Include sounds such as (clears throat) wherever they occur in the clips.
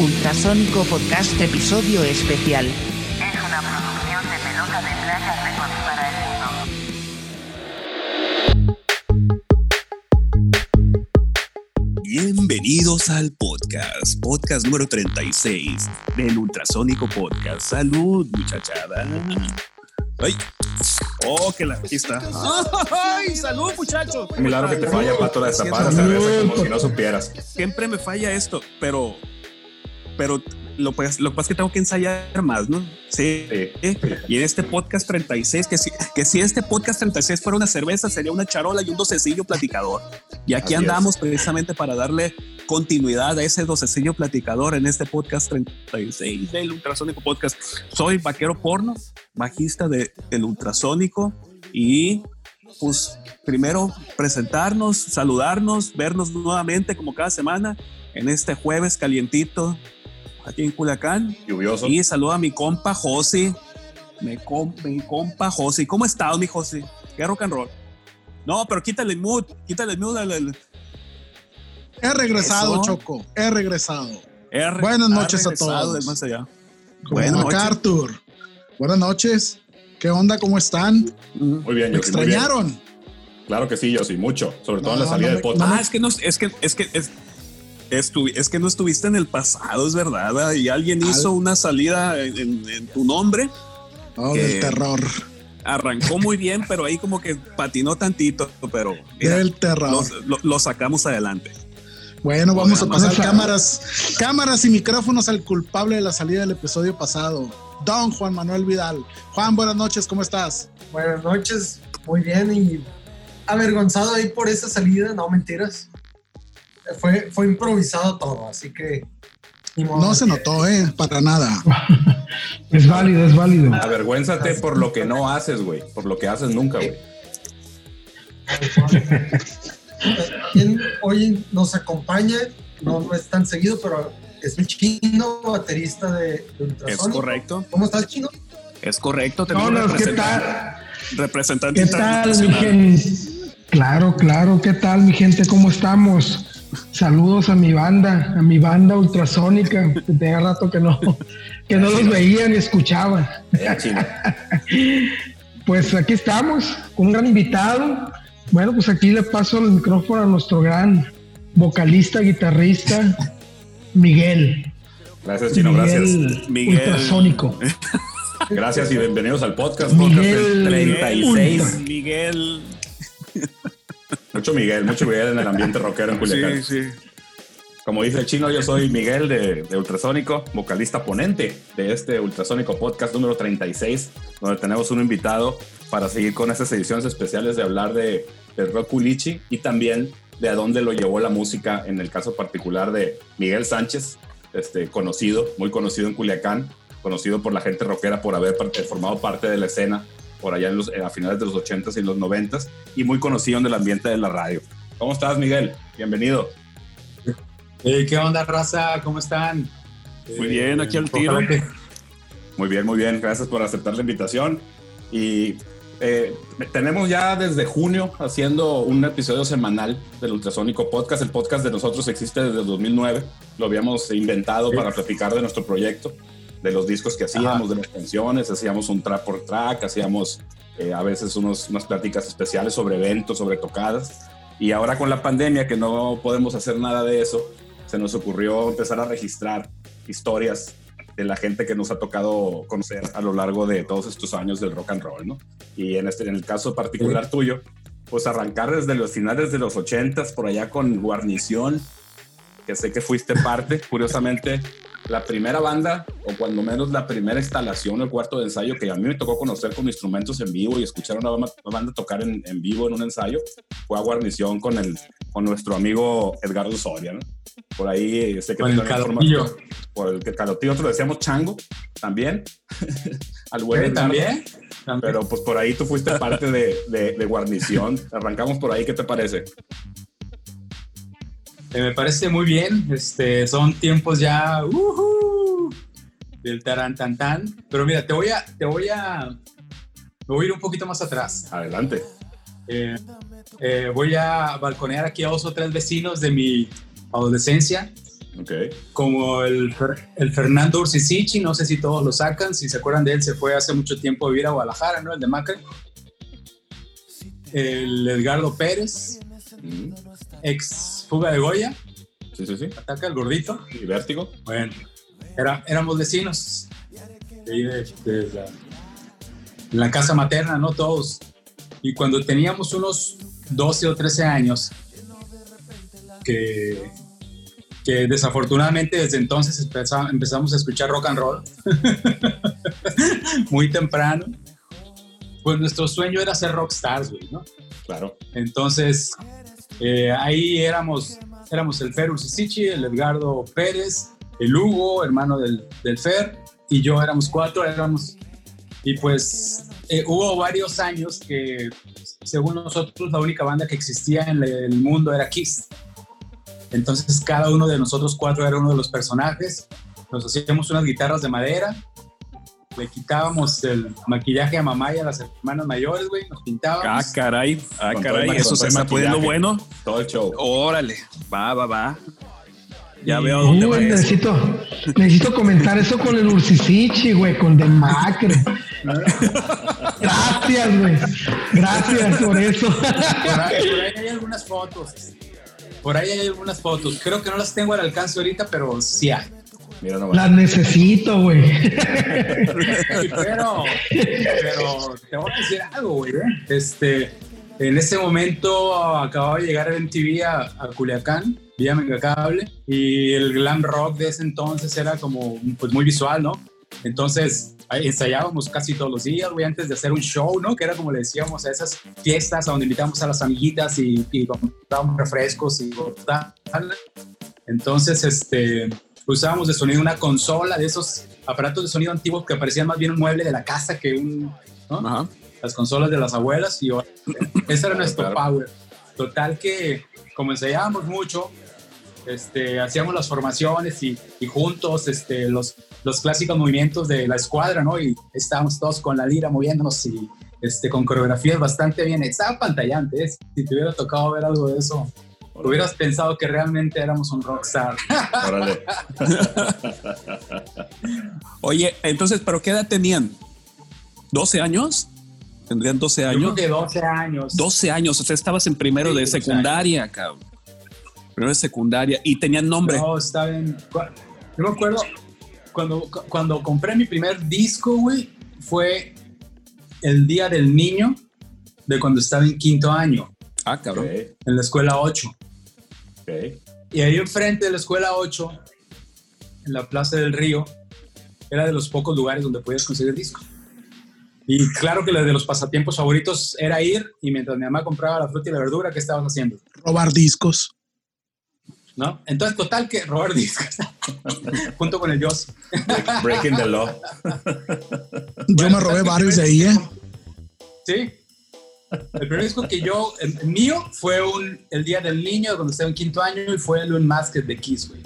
Ultrasónico Podcast Episodio Especial. Es una producción de pelota de playa Records para el mundo. Bienvenidos al podcast, podcast número 36 del Ultrasónico Podcast. Salud, muchachada. Ay, oh, que la aquí está. Ay, salud, muchachos. Milagro que te falla, pato, la destapada cerveza, como si no supieras. Siempre me falla esto, pero, pero lo, pues, lo que pasa es que tengo que ensayar más, ¿no? Sí. Sí. Y en este podcast 36, que si, que si este podcast 36 fuera una cerveza, sería una charola y un docecillo platicador. Y aquí Así es. andamos precisamente para darle continuidad a ese docecillo platicador en este podcast 36 del Ultrasónico Podcast. Soy vaquero porno, bajista de, del Ultrasónico y pues primero presentarnos, saludarnos, vernos nuevamente como cada semana en este jueves calientito aquí en Culiacán. Lluvioso. Y saludo a mi compa Josi. Mi, com- mi compa Josi. ¿Cómo estás, mi Josi? ¿Qué rock and roll? No, pero quítale el mood. Quítale el mood. He regresado, Eso. Choco. He regresado. Buenas Ha noches a regresado todos. más allá. Buenas noches. MacArthur. Buenas noches. ¿Qué onda? ¿Cómo están? Muy bien, ¿Me Yossi, muy bien. extrañaron? Claro que sí, yo sí, mucho. Sobre todo en la No, salida no del podcast. Ah, es que no, es que, es que, es, estu- es que no estuviste en el pasado, es verdad. Y alguien Al- hizo una salida en, en- en tu nombre. Oh, del terror. Arrancó muy (laughs) bien, pero ahí como que patinó tantito. Pero mira, Del terror. lo, lo- lo sacamos adelante. Bueno, vamos a pasar cámaras, cámaras y micrófonos al culpable de la salida del episodio pasado. Don Juan Manuel Vidal. Juan, buenas noches, ¿cómo estás? Buenas noches, muy bien y avergonzado ahí por esa salida, no mentiras. Fue, fue improvisado todo, así que... No se notó, ¿eh? Para nada. (laughs) Es válido, es válido. Avergüénzate por lo que no haces, güey. Por lo que haces nunca, güey. Quien hoy nos acompaña, no, no es tan seguido, pero es el chino, baterista de, de Es correcto. ¿Cómo estás, chino? Es correcto. tenemos Hola, ¿qué tal? representante ¿Qué tal, mi gente? Claro, claro, ¿qué tal, mi gente? ¿Cómo estamos? Saludos a mi banda, a mi banda ultrasónica, que tenía rato que no, que no los veía ni escuchaba. Pues aquí estamos, con un gran invitado. Bueno, pues aquí le paso el micrófono a nuestro gran vocalista, guitarrista, Miguel. Gracias, chino, gracias. Miguel. Ultrasónico. Gracias y bienvenidos al podcast. Podcast Miguel 36. Miguel. Mucho Miguel, mucho Miguel en el ambiente rockero en Culiacán. Sí, sí. Como dice el chino, yo soy Miguel de, de Ultrasónico, vocalista ponente de este Ultrasónico Podcast número 36, donde tenemos un invitado para seguir con estas ediciones especiales de hablar de, de rock culichi y también de a dónde lo llevó la música, en el caso particular de Miguel Sánchez, este, conocido, muy conocido en Culiacán, conocido por la gente rockera por haber formado parte de la escena por allá en los- a finales de los 80s y los 90s y muy conocido en el ambiente de la radio. ¿Cómo estás, Miguel? Bienvenido. Eh, ¿Qué onda, raza? ¿Cómo están? Muy Eh, bien, aquí al tiro. Muy bien, muy bien. Gracias por aceptar la invitación. Y eh, tenemos ya desde junio haciendo un episodio semanal del Ultrasónico Podcast. El podcast de nosotros existe desde el 2009. Lo habíamos inventado Sí. para platicar de nuestro proyecto, de los discos que hacíamos, de las canciones. Hacíamos un track por track, hacíamos eh, a veces unos, unas pláticas especiales sobre eventos, sobre tocadas. Y ahora con la pandemia, que no podemos hacer nada de eso, se nos ocurrió empezar a registrar historias de la gente que nos ha tocado conocer a lo largo de todos estos años del rock and roll, ¿no? Y en, este, en el caso particular tuyo, pues arrancar desde los finales de los 80s por allá con Guarnición, que sé que fuiste parte, curiosamente, la primera banda, o cuando menos la primera instalación el cuarto de ensayo que a mí me tocó conocer con instrumentos en vivo y escuchar a una banda, una banda tocar en, en vivo en un ensayo, fue a Guarnición con, el, con nuestro amigo Edgardo Soria, ¿no? Por ahí eh, sé que Con el Calotillo. por el que Calotillo, otro decíamos Chango, también, (laughs) al buen ¿Eh. ¿También? También. Pero pues por ahí tú fuiste parte de, de, de guarnición. Arrancamos por ahí, ¿qué te parece? Eh, me parece muy bien. Este, son tiempos ya ujú, del tarantantán. Pero mira, te voy a, te voy a, me voy a ir un poquito más atrás. Adelante. Eh, eh, voy a balconear aquí a dos o tres vecinos de mi adolescencia. Ok. como el, el Fernando Ursicici, no sé si todos lo sacan, si se acuerdan de él, se fue hace mucho tiempo a vivir a Guadalajara, ¿no? El de Macre. El Edgardo Pérez, ex fuga de Goya, Sí, sí, sí. ataca el gordito. ¿Y vértigo? Bueno, era, éramos vecinos de, de- de la, en la casa materna, ¿no? Todos. Y cuando teníamos unos 12 o 13 años, que, que desafortunadamente desde entonces empeza- empezamos a escuchar rock and roll (laughs) muy temprano, pues nuestro sueño era ser rockstars, güey, ¿no? Claro. Entonces, eh, ahí éramos, éramos el Fer Ursicici, el Edgardo Pérez, el Hugo, hermano del, del Fer, y yo éramos cuatro, éramos... Y pues eh, hubo varios años que, según nosotros, la única banda que existía en el mundo era Kiss. Entonces, cada uno de nosotros cuatro era uno de los personajes. Nos hacíamos unas guitarras de madera, le quitábamos el maquillaje a mamá y a las hermanas mayores, güey, nos pintábamos. Ah, caray. Ah, caray. Eso se está poniendo bueno. Todo el show. Órale. Va, va, va. Ya veo dónde Uy, va eso. necesito, necesito comentar eso con el Ursicici, güey, con The Macre. Gracias, güey. Gracias por eso. Por ahí, por ahí hay algunas fotos. Por ahí hay algunas fotos. Creo que no las tengo al alcance ahorita, pero sí hay. Mira nomás. Las necesito, güey. Pero, pero te voy a decir algo, güey. ¿eh? Este, en ese momento acababa de llegar el MTV a, a Culiacán, vía Megacable, y el glam rock de ese entonces era como pues, muy visual, ¿no? Entonces ensayábamos casi todos los días, güey, antes de hacer un show, ¿no? Que era como le decíamos a esas fiestas a donde invitamos a las amiguitas y, y comprábamos refrescos y tal. Entonces, este, usábamos de sonido una consola de esos aparatos de sonido antiguos que parecían más bien un mueble de la casa que un, ¿no? Ajá. las consolas de las abuelas y (laughs) ese era nuestro claro. power. Total que como ensayábamos mucho, este, hacíamos las formaciones y, y juntos este, los, los clásicos movimientos de la escuadra, ¿no? Y estábamos todos con la lira moviéndonos y este, con coreografías bastante bien. Estaba pantallante, ¿eh? si te hubiera tocado ver algo de eso, hubieras pensado que realmente éramos un rockstar. (laughs) Órale. (laughs) Oye, entonces, ¿pero qué edad tenían? ¿12 años? ¿Tendrían 12 Yo creo años? que 12 años. 12 años, o sea, estabas en primero Sí, de 12 secundaria, cabrón. Primero de secundaria. Y tenían nombre. No, está bien. Yo me acuerdo cuando, cu- cuando compré mi primer disco, güey, fue el día del niño de cuando estaba en quinto año, Ah, cabrón. en la escuela 8. Ok. Y ahí enfrente de la escuela 8, en la Plaza del Río, era de los pocos lugares donde podías conseguir disco. Y claro que la de los pasatiempos favoritos era ir y mientras mi mamá compraba la fruta y la verdura, ¿qué estabas haciendo? Robar discos. ¿No? Entonces, total que robar discos (laughs) junto con el Joss. Breaking the law. Yo Bueno, me robé varios de ahí, ¿eh? Sí. El primer disco que yo, el, el mío, fue un, el Día del Niño, cuando estaba en quinto año, y fue el Unmasked de Kiss, güey.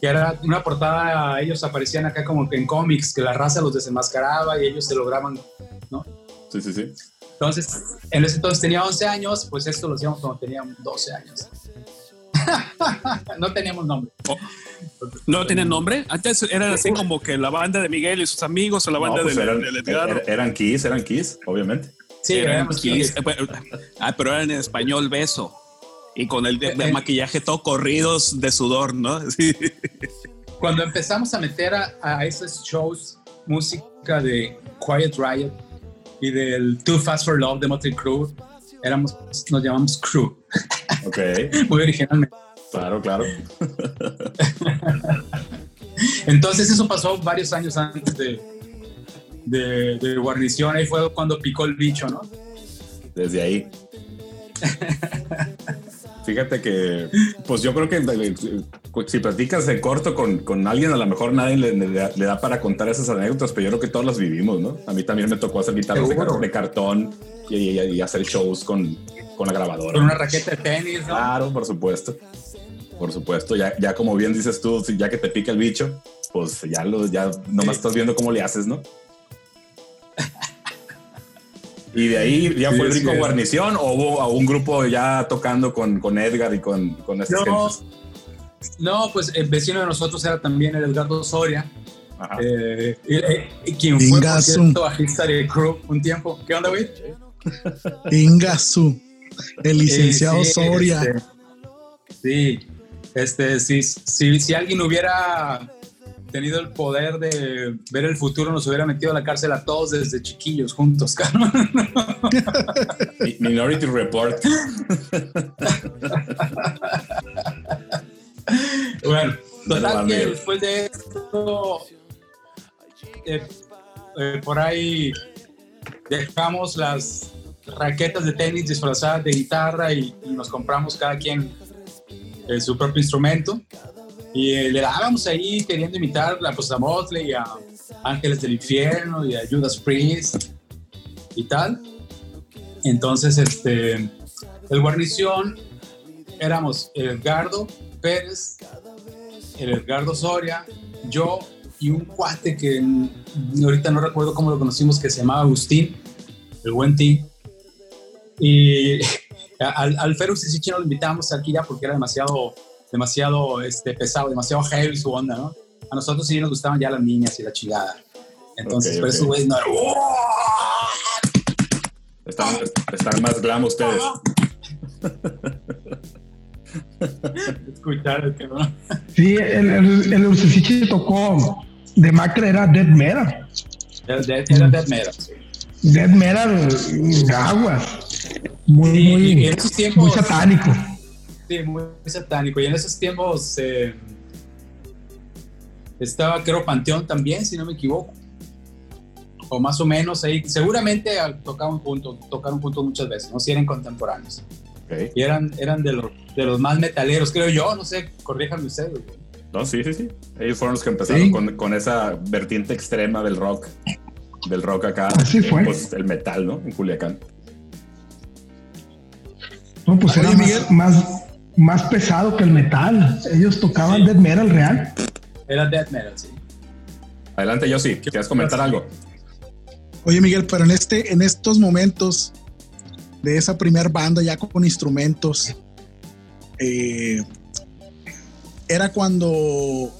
Que era una portada, ellos aparecían acá como que en cómics, que la raza los desenmascaraba y ellos se lograban, ¿no? Sí, sí, sí. Entonces, en ese entonces tenía 11 años, pues esto lo hacíamos cuando teníamos 12 años. (laughs) no teníamos nombre. ¿No tenían nombre? Antes eran así como que la banda de Miguel y sus amigos o la banda No, pues del, eran, Edgardo. er- eran Kiss, eran Kiss, obviamente. Sí, Eran Kiss. Eh, Ah, pero eran en español beso. Y con el, de- Eh, eh. maquillaje todo corridos de sudor, ¿no? (laughs) Sí. Cuando empezamos a meter a, a esos shows música de Quiet Riot y del Too Fast for Love de Motley Crue, éramos, nos llamamos Crew, (laughs) Ok, muy originalmente. claro, claro. (laughs) Entonces eso pasó varios años antes de, de, de Guarnición, ahí fue cuando picó el bicho, ¿no? Desde ahí. (laughs) Fíjate que, pues yo creo que si platicas de corto con, con alguien, a lo mejor nadie le, le da- le da para contar esas anécdotas, pero yo creo que todos las vivimos, ¿no? A mí también me tocó hacer guitarras de, de cartón y, y- y hacer shows con, con la grabadora. Con una raqueta de tenis, ¿no? Claro, por supuesto. Por supuesto, ya, ya como bien dices tú, ya que te pica el bicho, pues ya lo, ya nomás Sí. estás viendo cómo le haces, ¿no? Y de ahí ya Sí, fue el rico guarnición o hubo a un grupo ya tocando con, con Edgar y con, con estas No, gentes. No, pues el vecino de nosotros era también el Edgardo Soria, Ajá. eh, eh, eh, quien fue, por Ingasu. cierto, bajista de Crew un tiempo. ¿Qué onda, güey? Ingasu, el licenciado Eh, sí, Soria. este, sí, este, si, si, si alguien hubiera tenido el poder de ver el futuro, nos hubiera metido a la cárcel a todos desde chiquillos juntos. (laughs) Mi- Minority Report. Bueno, total que después de esto, eh, eh, por ahí dejamos las raquetas de tenis disfrazadas de guitarra y, y nos compramos cada quien eh, su propio instrumento y eh, le dábamos ahí queriendo imitar a, pues, a Motley a Ángeles del Infierno y a Judas Priest y tal. Entonces, este, el guarnición éramos el Edgardo Pérez, el Edgardo Soria, yo y un cuate que ahorita no recuerdo cómo lo conocimos, que se llamaba Agustín, el buen Tim. Y (laughs) al, al Ferus y no lo invitamos aquí ya porque era demasiado, demasiado este, pesado, demasiado heavy su onda, ¿no? A nosotros sí nos gustaban ya las niñas y la chingada. Entonces, Ok, por ok. eso, güey, no era, Están, están más glam ustedes. escuchar el cabrón. Sí, el, el, el tocó de Macra era Dead Metal. Era death, era death metal. sí. Dead Metal de agua. Muy, muy, y en esos tiempos- muy satánico. Sí, muy satánico. Y en esos tiempos eh, estaba, creo, Panteón también, si no me equivoco. O más o menos ahí. Seguramente tocaron juntos, tocaron juntos muchas veces, ¿no? Si eran contemporáneos. Y eran, eran de, los, de los más metaleros, creo yo, no sé, corríjanme ustedes. güey. No, sí, sí, sí. Ellos fueron los que empezaron Sí. con, con esa vertiente extrema del rock. Del rock acá. Así fue. Pues el metal, ¿no? En Culiacán. No, pues Oye, era más, Miguel. más, más pesado que el metal. Ellos tocaban Sí. Dead Metal real. Era death metal, sí. Adelante, yo sí. ¿Quieres comentar algo? Oye, Miguel, pero en este, en estos momentos de esa primer banda ya con instrumentos, eh, era cuando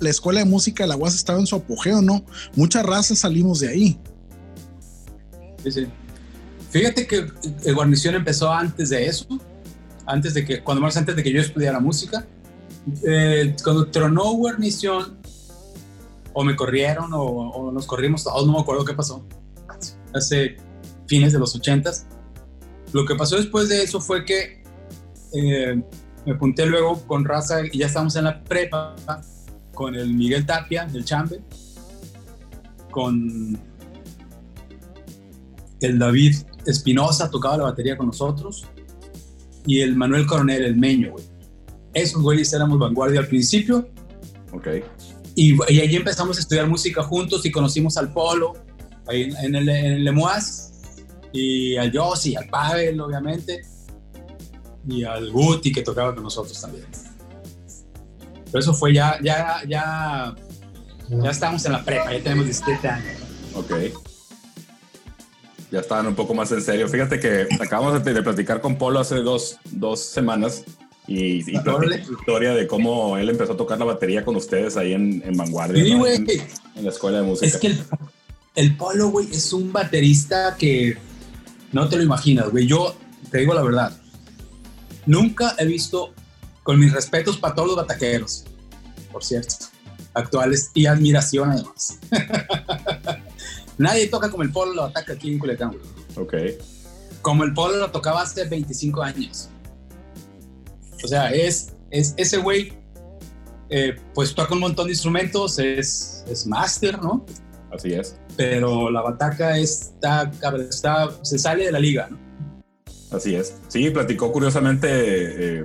la escuela de música de la UAS estaba en su apogeo, ¿no? Muchas razas salimos de ahí. Sí, sí. Fíjate que el guarnición empezó antes de eso, antes de que, cuando más antes de que yo estudiara música. Eh, cuando tronó guarnición, o me corrieron, o, o nos corrimos todos, no me acuerdo qué pasó. Hace fines de los ochentas. Lo que pasó después de eso fue que eh, me apunté luego con raza y ya estábamos en la prepa con el Miguel Tapia del Chambe, con el David Espinosa tocaba la batería con nosotros y el Manuel Coronel, el Meño, güey. Esos güeyes éramos vanguardia al principio Ok. y, y ahí empezamos a estudiar música juntos y conocimos al Polo ahí en, en el, en y al Yossi, al Pavel, obviamente, y al Guti que tocaba con nosotros también. Pero eso fue ya, ya, ya, ya estábamos en la prepa, ya tenemos 17 años. Ok. Ya estaban un poco más en serio. Fíjate que acabamos de, platicar con Polo hace dos, dos semanas y, y platicó su historia de cómo él empezó a tocar la batería con ustedes ahí en, en Vanguardia, Sí, ¿no? en, en la escuela de música. Es que el, el Polo, güey, es un baterista que no te lo imaginas, güey. Yo te digo la verdad. Nunca he visto, con mis respetos para todos los bataqueros, por cierto, actuales y admiración además. (laughs) Nadie toca como el Polo lo ataca aquí en Culiacán, güey. Ok. Como el Polo lo tocaba hace 25 años. O sea, es, es ese güey, eh, pues toca un montón de instrumentos, es, es máster, ¿no? Así es. pero la bataca está, está, se sale de la liga, ¿no? Así es. Sí, platicó curiosamente, eh,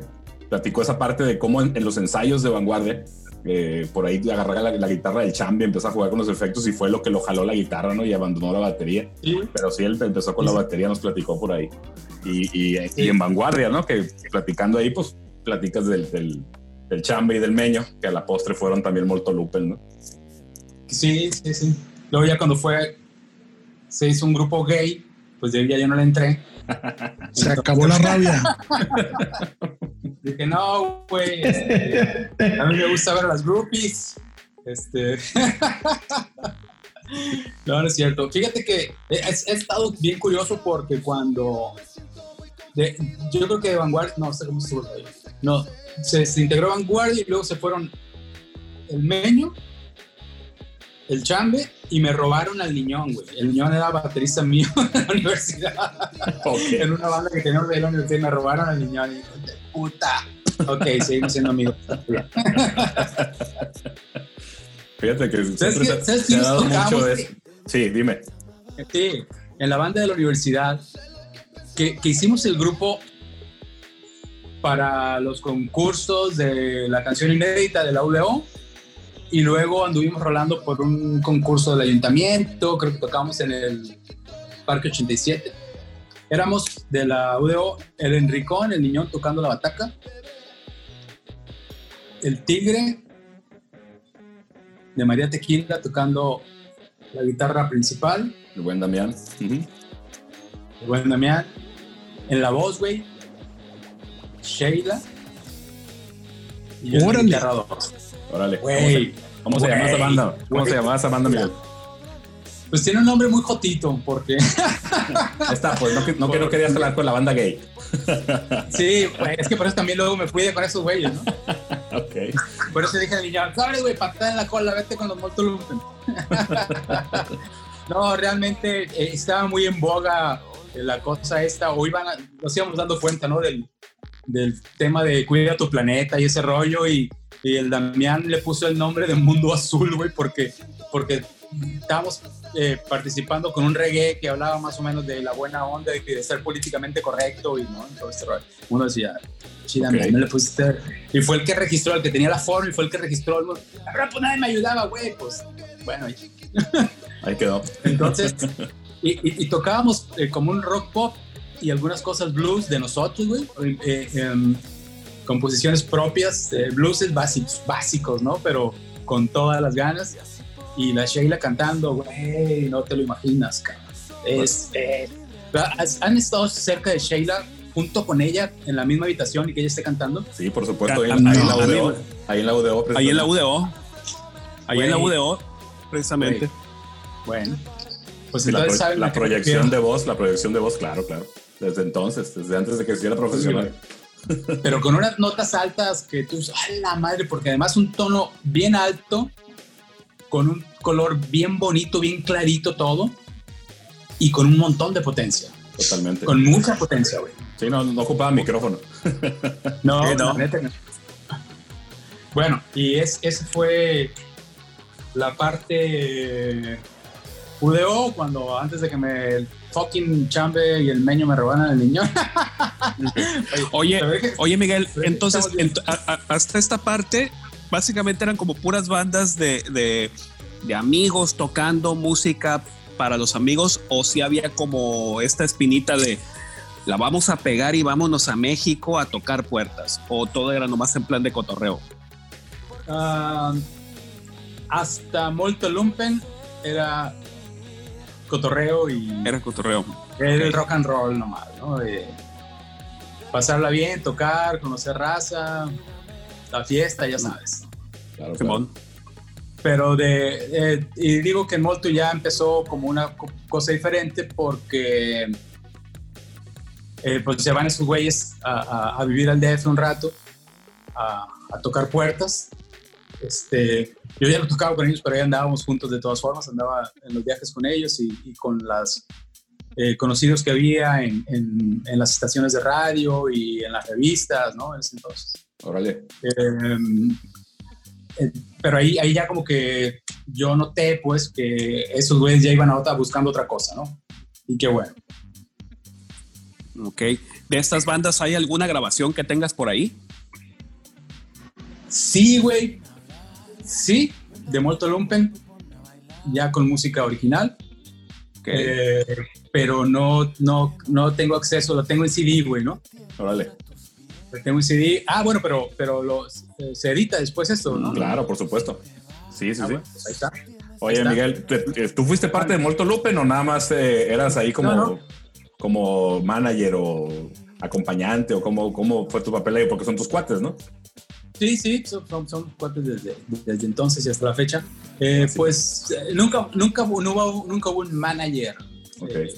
platicó esa parte de cómo en, en los ensayos de vanguardia, eh, por ahí agarraba la, la guitarra del chambi, empezó a jugar con los efectos y fue lo que lo jaló la guitarra, ¿no? Y abandonó la batería. Sí. Pero sí, él empezó con la batería, nos platicó por ahí. Y, y- y Sí. en vanguardia, ¿no? Que platicando ahí, pues platicas del, del, del chambe y del meño, que a la postre fueron también molto lupen, ¿no? Sí, sí, sí. Luego ya cuando fue, se hizo un grupo gay, pues ya yo no le entré. Se acabó la rabia. (laughs) Dije, no, güey, este, a mí me gusta ver las groupies. Este. (laughs) no, no es cierto. Fíjate que he, estado bien curioso porque cuando. yo creo que de Vanguardia. No sé cómo. No, se, se integró Vanguardia y luego se fueron el Meño, el Chambe y me robaron al Niñón, güey. El Niñón era baterista mío (laughs) en la universidad. En una banda que teníamos de la universidad y me robaron al Niñón. Y de puta. Ok, seguimos siendo amigos. Fíjate que ¿Sabes siempre sabes se ha dado mucho eso. Sí, dime. Sí, en la banda de la universidad, que, que hicimos el grupo para los concursos de la canción inédita de la UDO y luego anduvimos rolando por un concurso del ayuntamiento, creo que tocamos en el Parque 87. Éramos de la UDO, el Enricón, el niñón tocando la bataca, el Tigre de María Tequila tocando la guitarra principal, El buen Damián. Ujú. el buen Damián. En la voz, güey, Sheila. Y yo en la Órale. guitarra dos. Órale. ¿Cómo Güey, se, cómo se llama esa banda? ¿Cómo se llama esa banda, Miguel? Pues tiene un nombre muy jotito, porque (laughs) está, pues no, que- no que no querías hablar con la banda gay. sí, güey, es que por eso también luego me fui de con esos güeyes, ¿no? (laughs) Ok. Por eso dije al niño, ¿sabes, güey? Patada en la cola, vete con los Molto (laughs) no, realmente eh, estaba muy en boga eh, la cosa esta, o iban, a- nos íbamos dando cuenta, ¿no? Del, del tema de cuida tu planeta y ese rollo, y, y el Damián le puso el nombre de Mundo Azul, güey, porque, porque estábamos eh, participando con un reggae que hablaba más o menos de la buena onda y de ser políticamente correcto y no, todo este. Uno decía, chida, Ok. no le pusiste. Y fue el que registró, el que tenía la forma y fue el que registró. el- Ahora pues nadie me ayudaba, güey. Pues bueno, y- (laughs) Ahí quedó. entonces, (laughs) y, y- y tocábamos eh, como un rock pop y algunas cosas blues de nosotros, güey. eh, em, composiciones propias, eh, blueses básicos, básicos, ¿no? Pero con todas las ganas. Y la Sheila cantando, güey, no te lo imaginas, cabrón. Es, eh, ¿has- ¿Han estado cerca de Sheila junto con ella en la misma habitación y que ella esté cantando? Sí, por supuesto. Ahí, Ah, en- ahí en no, la UDO. Ahí en la UDO. Ahí en la precisamente. UDO. Ahí en la. UDO, precisamente. Bueno, pues Sí, la, entonces pro- saben la proyección de voz, la proyección de voz, claro, claro. Desde entonces, desde antes de que se hiciera profesional. Pero con unas notas altas que tú, ¡a la madre! Porque además un tono bien alto, con un color bien bonito, bien clarito todo, y con un montón de potencia, Totalmente. con mucha potencia, güey. Sí, no, no ocupaba micrófono. (laughs) No, Sí, no. la neta no. Bueno, y es, esa fue la parte UDO, cuando antes de que me fucking chambe y el meño me robaran el niño. (laughs) Oye, oye Miguel, entonces estamos bien. ent- a- a- hasta esta parte básicamente eran como puras bandas de, de- de amigos tocando música para los amigos o si había como esta espinita de la vamos a pegar y vámonos a México a tocar puertas o todo era nomás en plan de cotorreo. Ah, hasta Molto Lumpen era cotorreo y Era cotorreo. era el rock and roll nomás, ¿no? De pasarla bien, tocar, conocer raza, la fiesta, ya sabes. Claro, claro. Pero de, eh, y digo que Molto ya empezó como una co- cosa diferente porque eh, pues se van esos güeyes a, a- a vivir al DF un rato, a, a tocar puertas. Este, yo ya no tocaba con ellos, pero ahí andábamos juntos de todas formas, andaba en los viajes con ellos y, y con las eh, conocidos que había en, en- en las estaciones de radio y en las revistas, ¿no? En ese entonces. Órale. Eh, eh, pero ahí, ahí ya como que yo noté pues que esos güeyes ya iban a otra buscando otra cosa, ¿no? Y qué bueno. Ok. ¿De estas bandas hay alguna grabación que tengas por ahí? Sí, güey. Sí, de Molto Lumpen, ya con música original. Ok. Eh, pero no, no, no tengo acceso, lo tengo en CD, güey, ¿no? Órale. Lo tengo en CD. Ah, bueno, pero, pero lo, eh, se edita después esto, ¿no? Claro, por supuesto. Sí, sí, Ah, sí. bueno, pues ahí está. Oye, está. Miguel, ¿te- te- ¿tú fuiste parte de Molto Lupen o nada más eh, eras ahí como, No, no. como manager o acompañante o cómo, cómo fue tu papel ahí? Porque son tus cuates, ¿no? Sí, sí, son, son, son cuates desde, desde entonces y hasta la fecha. Eh, pues eh, nunca, nunca, no hubo, nunca hubo un manager Ok. eh,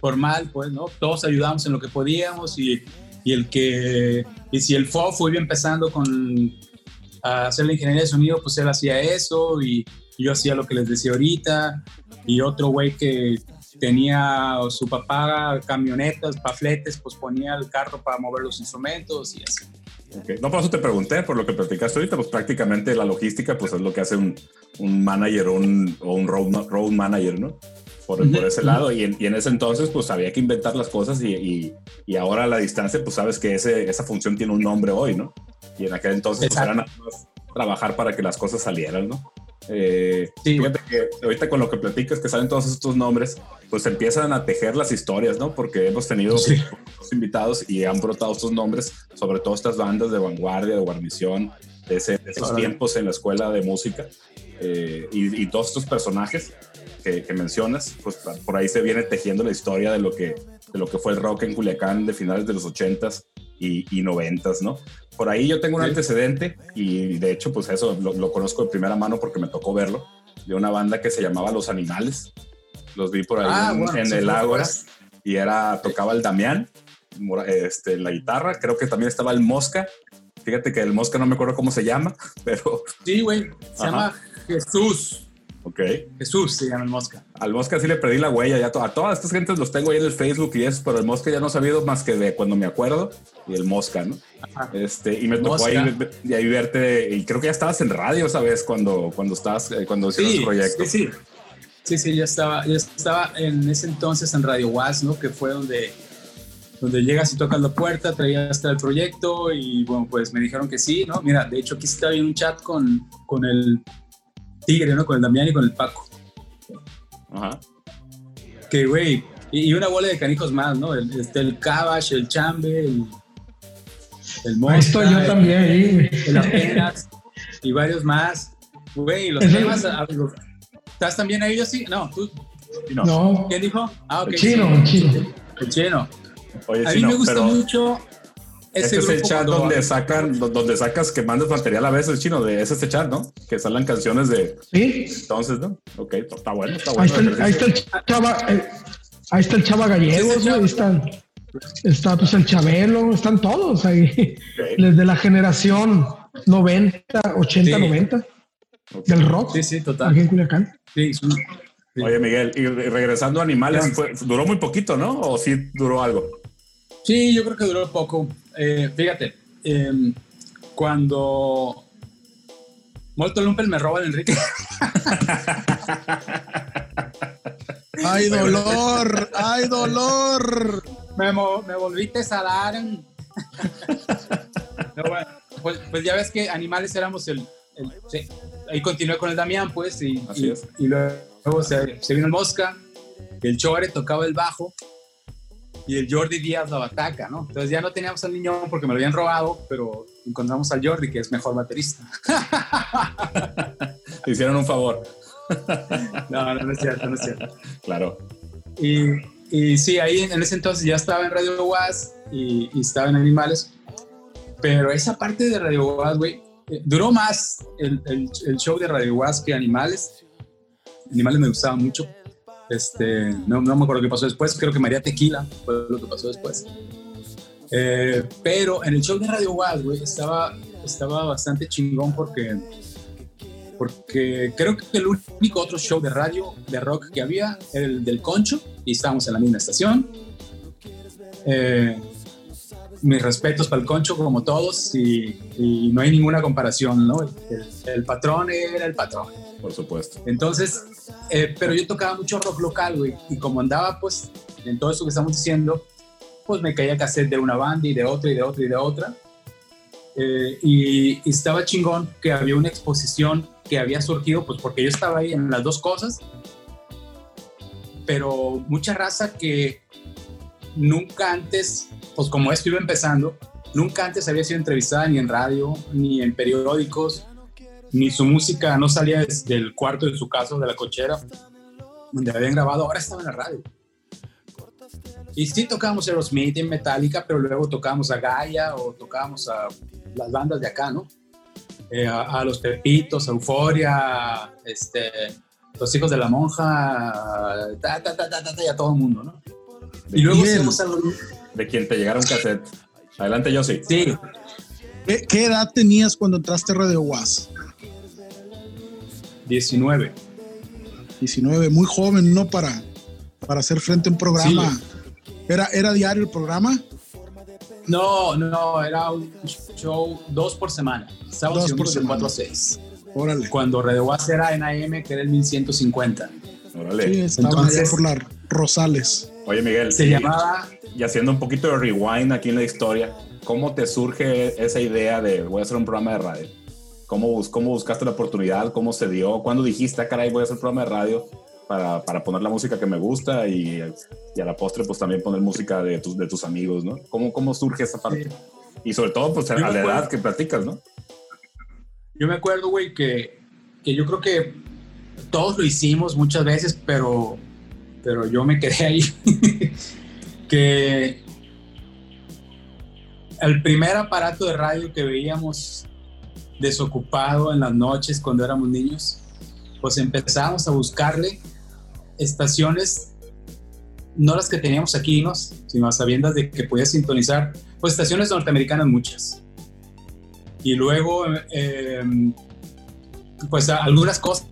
formal, pues, ¿no? Todos ayudamos en lo que podíamos y, y el que, y si el FOF iba empezando con a hacer la ingeniería de sonido, pues él hacía eso y, y yo hacía lo que les decía ahorita y otro güey que tenía su papá camionetas, pafletes, pues ponía el carro para mover los instrumentos y así. No, por eso te pregunté, por lo que platicaste ahorita, pues prácticamente la logística pues es lo que hace un, un manager o un, o un road, road manager, ¿no? Por, ese lado. Y en, y en ese entonces pues había que inventar las cosas y, y, y ahora a la distancia pues sabes que ese, esa función tiene un nombre hoy, ¿no? Y en aquel entonces pues, era nada más trabajar para que las cosas salieran, ¿no? Eh, Sí, fíjate que ahorita con lo que platicas que salen todos estos nombres, pues empiezan a tejer las historias, ¿no? Porque hemos tenido Sí. otros invitados y han brotado estos nombres, sobre todo estas bandas de vanguardia, de guarnición, de, ese- de esos tiempos en la escuela de música. eh, y, y todos estos personajes que, que mencionas, pues por ahí se viene tejiendo la historia de lo que, de lo que fue el rock en Culiacán de finales de los 80s y, y 90s, ¿no? Por ahí yo tengo un Sí. antecedente y de hecho pues eso lo, lo conozco de primera mano porque me tocó verlo, de una banda que se llamaba Los Animales. Los vi por ahí Ah, en, bueno, en sí, el Ágora y era, tocaba el Damián, este, en la guitarra, creo que también estaba el Mosca. Fíjate que el Mosca no me acuerdo cómo se llama, (laughs) pero Sí, güey, se Ajá. llama Jesús. Ok. Jesús se llama el mosca. Al Mosca sí le perdí la huella, ya to- a todas estas gentes los tengo ahí en el Facebook y eso, pero el Mosca ya no he sabido más que de cuando me acuerdo y el Mosca, ¿no? Ajá. Este, y me tocó ahí, ve- y ahí verte, y creo que ya estabas en radio esa vez cuando, cuando estabas, eh, cuando hicieron Sí, el proyecto. sí, sí. Sí, sí, ya estaba, ya estaba en ese entonces en Radio Was, ¿no? Que fue donde, donde llegas y tocas la puerta, traías hasta el proyecto y bueno, pues me dijeron que sí, ¿no? Mira, de hecho aquí está en un chat con, con el Tigre, ¿no? Con el Damián y con el Paco. Ajá. Que, güey, y, y una bola de canijos más, ¿no? El, este, el Cabash, el Chambe, el, el estoy yo el- también, ahí. el Apenas y varios más. Güey, los temas... a- los- ¿Estás también ahí, yo sí? No, tú... No. No, ¿Quién dijo? Ah, ok. el chino, el chino. El chino. Oye, A mí Chino, me gusta pero mucho ese este es el chat donde sacan, do- donde sacas que mandas material a veces, Chino, de es este chat, ¿no? Que salen canciones de Sí, entonces, ¿no? Ok, está bueno, está ahí bueno. está, el, ahí está el chava, eh, ahí está el chava güey, ahí están, está pues el Chabelo, están todos ahí, desde la generación 90, 80, Sí. 90 ok. del rock, Sí, sí, aquí total. en Culiacán. Sí, sí. Sí. Oye, Miguel, y re- regresando a animales, fue- duró muy poquito, ¿no? ¿O sí duró algo? Sí, yo creo que duró poco. Eh, fíjate, em, cuando Molto Lumpel me roba el Enrique. (laughs) ¡Ay, dolor! ¡Ay, dolor! me, mo- me volviste a dar. en- No, (laughs) bueno, pues, pues ya ves que animales éramos el. el- sí. Ahí continué con el Damián, pues, y, Así y- es. y luego se, se vino el Mosca, el Chore tocaba el bajo, y el Jordi Díaz la bataca, ¿no? Entonces ya no teníamos al niño porque me lo habían robado, pero encontramos al Jordi, que es mejor baterista. (laughs) Te hicieron un favor, No, no, no es cierto, no es cierto. claro. Y, y sí, ahí en ese entonces ya estaba en Radio Was y, y estaba en Animales. Pero esa parte de Radio Was, güey, eh, duró más el, el- el show de Radio Was que Animales. Animales me gustaba mucho. Este, no, me acuerdo qué pasó después. Creo que María Tequila fue lo que pasó después. Eh, pero en el show de Radio güey, estaba, estaba bastante chingón porque porque creo que el único otro show de radio de rock que había era el del Concho y estábamos en la misma estación. Eh, mis respetos para el Concho como todos y, y no hay ninguna comparación, ¿no? El, el patrón era el patrón. Por supuesto. Entonces, eh, pero yo tocaba mucho rock local, güey, y como andaba pues en todo eso que estamos diciendo, pues me caía cassette de una banda y de otra y de otra y de otra. Eh, y, y estaba chingón que había una exposición que había surgido, pues porque yo estaba ahí en las dos cosas, pero mucha raza que nunca antes, pues como esto iba empezando, nunca antes había sido entrevistada ni en radio, ni en periódicos, ni su música no salía desde el cuarto de su casa, o de la cochera, donde habían grabado, ahora estaba en la radio. Y sí tocábamos Aerosmith y Metallica, pero luego tocábamos a Gaia o tocábamos a las bandas de acá, ¿no? Eh, a, a Los Pepitos, a Euforia, este, Los Hijos de la Monja, ta, y a todo el mundo, ¿no? Y luego algo... De quien te llegara un cassette. Adelante, yo sí. Sí, ¿Qué, qué edad tenías cuando entraste a Radio Was? 19. 19, muy joven, ¿no? Para, para hacer frente a un programa. ¿Era, ¿Era diario el programa? No, no, era un show dos por semana. Sábados Dos y por domingos de semana. 4 a 6. Órale. Cuando Radio Was era en AM, que era el 1150. Órale. Sí, estaban Entonces- por las Rosales. Oye, Miguel. Se y- llamaba Y haciendo un poquito de rewind aquí en la historia, ¿cómo te surge esa idea de voy a hacer un programa de radio? ¿Cómo, bus- cómo buscaste la oportunidad? ¿Cómo se dio? ¿Cuándo dijiste, ah, caray, voy a hacer un programa de radio para, para poner la música que me gusta y, y a la postre pues también poner música de tus, de tus amigos, ¿no? ¿Cómo, cómo surge esa parte? Y sobre todo pues a Yo la edad acuerdo. que platicas, ¿no? Yo me acuerdo, güey, que, que yo creo que todos lo hicimos muchas veces, pero, pero yo me quedé ahí. (laughs) que el primer aparato de radio que veíamos desocupado en las noches cuando éramos niños, pues empezamos a buscarle estaciones, no las que teníamos aquí, ¿no? sino a sabiendas de que podías sintonizar, pues estaciones norteamericanas muchas. Y luego, eh, pues algunas cosas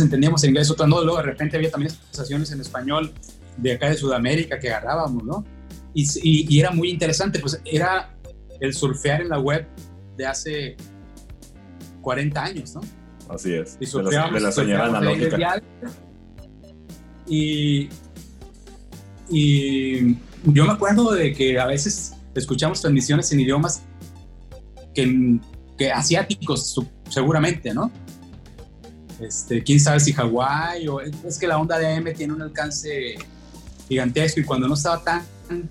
entendíamos en inglés, otras no. Luego de repente había también estaciones en español de acá de Sudamérica que agarrábamos, ¿no? Y, y- y era muy interesante, pues era el surfear en la web de hace 40 años, ¿no? Así es. Y De la, de la señora analógica. Y, y yo me acuerdo de que a veces escuchamos transmisiones en idiomas que, que asiáticos, seguramente, ¿no? Este, quién sabe si Hawái o es que la onda de AM tiene un alcance gigantesco y cuando no estaba tan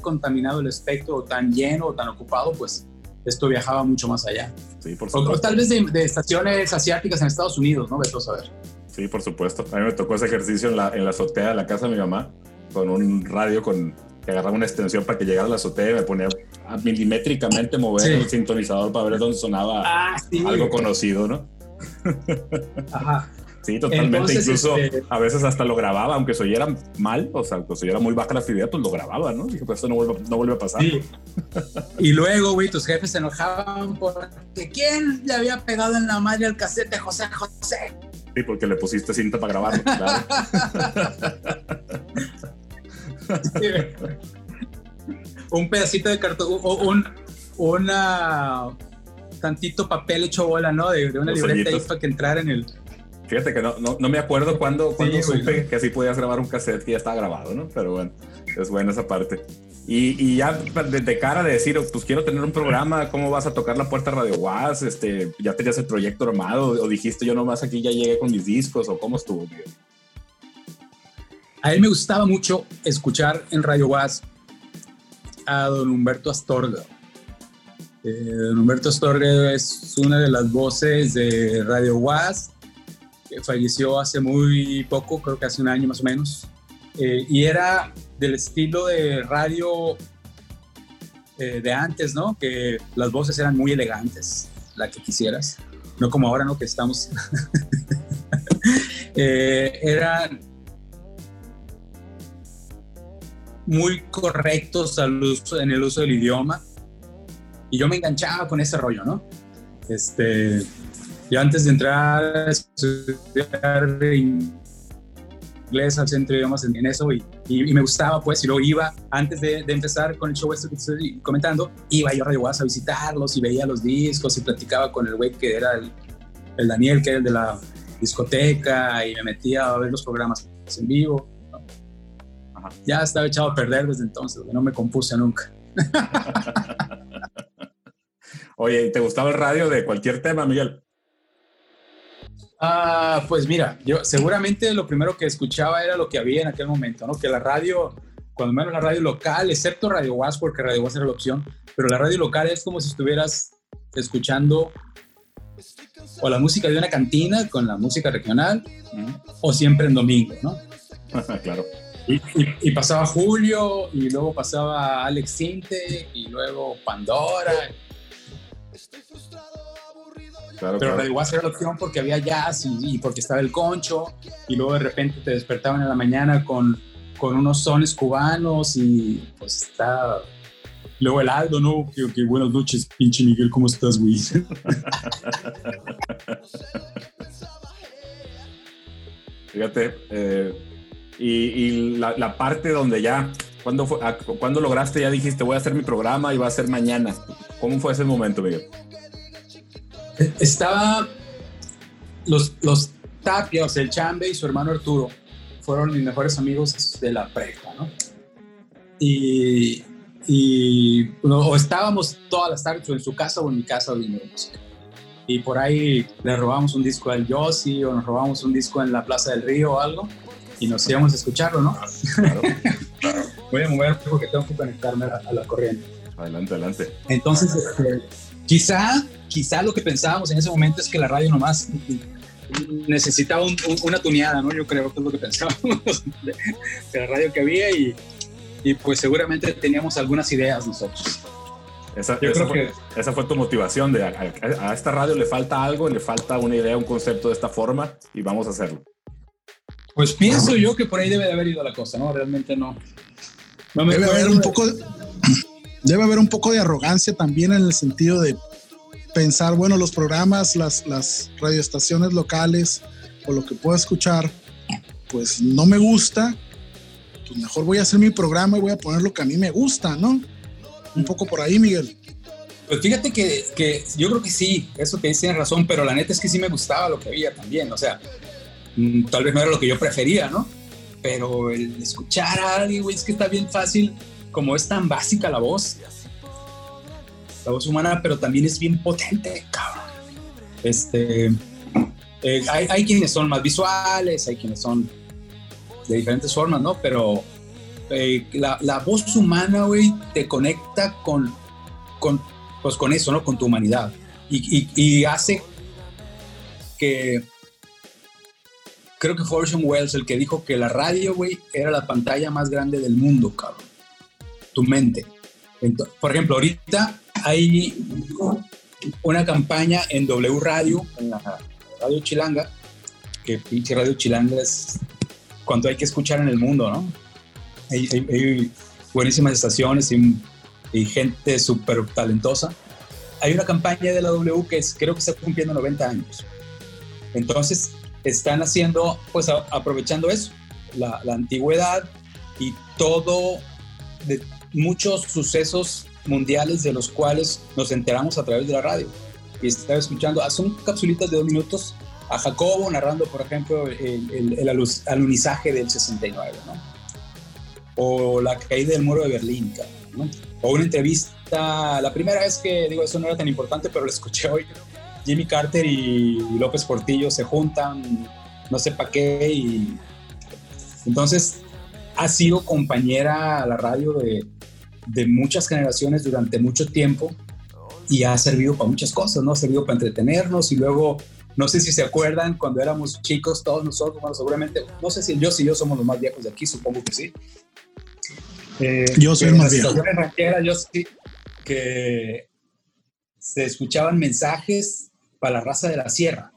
contaminado el espectro o tan lleno o tan ocupado, pues esto viajaba mucho más allá. Sí, por O, o supuesto. tal vez de, de estaciones asiáticas en Estados Unidos, ¿no? Vete a saber. Sí, por supuesto. A mí me tocó ese ejercicio en la, en la azotea de la casa de mi mamá, con un radio con, que agarraba una extensión para que llegara a la azotea y me ponía a milimétricamente mover Sí. el sintonizador para ver dónde sonaba Ah, sí. algo conocido, ¿no? (laughs) Ajá. Sí, totalmente. Entonces, Incluso este- a veces hasta lo grababa, aunque se oyera mal, o sea, que se oyera muy baja la fidelidad, pues lo grababa, ¿no? Dije, pues esto no vuelve, no vuelve a pasar. Sí. (laughs) Y luego, güey, tus jefes se enojaban porque ¿quién le había pegado en la madre al cassette de José José? Sí, porque le pusiste cinta para grabarlo, claro. (laughs) un pedacito de cartón, un, una tantito papel hecho bola, ¿no? De, de una Los libreta ahí para que entrara en el. Fíjate que no, no, no me acuerdo cuándo, güey, supe que así podías grabar un cassette que ya estaba grabado, ¿no? Pero bueno, es buena esa parte. Y, y ya de, de cara de decir, pues quiero tener un programa, ¿cómo vas a tocar la puerta Radio Was? Este, ¿Ya tenías el proyecto armado? ¿O dijiste yo nomás aquí ya llegué con mis discos? ¿O cómo estuvo? Miguel? A él me gustaba mucho escuchar en Radio Was a don Humberto Astorga. Eh, don Humberto Astorga es una de las voces de Radio Was, que falleció hace muy poco, creo que hace un año más o menos. Eh, y era del estilo de radio eh, de antes, ¿no? Que las voces eran muy elegantes, la que quisieras. No como ahora, ¿no? Que estamos... (laughs) Eh, eran muy correctos al uso- en el uso del idioma. Y yo me enganchaba con ese rollo, ¿no? Este, yo antes de entrar a estudiar inglés al centro de idiomas en, eso y, y- y me gustaba pues y luego iba antes de, de empezar con el show este que estoy comentando iba yo a Radio Guas a visitarlos y veía los discos y platicaba con el güey que era el, el Daniel que era el de la discoteca y me metía a ver los programas en vivo ¿no? Ajá. ya estaba echado a perder desde entonces no me compuse nunca (laughs) Oye, ¿y ¿te gustaba el radio de cualquier tema, Miguel? Ah, pues mira, yo seguramente lo primero que escuchaba era lo que había en aquel momento, ¿no? Que la radio, cuando menos la radio local, excepto Radio Was, porque Radio Was era la opción, pero la radio local es como si estuvieras escuchando o la música de una cantina con la música regional, o siempre en domingo, ¿no? (laughs) claro. Y, y- y pasaba Julio, y luego pasaba Alex Sinte, y luego Pandora. Claro, Pero claro. Era la opción porque había jazz y, y porque estaba el concho, y luego de repente te despertaban en la mañana con, con unos sones cubanos, y pues está. Luego el Aldo, ¿no? Que, que buenas noches, pinche Miguel, ¿cómo estás, güey? (laughs) Fíjate, eh, y, y la, la parte donde ya, ¿cuándo, fue, a- ¿cuándo lograste? Ya dijiste, voy a hacer mi programa y va a ser mañana. ¿Cómo fue ese momento, Miguel? Estaba los, los Tapias, el Chambe y su hermano Arturo fueron mis mejores amigos de la prepa, ¿no? Y, y no, o estábamos todas las tardes o en su casa o en mi casa oyendo música. Y por ahí le robamos un disco al Yossi o nos robamos un disco en la Plaza del Río o algo y nos íbamos a escucharlo, ¿no? Claro. (laughs) Voy a mover porque tengo que conectarme a, a la corriente. Adelante, adelante. Entonces, este, quizá, quizá lo que pensábamos en ese momento es que la radio nomás necesitaba un- un- una tuneada, ¿no? Yo creo que es lo que pensábamos de, (laughs) de la radio que había y, y pues seguramente teníamos algunas ideas nosotros. Esa, Yo esa creo fue, esa fue tu motivación de a, a- a esta radio le falta algo, le falta una idea, un concepto de esta forma y vamos a hacerlo. Pues pienso yo que por ahí debe de haber ido la cosa, ¿no? Realmente no. No me Debe haber un de- poco, (clears throat) debe haber un poco de arrogancia también en el sentido de pensar, bueno, los programas, las, las radioestaciones locales o lo que pueda escuchar, pues no me gusta, pues mejor voy a hacer mi programa y voy a poner lo que a mí me gusta, ¿no? Un poco por ahí, Miguel. Pues fíjate que, que yo creo que sí, eso que dices tienes razón, pero la neta es que sí me gustaba lo que había también, o sea, mm, tal vez no era lo que yo prefería, ¿no? Pero el escuchar a alguien, güey, es que está bien fácil, como es tan básica la voz, la voz humana, pero también es bien potente, cabrón. Este, eh, hay, quienes son más visuales, hay quienes son de diferentes formas, ¿no? Pero eh, la, la voz humana, güey, te conecta con, con, pues con eso, ¿no? Con tu humanidad. Y, y- y hace que... Creo que fue Orson Welles el que dijo que la radio, güey, era la pantalla más grande del mundo, cabrón. Tu mente. Ento- por ejemplo, ahorita hay una campaña en W Radio, en la Radio Chilanga, que pinche Radio Chilanga es cuanto hay que escuchar en el mundo, ¿no? Hay, hay- hay buenísimas estaciones y, y gente súper talentosa. Hay una campaña de la W que es, creo que está cumpliendo 90 años. Entonces, están haciendo, pues a- aprovechando eso, la, la antigüedad y todo, de muchos sucesos mundiales de los cuales nos enteramos a través de la radio. Y estaba escuchando, son capsulitas de dos minutos a Jacobo narrando, por ejemplo, el, el- el alunizaje del 69, ¿no? O la caída del muro de Berlín, ¿no? O una entrevista, la primera vez que, digo, eso no era tan importante, pero lo escuché hoy, Jimmy Carter y López Portillo se juntan, no sé para qué, y entonces ha sido compañera a la radio de, de muchas generaciones durante mucho tiempo y ha servido para muchas cosas, ¿no? Ha servido para entretenernos y luego, no sé si se acuerdan, cuando éramos chicos, todos nosotros, bueno, seguramente, no sé si yo y yo somos los más viejos de aquí, supongo que sí. Eh, Yo soy el más viejo. rancheras, yo sí, que se escuchaban mensajes para la raza de la sierra.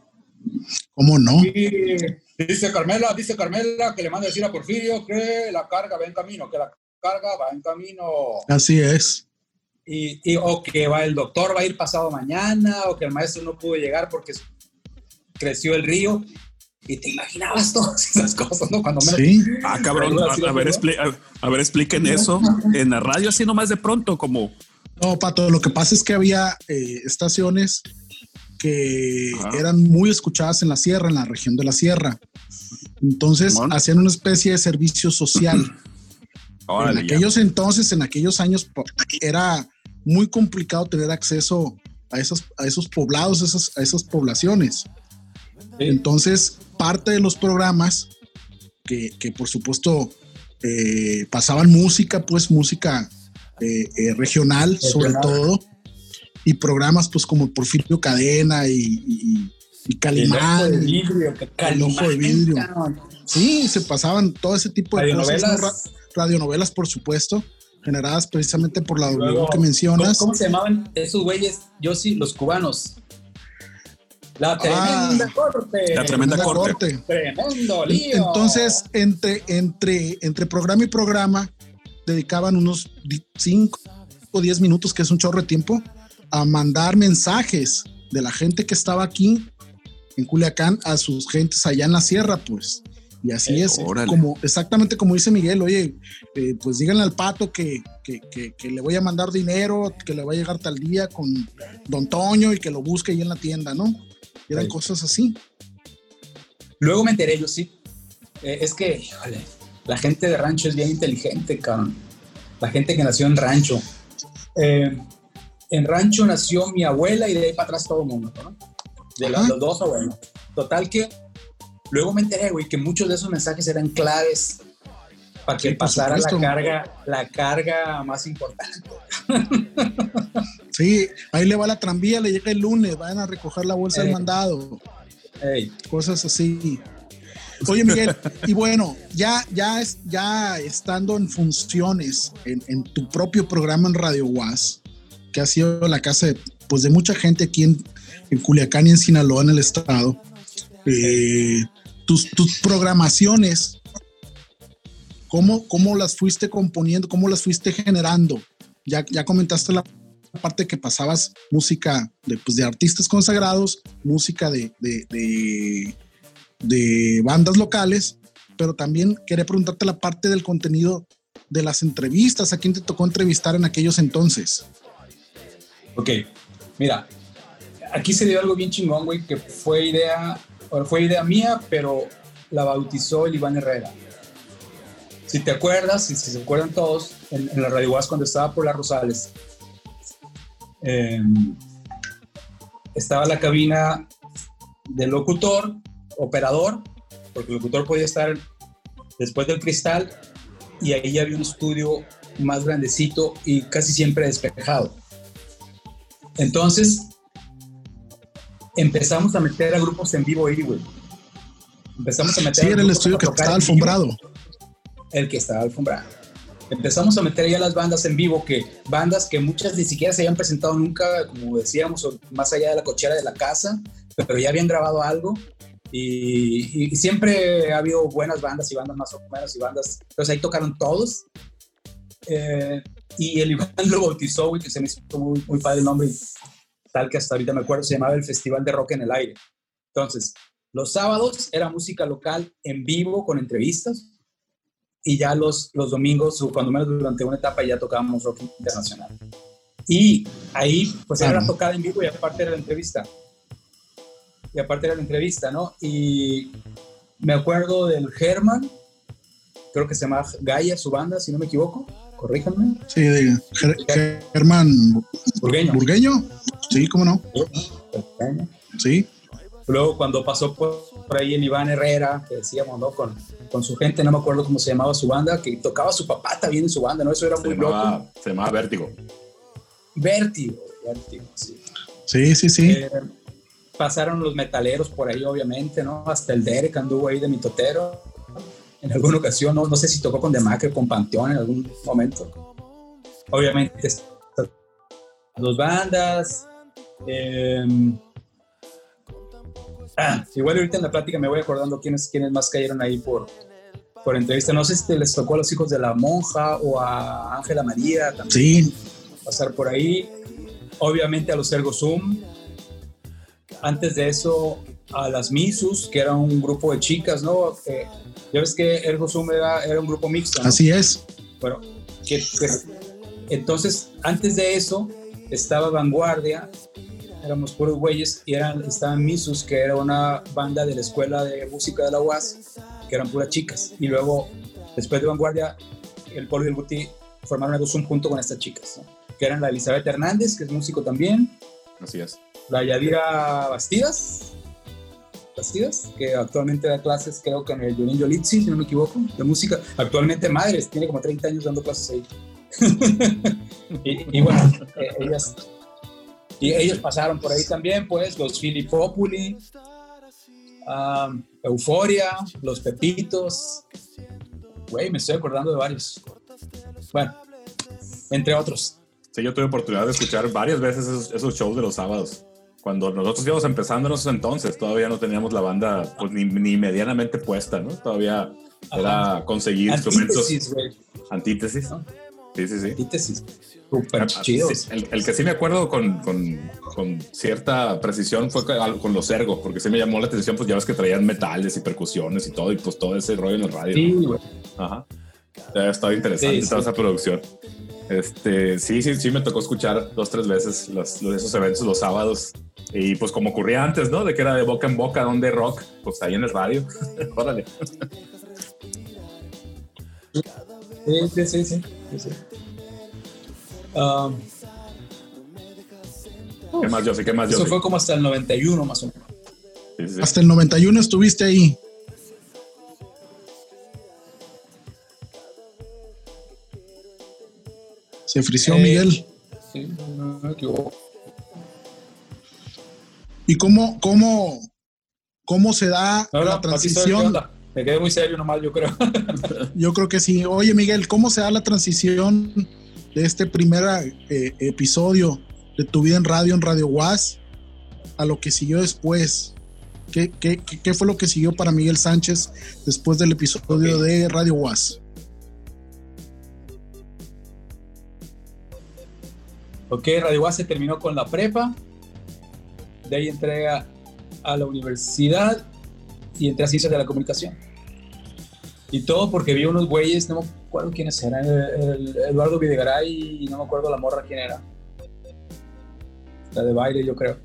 ¿Cómo no? Y dice Carmela, dice Carmela que le manda decir a Porfirio que la carga va en camino, que la carga va en camino. Así es. Y, y- o que va, el doctor va a ir pasado mañana, o que el maestro no pudo llegar porque creció el río. Y te imaginabas todas (laughs) esas cosas, ¿no? Cuando menos- Sí. Ah, cabrón, a, a a, a ver, expliquen eso en la radio, así nomás de pronto, como No, Pato, lo que pasa es que había eh, estaciones que Ajá. eran muy escuchadas en la sierra, en la región de la sierra. Entonces hacían una especie de servicio social. (clears throat) Órale, en ya. aquellos entonces, en aquellos años, era muy complicado tener acceso a esos, a esos poblados, esas, a esas poblaciones. Entonces, parte de los programas que, que por supuesto eh, pasaban música, pues música eh, eh, regional, sobre todo, y programas pues como Porfirio Cadena y, y, y El ojo Calimán. de vidrio, El ojo de Calimán, vidrio. Sí, se pasaban todo ese tipo de cosas. Radionovelas. ¿no? Ra- radionovelas, por supuesto, generadas precisamente por la W Luego, que ¿Cómo, mencionas. cómo se llamaban esos güeyes? Yo sí, los cubanos. La tremenda corte. La tremenda corte. corte. Tremendo lío. Entonces, entre, entre, entre programa y programa, dedicaban unos 5 o 10 minutos, que es un chorro de tiempo, a mandar mensajes de la gente que estaba aquí en Culiacán a sus gentes allá en la sierra, pues. Y así Eh, es, órale. como exactamente como dice Miguel, oye, eh, pues díganle al pato que, que, que- que le voy a mandar dinero, que le va a llegar tal día con Don Toño y que lo busque ahí en la tienda, ¿no? Y eran Sí. cosas así. Luego me enteré, yo sí. Eh, es que, híjole, la gente de rancho es bien inteligente, cabrón. La gente que nació en rancho. En rancho nació mi abuela y de ahí para atrás todo el mundo, ¿no? De los, dos abuelos. Total que luego me enteré, güey, que muchos de esos mensajes eran claves para que Sí, pasara la carga, la carga más importante. (laughs) Sí, ahí le va la tranvía, le llega el lunes, vayan a recoger la bolsa del Eh. mandado, Ey, cosas así. Oye, Miguel, y bueno, ya, ya, es, ya estando en funciones en, en tu propio programa en Radio UAS, que ha sido la casa de, pues, de mucha gente aquí en, en Culiacán y en Sinaloa, en el estado, eh, tus, tus programaciones, ¿cómo, ¿cómo las fuiste componiendo, cómo las fuiste generando? Ya, ya comentaste la parte que pasabas música de, pues, de artistas consagrados, música de, de, de, de bandas locales, pero también quería preguntarte la parte del contenido de las entrevistas. ¿A quién te tocó entrevistar en aquellos entonces? Ok, mira, aquí se dio algo bien chingón, güey, que fue idea, fue idea mía, pero la bautizó el Iván Herrera. Si te acuerdas, y si se acuerdan todos, en, la Radio cuando estaba por las Rosales, eh, estaba la cabina del locutor, operador, porque el locutor podía estar después del cristal, y ahí había un estudio más grandecito y casi siempre despejado. Entonces, empezamos a meter a grupos en vivo ahí, güey. Empezamos a meter Sí, a era el estudio que estaba alfombrado. El que estaba alfombrado. Empezamos a meter ya las bandas en vivo, que bandas que muchas ni siquiera se habían presentado nunca, como decíamos, más allá de la cochera de la casa, pero ya habían grabado algo. Y, y siempre ha habido buenas bandas y bandas más o menos y bandas. Entonces ahí tocaron todos. Eh, y el Iván (laughs) lo bautizó, güey, que se me hizo muy, muy padre el nombre, y tal que hasta ahorita me acuerdo, se llamaba el Festival de Rock en el Aire. Entonces, los sábados era música local en vivo con entrevistas, y ya los, los domingos, o cuando menos durante una etapa, ya tocábamos rock internacional. Y ahí, pues era la tocada en vivo y aparte era la entrevista. Y aparte era la entrevista, ¿no? Y me acuerdo del Herman, creo que se llama Gaia, su banda, si no me equivoco, corríjanme. Sí, de Ger- Germán Burgueño. Burgueño. Sí, cómo no. Burgueño. Sí. Luego cuando pasó por, por ahí el Iván Herrera, que decíamos, ¿no? Con, con su gente, no me acuerdo cómo se llamaba su banda, que tocaba su papá también en su banda, ¿no? Eso era Se muy loco. se llamaba Vértigo. Vértigo, vértigo, sí. Sí, sí, sí. Eh, pasaron los metaleros por ahí, obviamente, ¿no? Hasta el Derek anduvo ahí de mitotero. En alguna ocasión, no, no sé si tocó con Demacre, con Panteón en algún momento. Obviamente, dos bandas. eh, ah, igual ahorita en la plática me voy acordando quiénes, quiénes más cayeron ahí por, por entrevista. No sé si te les tocó a los hijos de la monja o a Ángela María también Sí. pasar por ahí. Obviamente a los Ergo Zoom. Antes de eso, a las Misus, que era un grupo de chicas, ¿no? Eh, ya ves que Ergo Zoom era, era un grupo mixto, ¿no? Así es. Bueno, que, que- entonces, antes de eso, estaba Vanguardia, éramos puros güeyes, y eran, estaban Misus, que era una banda de la Escuela de Música de la UAS, que eran puras chicas. Y luego, después de Vanguardia, el Polo y el Guti formaron Ergo Zoom junto con estas chicas, ¿no? que eran la Elizabeth Hernández, que es músico también, Así es. la Yadira Bastidas, Bastidas, que actualmente da clases, creo que en el Yonin Yolitzi, si no me equivoco, de música. Actualmente madres, tiene como 30 años dando clases ahí. (laughs) y, y bueno, (laughs) eh, ellas, y ellos pasaron por ahí también, pues, los Filipopuli. ah, Euforia, Los Pepitos. Güey, me estoy acordando de varios. Bueno, entre otros. Sí, yo tuve oportunidad de escuchar varias veces esos, esos shows de los sábados. Cuando nosotros íbamos empezando en esos entonces, todavía no teníamos la banda pues, ni, ni medianamente puesta, ¿no? Todavía era conseguir instrumentos. Antítesis, güey. Antítesis. ¿No? Sí, sí, sí. Antítesis. Súper Ah, chidos. sí, El, el que sí me acuerdo con, con, con cierta precisión fue con los Ergo, porque sí me llamó la atención, pues ya ves que traían metales y percusiones y todo, y pues todo ese rollo en el radio. Sí, güey. Ajá. Ya Estaba interesante Sí, toda sí. esa producción. Este, sí, sí, sí, me tocó escuchar dos, tres veces los, los- esos eventos los sábados. Y pues como ocurría antes, ¿no? De que era de boca en boca, donde rock, pues ahí en el radio. (laughs) Órale. Sí, sí, sí, sí. sí. Um, ¿Qué más yo? Sí, ¿qué más yo? eso fue como hasta el 91 más o menos. Sí, sí. Hasta el 91 estuviste ahí. Se frició Eh, Miguel. Sí, no me equivoco. ¿Y cómo, cómo, cómo se da No, no, la aquí estoy, ¿qué transición? Me quedé muy serio nomás, yo creo. (laughs) Yo creo que sí. Oye, Miguel, ¿cómo se da la transición de este primer eh, episodio de tu vida en radio, en Radio Was, a lo que siguió después? ¿Qué, qué, qué- fue lo que siguió para Miguel Sánchez después del episodio de Radio Was? Ok, Radio Guas se terminó con la prepa. De ahí entré a, a la universidad y entré a Ciencias de la Comunicación. Y todo porque vi unos güeyes, no me acuerdo quiénes eran, el- el Eduardo Videgaray y no me acuerdo la morra quién era. La de baile, yo creo.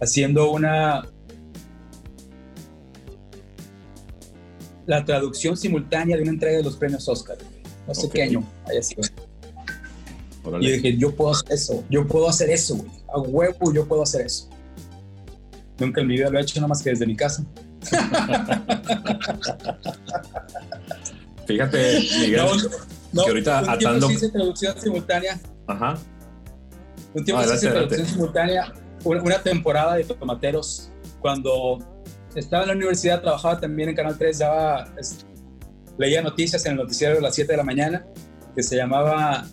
Haciendo una. La traducción simultánea de una entrega de los premios Oscar. No sé qué año haya sido. Y yo dije, yo puedo hacer eso, yo puedo hacer eso, güey. A huevo, yo puedo hacer eso. Nunca en mi vida lo he hecho, nada más que desde mi casa. (laughs) Fíjate, Miguel, No, que ahorita un atando- sí hice traducción simultánea. ajá, Un tiempo sí Adelante, hice traducción simultánea. Una, temporada de tomateros. Cuando estaba en la universidad, trabajaba también en Canal 3, daba, es- leía noticias en el noticiero de las 7 de la mañana, que se llamaba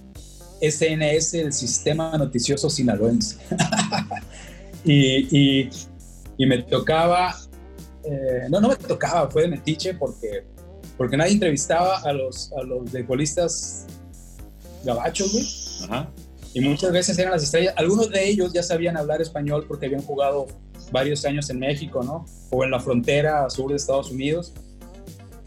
SNS, el Sistema Noticioso Sinaloense. (laughs) y, y, y me tocaba, eh, no, no me tocaba, fue de metiche porque, porque nadie entrevistaba a los, a los beisbolistas gabachos, güey. ajá. Y muchas veces eran las estrellas. Algunos de ellos ya sabían hablar español porque habían jugado varios años en México, ¿no? O en la frontera sur de Estados Unidos.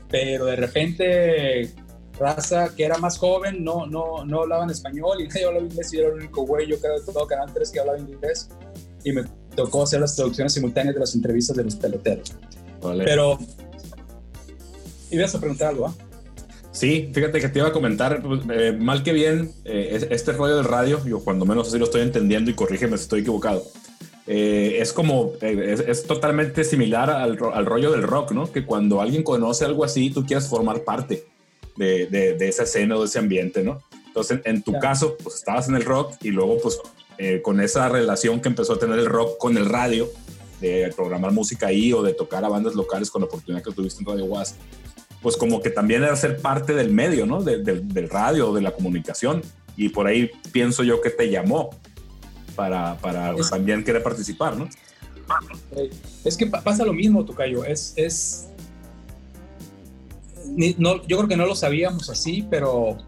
Pero de repente, raza que era más joven, no, no, no hablaban español y nadie hablaba inglés. Y yo era el único güey, yo creo, de todo Canal 3 que hablaba inglés. Y me tocó hacer las traducciones simultáneas de las entrevistas de los peloteros. Órale. Pero, ibas a preguntar algo, ¿ah? Sí, fíjate que te iba a comentar, pues, eh, mal que bien, eh, es- este rollo del radio, yo cuando menos así lo estoy entendiendo y corrígeme si estoy equivocado, eh, es como, eh, es, es totalmente similar al, al rollo del rock, ¿no? Que cuando alguien conoce algo así, tú quieres formar parte de, de- de esa escena o de ese ambiente, ¿no? Entonces, en, tu Claro. caso, pues estabas en el rock y luego, pues, eh, con esa relación que empezó a tener el rock con el radio, de programar música ahí o de tocar a bandas locales con la oportunidad que tuviste en Radio Was, pues como que también era ser parte del medio, ¿no? De- del- del radio, de la comunicación. Y por ahí pienso yo que te llamó para, para Es- también querer participar, ¿no? Eh, Es que pa- pasa lo mismo, Tocayo. Es, es ni- no, yo creo que no lo sabíamos así, pero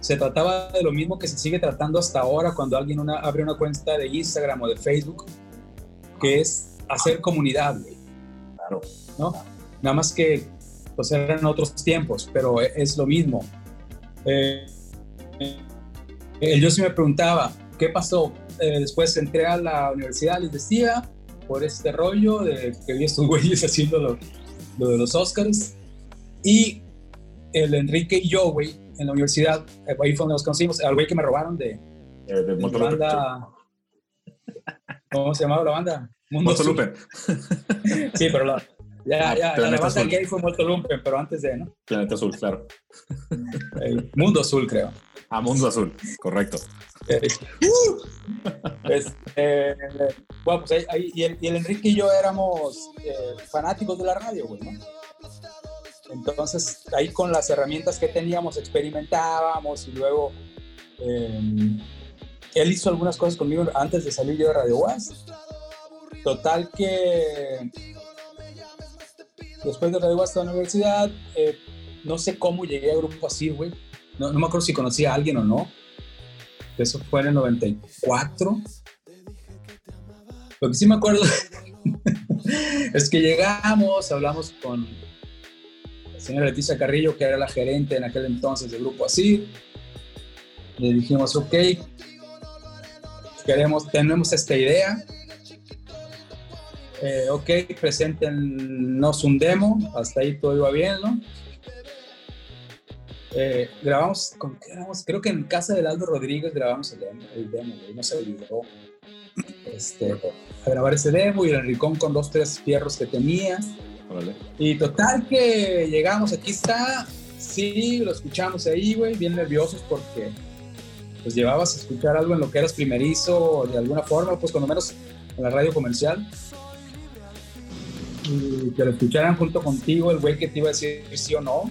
se trataba de lo mismo que se sigue tratando hasta ahora cuando alguien una- abre una cuenta de Instagram o de Facebook, que es hacer comunidad, güey. Claro. ¿no? Nada más que pues eran otros tiempos, pero e- es lo mismo. Eh, eh, yo sí me preguntaba, ¿qué pasó? Eh, después entré a la universidad, les decía, por este rollo de que vi estos (laughs) güeyes haciendo lo, lo de los Oscars. Y el Enrique y yo, güey, en la universidad, eh, ahí fue donde nos conocimos, al güey que me robaron de, Eh, de de mi banda. ¿Cómo se llamaba la banda? Mundo. Sí, pero la, Ya, Ah, ya, la banda Azul. gay fue Muerto Lumpen, pero antes de, ¿no? Planeta Azul, claro. Eh, Mundo Azul, creo. A Mundo Azul, correcto. Eh, este, bueno, pues ahí, ahí- y, el, y el Enrique y yo éramos eh, fanáticos de la radio, güey, ¿no? Entonces, ahí con las herramientas que teníamos experimentábamos y luego eh, él hizo algunas cosas conmigo antes de salir yo de Radio Was. Total que después de Radio Was a la universidad, eh, no sé cómo llegué a Grupo Asir, güey. No, no me acuerdo si conocí a alguien o no. Eso fue en el 94. Lo que sí me acuerdo (laughs) es que llegamos, hablamos con señora Leticia Carrillo, que era la gerente en aquel entonces del grupo así. Le dijimos, ok, queremos, tenemos esta idea. Eh, ok, preséntenos un demo, hasta ahí todo iba bien, ¿no? Eh, grabamos, ¿con qué grabamos? Creo que en casa del Aldo Rodríguez grabamos el demo, el demo güey, no se olvidó este, a grabar ese demo y el Enricón con dos, tres fierros que tenía. Órale. Y total que llegamos, aquí está, sí, lo escuchamos ahí, güey, bien nerviosos porque pues llevabas a escuchar algo en lo que eras primerizo de alguna forma, pues cuando menos en la radio comercial. Y que lo escucharan junto contigo, el güey que te iba a decir sí o no.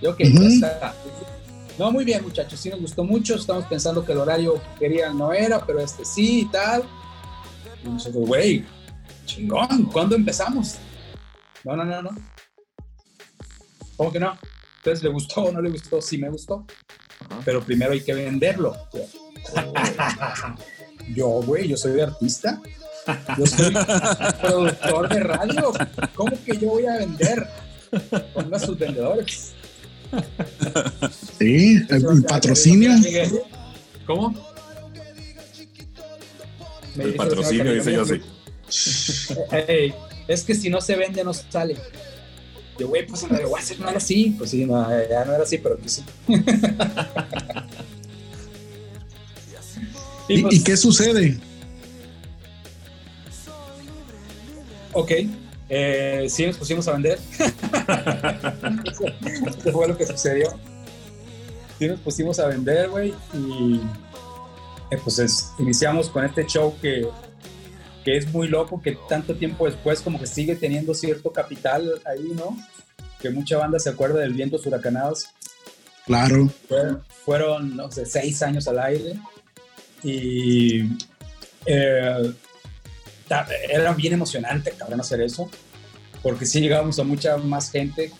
Yo que Ujú. está. No, muy bien, muchachos, sí nos gustó mucho. Estamos pensando que el horario que querían no era, pero este sí y tal. Y nosotros, güey, chingón, ¿cuándo empezamos? No, no, no, no. ¿Cómo que no? Entonces, ¿le gustó o no le gustó? Sí me gustó. Pero primero hay que venderlo. (laughs) Yo, güey, yo soy artista. Yo soy productor de radio. ¿Cómo que yo voy a vender? Ponga sus vendedores. Sí, el, el patrocinio. ¿Cómo? El patrocinio, dice yo Carrillo, sí. Es que si no se vende, no sale. Yo, güey, pues en Radio WhatsApp no era así. Pues sí, no, ya no era así, pero pues sí. (laughs) ¿Y, pues, y qué sucede? Ok, eh, sí nos pusimos a vender. (laughs) Eso fue lo que sucedió. Sí nos pusimos a vender, güey, y eh, pues es- iniciamos con este show que, que es muy loco, que tanto tiempo después como que sigue teniendo cierto capital ahí, ¿no? Que mucha banda se acuerda del Vientos Huracanados. Claro. Fueron, fueron, no sé, seis años al aire y eh, era bien emocionante, cabrón, hacer eso, porque sí llegábamos a mucha más gente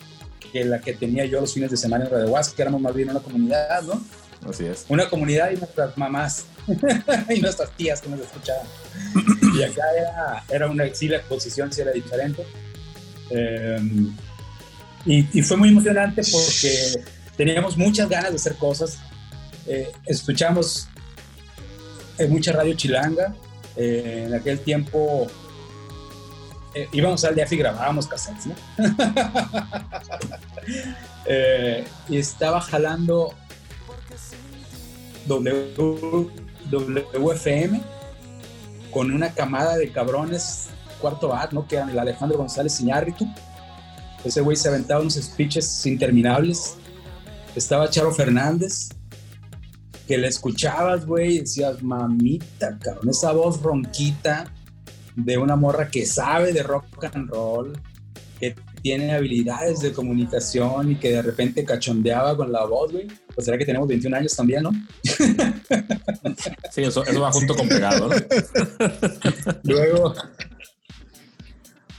que la que tenía yo los fines de semana en Radio Huasca, que éramos más bien una comunidad, ¿no? Así es. Una comunidad y nuestras mamás (laughs) y nuestras tías que nos escuchaban. Y acá era, era una, sí, la exposición sí era diferente. Eh, y, fue muy emocionante porque teníamos muchas ganas de hacer cosas. Eh, escuchamos eh, mucha radio chilanga. Eh, en aquel tiempo eh, íbamos al DF y grabábamos cassettes, ¿no? (laughs) Y estaba jalando W, WFM con una camada de cabrones cuarto bat, ¿no? Que eran el Alejandro González Iñárritu. Ese güey se aventaba unos speeches interminables. Estaba Charo Fernández, que le escuchabas, güey, y decías, mamita, cabrón, esa voz ronquita de una morra que sabe de rock and roll, tiene habilidades de comunicación y que de repente cachondeaba con la voz, güey. Pues será que tenemos 21 años también, ¿no? Sí, eso, eso va junto con pegado, ¿no? (laughs) Luego,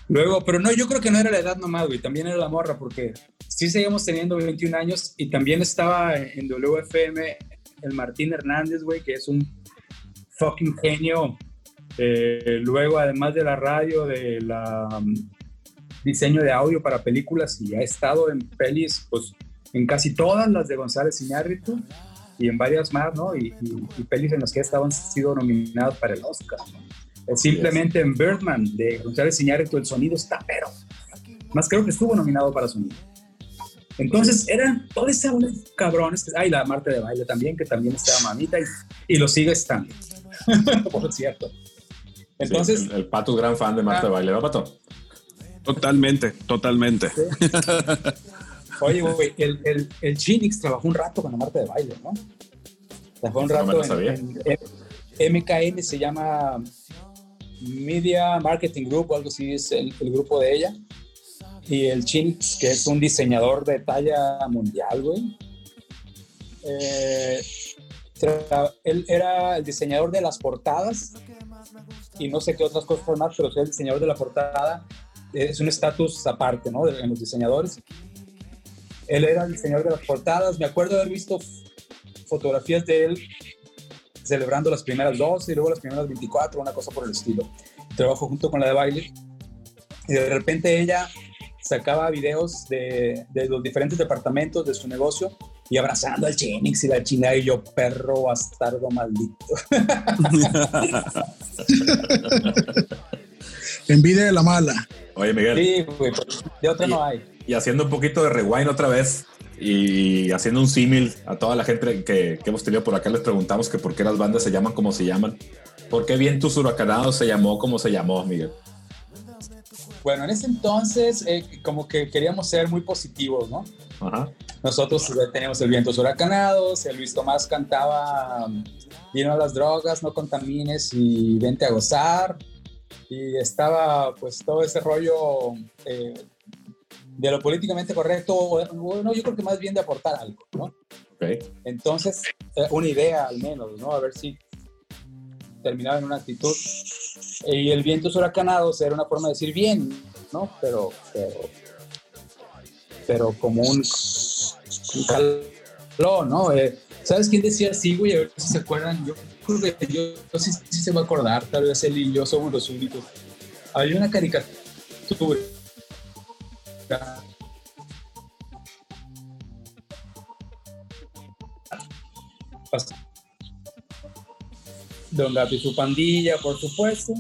luego, pero no, yo creo que no era la edad nomás, güey, también era la morra, porque sí seguimos teniendo 21 años y también estaba en WFM el Martín Hernández, güey, que es un fucking genio. Eh, luego, además de la radio, de la diseño de audio para películas y ha estado en pelis, pues en casi todas las de González Iñárritu y en varias más, ¿no? Y, y- y pelis en las que han sido nominados para el Oscar, ¿no? Simplemente en Birdman de González Iñárritu el sonido está pero. Más creo que estuvo nominado para sonido. Entonces eran bola de cabrones. Ay, la Marta de baile también, que también estaba mamita y, y lo sigue estando. (laughs) Por cierto. Entonces, Sí, el, el Pato es gran fan de Marta Ah. de Baile, ¿verdad, Pato? (laughs) Totalmente, totalmente. Oye, güey, el, el, el Chinix trabajó un rato con la Marta de baile, ¿no? Trabajó un No rato sabía. en, en MKM, se llama Media Marketing Group o algo así, es el, el grupo de ella. Y el Chinix, que es un diseñador de talla mundial, güey. Eh, él era el diseñador de las portadas y no sé qué otras cosas más, pero ser el diseñador de la portada es un estatus aparte, ¿no? En los diseñadores. Él era el diseñador de las portadas. Me acuerdo haber visto fotografías de él celebrando las primeras 12 y luego las primeras 24, una cosa por el estilo. Trabajó junto con la de baile. Y de repente ella sacaba videos de, de los diferentes departamentos de su negocio y abrazando al Chenix y la chingada y yo, perro bastardo maldito. (laughs) (laughs) Envidia de la mala. Oye, Miguel, Sí, güey, pero de otra no hay. y haciendo un poquito de rewind otra vez y haciendo un símil a toda la gente que, que hemos tenido por acá, les preguntamos que por qué las bandas se llaman como se llaman. ¿Por qué Vientos Huracanados se llamó como se llamó, Miguel? Bueno, en ese entonces eh, como que queríamos ser muy positivos, ¿no? Ajá. Nosotros teníamos el Vientos Huracanados, el Luis Tomás cantaba um, Vino a las drogas, no contamines y vente a gozar. Y estaba pues todo ese rollo eh, de lo políticamente correcto, bueno, yo creo que más bien de aportar algo, ¿no? Ok. Entonces, eh, una idea al menos, ¿no? A ver si terminaba en una actitud. Y el vientos huracanados era una forma de decir bien, ¿no? Pero, pero, pero como un, un calor, ¿no? Eh, ¿Sabes quién decía así, güey? A ver si se acuerdan. Yo yo, yo sí, sí se va a acordar, tal vez él y yo somos los únicos. Había una caricatura Don Gato su pandilla, por supuesto,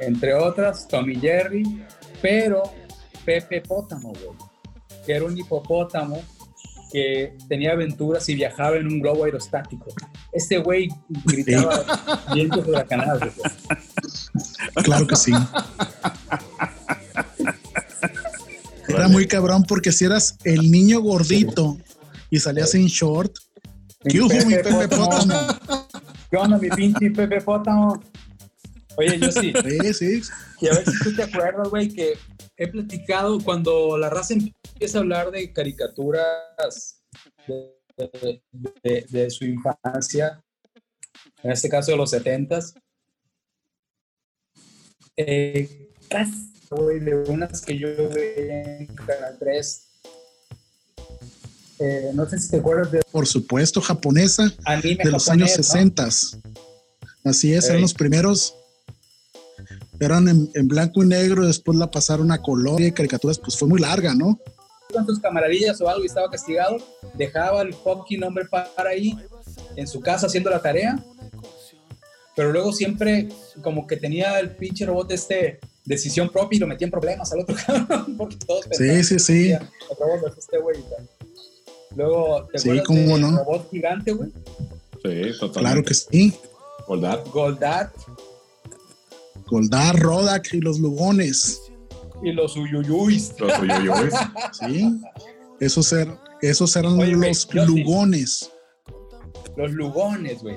entre otras, Tommy Jerry, pero Pepe Pótamo, que era un hipopótamo que tenía aventuras y viajaba en un globo aerostático. Este güey gritaba vientos huracanados. güey. Claro que sí. Era muy cabrón porque si eras el niño gordito y salías en short, ¿qué hubo, mi Pepe Pótamo? ¿Qué onda, mi pinche Pepe Pótamo? Oye, yo sí. Sí, sí. Y a ver si tú te acuerdas, güey, que he platicado cuando la raza empieza a hablar de caricaturas de, de- de- de su infancia, en este caso de los setentas, eh, casi, güey, de unas que yo veía en Canal 3. Eh, no sé si te acuerdas de Por supuesto, japonesa anime de los japonés, años ¿no? 60. Así es, eran los primeros. Eran en, en blanco y negro, después la pasaron a color y caricaturas, pues fue muy larga, ¿no? Con sus camaradillas o algo y estaba castigado, dejaba el fucking hombre para ahí en su casa haciendo la tarea, pero luego siempre como que tenía el pinche robot este decisión propia y lo metía en problemas al otro (laughs) cabrón, porque todos pensaban sí, sí. decía, el robot es este güey y tal. Luego, ¿te Sí, acuerdas cómo del no. robot gigante, güey? Sí, totalmente. Claro que sí. Goldar. Goldar Goldar, Rodak y los Lugones. Y los Uyuyuis. Los uyuyuys. Sí. Esos, er- esos eran Oye, los sí. Lugones. Los Lugones, güey.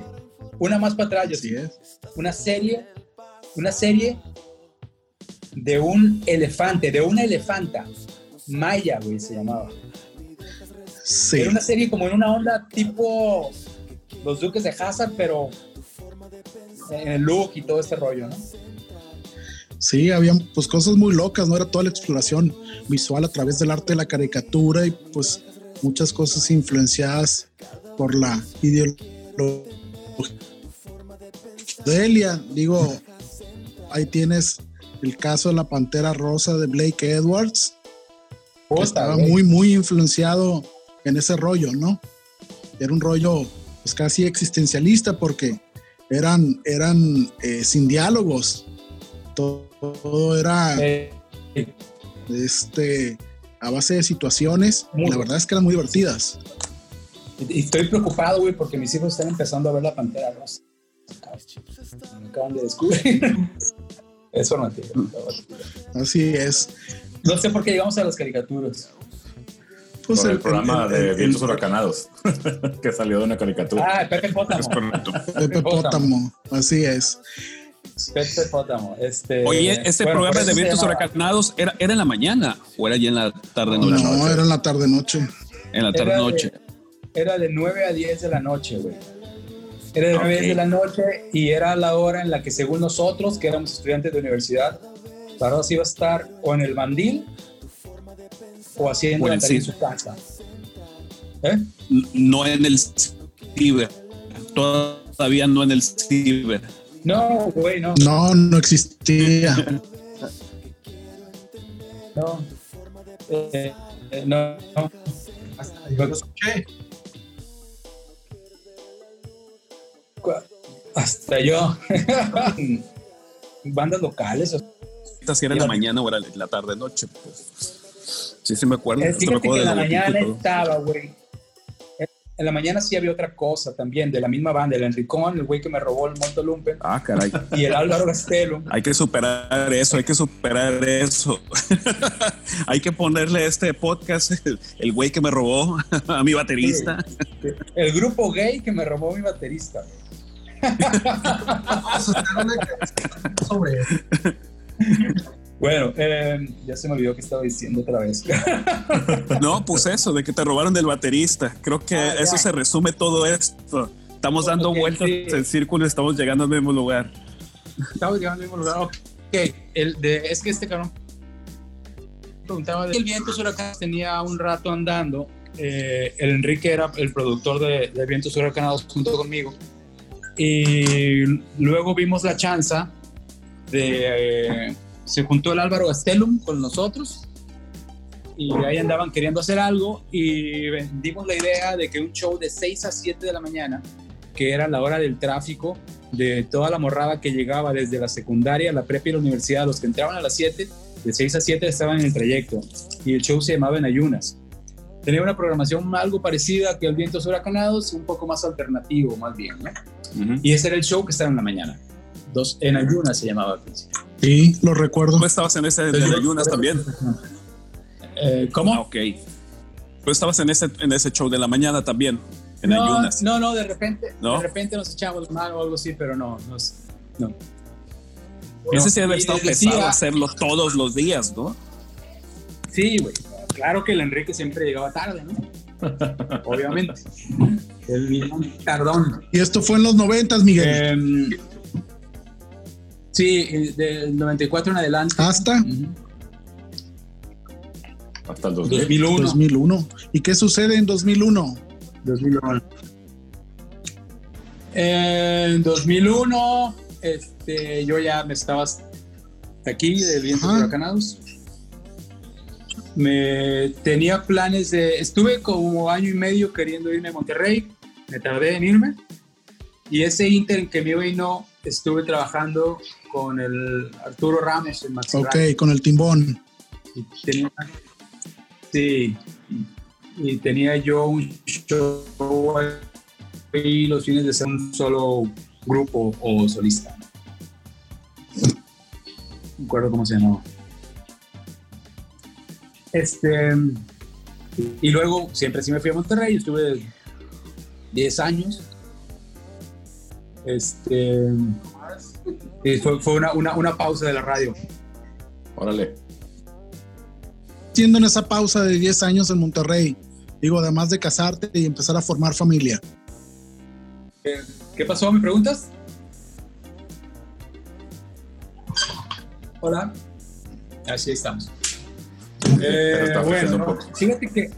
Una más para atrás, yo sí. es. una serie, una serie de un elefante, de una elefanta. Maya, güey, se llamaba. Sí. Era una serie como en una onda tipo Los Duques de Hazard, pero en el look y todo este rollo, ¿no? Sí, habían pues cosas muy locas, ¿no? Era toda la exploración visual a través del arte de la caricatura y pues muchas cosas influenciadas por la ideología de Elia. Digo, ahí tienes el caso de la Pantera Rosa de Blake Edwards, que estaba muy, muy influenciado en ese rollo, ¿no? Era un rollo pues casi existencialista porque eran, eran eh, sin diálogos. Todo, todo era Eh, este, a base de situaciones. Muy la verdad es que eran muy divertidas. y estoy preocupado, güey, porque mis hijos están empezando a ver la Pantera Rosa. Me acaban de descubrir. (laughs) es formativo. Así es. No sé por qué llegamos a las caricaturas. Pues Por el, el- programa el- de el- Vientos Huracanados, (laughs) que salió de una caricatura. Ah, Pepe Pótamo. Pepe Pótamo, así es. Pepe Pótamo. Este, Oye, este bueno, programa de llama- huracanados era, era en la mañana o era ya en la tarde noche. No, era en la tarde noche. En la tarde Era noche. de, era de 9 a 10 de la noche, güey. Era de 9 a Ok. 10 de la noche y era la hora en la que, según nosotros, que éramos estudiantes de universidad, Pardos iba a estar o en el bandil o haciendo la en su casa. ¿Eh? No en el ciber. Todavía no en el ciber. No, güey, no. No, no existía. No. Eh, eh, no, no. Yo lo escuché. Hasta yo. (laughs) Bandas locales. o- Esta si era en la mañana o era en la tarde noche. Pues. Sí, sí me acuerdo. Eh, Hasta me Fíjate que en la mañana estaba, güey. En la mañana sí había otra cosa también, de la misma banda, el Enricón, el güey que me robó el Monto Lumpen, Ah, caray. (laughs) y el Álvaro Gastelo. Hay que superar eso, hay que superar eso. (laughs) hay que ponerle este podcast el- el güey que me robó (laughs) a mi baterista. El grupo gay que me robó mi baterista. A canción sobre eso. Bueno, eh, ya se me olvidó que estaba diciendo otra vez. (laughs) No, pues eso, de que te robaron del baterista. Creo que Ah, ya. eso se resume todo esto. Estamos dando Ok, vueltas sí. en círculo y estamos llegando al mismo lugar. Estamos llegando al mismo lugar. Ok, el de, es que este cabrón preguntaba de el Vientos Huracanes tenía un rato andando. eh, el Enrique era el productor de, de Vientos Huracanados junto conmigo. Y luego vimos la chanza de. eh, se juntó el Álvaro Gastelum con nosotros. Y ahí andaban queriendo hacer algo. Y vendimos la idea de que un show de 6 a 7 de la mañana, que era la hora del tráfico, de toda la morrada que llegaba desde la secundaria, la prepa y la universidad, los que entraban a las 7, de 6 a 7 estaban en el trayecto y el show se llamaba En Ayunas. Tenía una programación algo parecida que el Vientos Huracanados, un poco más alternativo, más bien. ¿no? Y ese era el show que estaba en la mañana. Dos, en Ayunas se llamaba al principio. Sí, lo recuerdo. Tú estabas en ese de ayunas también. Eh, ¿Cómo? Ah, ok. Tú estabas en ese, en ese show de la mañana también, en no, ayunas. no, no, de repente, ¿No? de repente nos echamos mal o algo así, pero no, no, es- no. Ese sí debe estar les decía- pesado hacerlo todos los días, ¿no? Sí, güey. Claro que el Enrique siempre llegaba tarde, ¿no? (laughs) Obviamente. El mismo tardón. Y esto fue en los noventas, Miguel. Em, sí, eh, del 94 en adelante. Hasta. Hasta el 2000. 2001. 2001. ¿Y qué sucede en 2001? 2001. En 2001, este, yo ya me estaba aquí de Vientos. Huracanados. Me tenía planes de. Estuve como año y medio queriendo irme a Monterrey. Me tardé en irme. Y ese inter en que me iba y no, estuve trabajando con el Arturo Ramos en Maxi Ok, con el timbón. Y tenía, sí, y tenía yo un show ahí los fines de ser un solo grupo o solista. No me acuerdo cómo se llamaba. Este, y luego siempre sí me fui a Monterrey, estuve 10 años. Este, y fue, fue una, una, una pausa de la radio. Órale. Siendo en esa pausa de 10 años en Monterrey, digo, además de casarte y empezar a formar familia. ¿Qué, qué pasó? ¿Me preguntas? Hola. Así estamos. Eh, bueno, no, fíjate que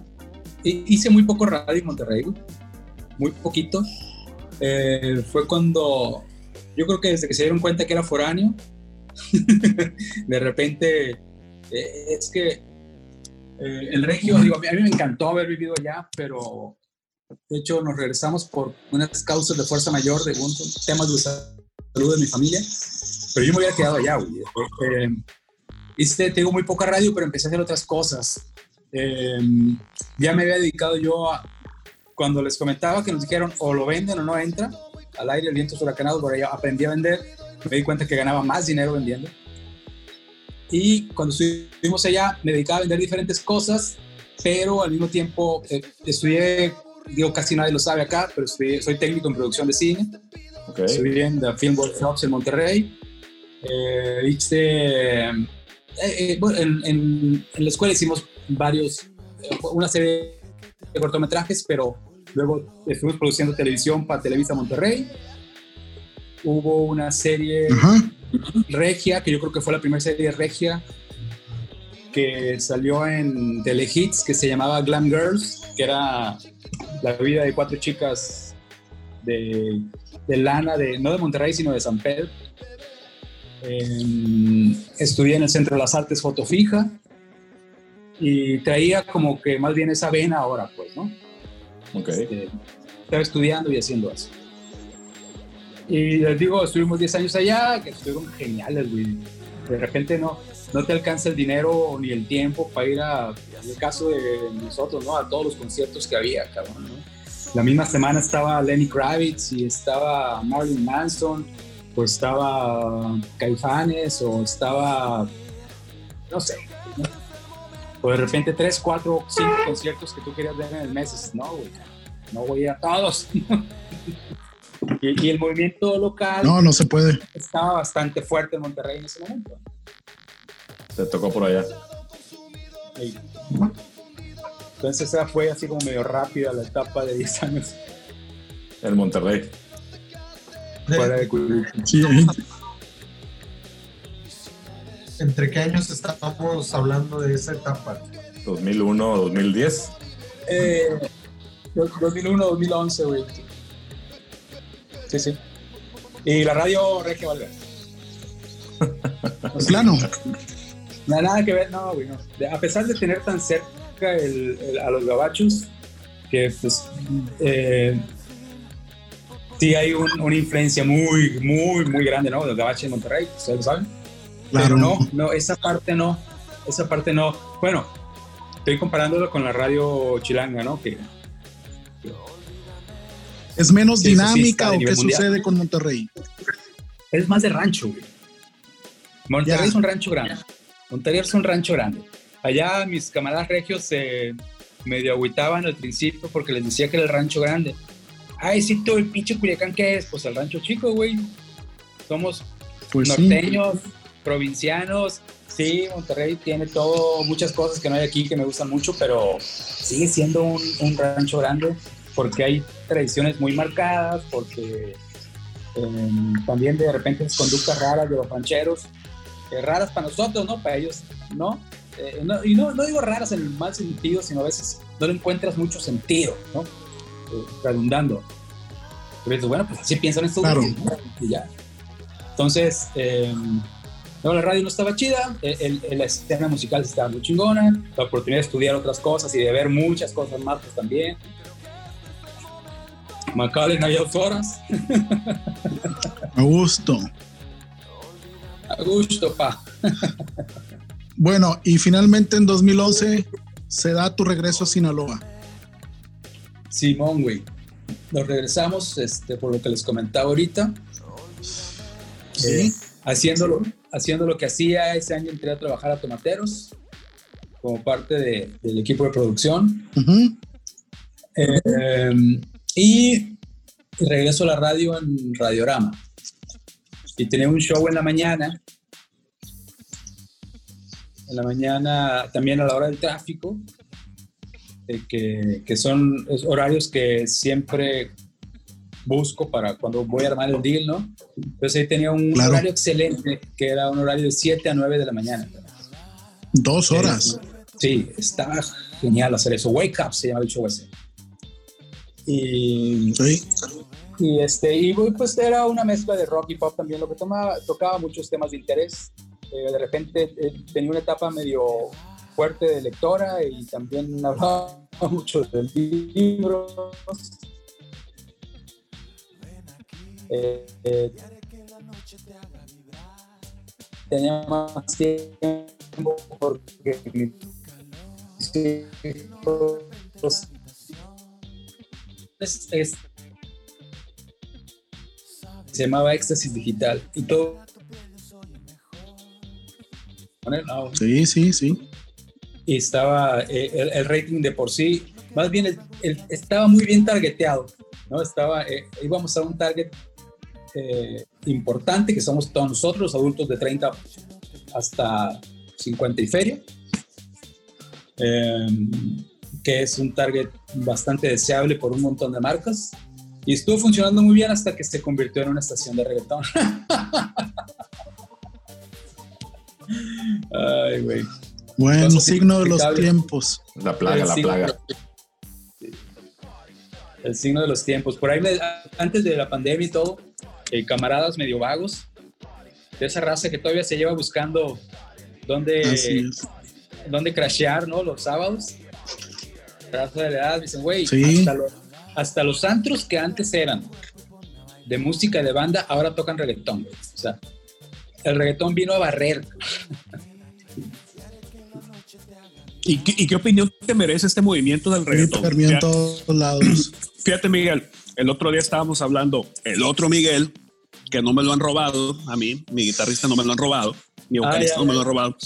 hi- hice muy poco radio en Monterrey, muy poquito. Eh, fue cuando, yo creo que desde que se dieron cuenta que era foráneo, (laughs) de repente, eh, es que eh, el regio, digo, a mí, a mí me encantó haber vivido allá, pero de hecho nos regresamos por unas causas de fuerza mayor, de un- temas de salud de mi familia, pero yo me hubiera quedado allá, güey. Eh, hice, tengo muy poca radio, pero empecé a hacer otras cosas. Eh, ya me había dedicado yo a, cuando les comentaba que nos dijeron o lo venden o no entra, al aire el viento huracanado, por ahí aprendí a vender, me di cuenta que ganaba más dinero vendiendo. Y cuando estuvimos allá, me dedicaba a vender diferentes cosas, pero al mismo tiempo eh, estudié, digo, casi nadie lo sabe acá, pero estudié- soy técnico en producción de cine. Ok. Estudié en The Film Workshops en Monterrey. Eh, hice, eh, eh, bueno, en, en- en la escuela hicimos varios, una serie de cortometrajes, pero luego estuvimos produciendo televisión para Televisa Monterrey. Hubo una serie regia, que yo creo que fue la primera serie regia que salió en Telehits, que se llamaba Glam Girls, que era la vida de cuatro chicas de, de lana, de, no de Monterrey, sino de San Pedro. Em, estudié en el Centro de las Artes Foto Fija y traía como que más bien esa vena ahora, pues, ¿no? Ok. Este, estaba estudiando y haciendo eso. Y les digo, estuvimos 10 años allá, que estuvieron geniales, güey. De repente no, no te alcanza el dinero ni el tiempo para ir a, en el caso de nosotros, ¿no? A todos los conciertos que había, cabrón, ¿no? La misma semana estaba Lenny Kravitz y estaba Marilyn Manson, o estaba Caifanes, o estaba, no sé. O de repente tres, cuatro, cinco conciertos que tú querías ver en el mes, no, güey, no voy a ir a todos. (laughs) y, y el movimiento local No, no se puede. estaba bastante fuerte en Monterrey en ese momento. Te tocó por allá. Ahí. Entonces esa fue así como medio rápida la etapa de 10 años En Monterrey. fuera de Culiacán. Sí, ¿Entre qué años estábamos hablando de esa etapa? 2001 2010. Eh, 2001, 2011, güey. Sí, sí. Y la radio Regia Valga. de (laughs) plano. Nada, nada que ver, no, güey, no. De- a pesar de tener tan cerca el- el- a los gabachos, que pues eh, sí hay un- una influencia muy, muy, muy grande, ¿no? De los gabachos en Monterrey, ustedes lo saben. Claro. Pero no, no, esa parte no, esa parte no. Bueno, estoy comparándolo con la radio chilanga, ¿no? Que ¿Es menos dinámica o qué mundial. sucede con Monterrey? es más de rancho, güey. Monterrey Ya. es un rancho grande. Monterrey es un rancho grande. Allá mis camaradas regios se medio agüitaban al principio porque les decía que era el rancho grande. Ay, sí, tú, el pinche Culiacán, ¿qué es? Pues el rancho chico, güey. Somos Pues sí. Provincianos. Sí, Monterrey tiene todo, muchas cosas que no hay aquí que me gustan mucho, pero sigue siendo un, un rancho grande porque hay tradiciones muy marcadas, porque eh, también de repente conductas raras de los rancheros, eh, raras para nosotros, ¿no? Para ellos, ¿no? Eh, no- y no, no digo raras en el mal sentido, sino a veces no le encuentras mucho sentido, ¿no? Eh, redundando. Pero bueno, pues así piensan estos Claro. güeyes, ¿no? Y ya. Entonces, eh, no, la radio no estaba chida, el- el- la escena musical estaba muy chingona, la oportunidad de estudiar otras cosas y de ver muchas cosas más pues, también. Macabre no había dos horas. A gusto. A gusto, pa. Bueno, y finalmente en 2011 se da tu regreso a Sinaloa. Simón, güey. Nos regresamos, este, por lo que les comentaba ahorita. Eh, haciendo, lo, haciendo lo que hacía, ese año entré a trabajar a Tomateros como parte de- del equipo de producción. Eh, y regreso a la radio en Radiorama. Y tenía un show en la mañana. En la mañana, también a la hora del tráfico, eh, que, que son horarios que siempre busco para cuando voy a armar el deal, ¿no? Entonces ahí tenía un Claro. horario excelente, que era un horario de 7 a 9 de la mañana. Dos horas. Sí, estaba genial hacer eso. Wake Up se llama el show ese. Y, Sí. y este, y pues era una mezcla de rock y pop también lo que tomaba, tocaba muchos temas de interés. Eh, de repente eh, tenía una etapa medio fuerte de lectora y también (laughs) hablaba mucho de libros. Eh, eh, tenía más tiempo porque mis hijos es- es- se llamaba Éxtasis Digital y todo Sí, sí, sí. y estaba eh, el, el rating de por sí, más bien el- el- estaba muy bien targeteado, ¿no? Estaba, eh, íbamos a un target eh, importante, que somos todos nosotros, los adultos de 30 hasta 50 y feria, eh, que es un target bastante deseable por un montón de marcas. Y estuvo funcionando muy bien hasta que se convirtió en una estación de reggaetón. (laughs) Ay, güey. Buen Cosas signo de los tiempos. La plaga, El la plaga. El signo de los tiempos. Por ahí, me- antes de la pandemia y todo, eh, camaradas medio vagos, de esa raza que todavía se lleva buscando dónde, dónde crashear, ¿no? Los sábados. Raza de la edad, dicen, güey, Sí. hasta, los, hasta los antros que antes eran de música de banda, ahora tocan reggaetón. O sea, el reggaetón vino a barrer. (laughs) ¿Y qué, y qué opinión te merece este movimiento del reggaetón? en todos lados. (clears throat) Fíjate, Miguel, el otro día estábamos hablando, el otro Miguel, que no me lo han robado, a mí, mi guitarrista no me lo han robado, mi vocalista ya, no me lo han robado.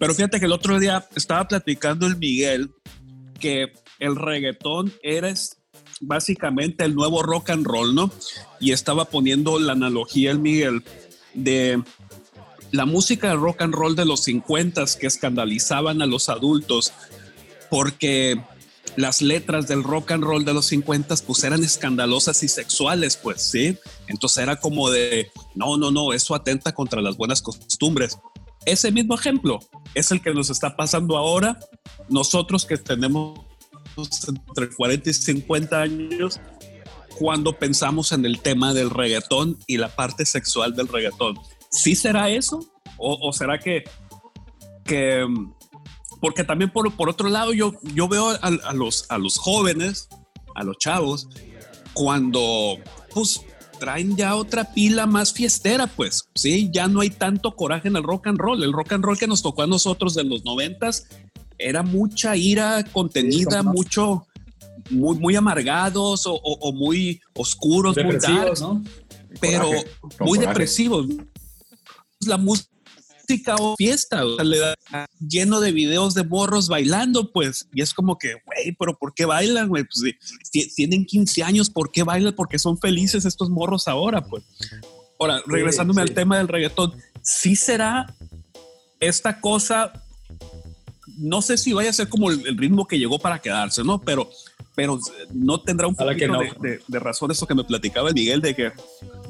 Pero fíjate que el otro día estaba platicando el Miguel que el reggaetón era es- básicamente el nuevo rock and roll, ¿no? Y estaba poniendo la analogía el Miguel de la música de rock and roll de los 50 que escandalizaban a los adultos porque las letras del rock and roll de los 50 pues eran escandalosas y sexuales, pues sí. Entonces era como de, no, no, no, eso atenta contra las buenas costumbres. Ese mismo ejemplo es el que nos está pasando ahora. Nosotros que tenemos entre 40 y 50 años, cuando pensamos en el tema del reggaetón y la parte sexual del reggaetón. ¿Sí será eso? ¿O, o será que, que porque también por, por otro lado yo, yo veo a, a los, a los jóvenes, a los chavos, cuando pues traen ya otra pila más fiestera, pues, sí, ya no hay tanto coraje en el rock and roll. El rock and roll que nos tocó a nosotros de los noventas era mucha ira contenida, no. mucho, muy, muy amargados o, o- o muy oscuros, muy Depresivos, darks, ¿no? pero Coraje, muy coraje. depresivos. La música o fiesta, o sea, le da lleno de videos de morros bailando, pues, y es como que, güey, pero ¿por qué bailan, güey? Pues, si- tienen 15 años, ¿por qué bailan? Porque son felices estos morros ahora, pues. Ahora, regresándome sí. al tema del reggaetón, ¿sí será esta cosa? No sé si vaya a ser como el, el ritmo que llegó para quedarse, ¿no? Pero, pero no tendrá un Ojalá que poquito no. de, de- de razón eso que me platicaba el Miguel de que,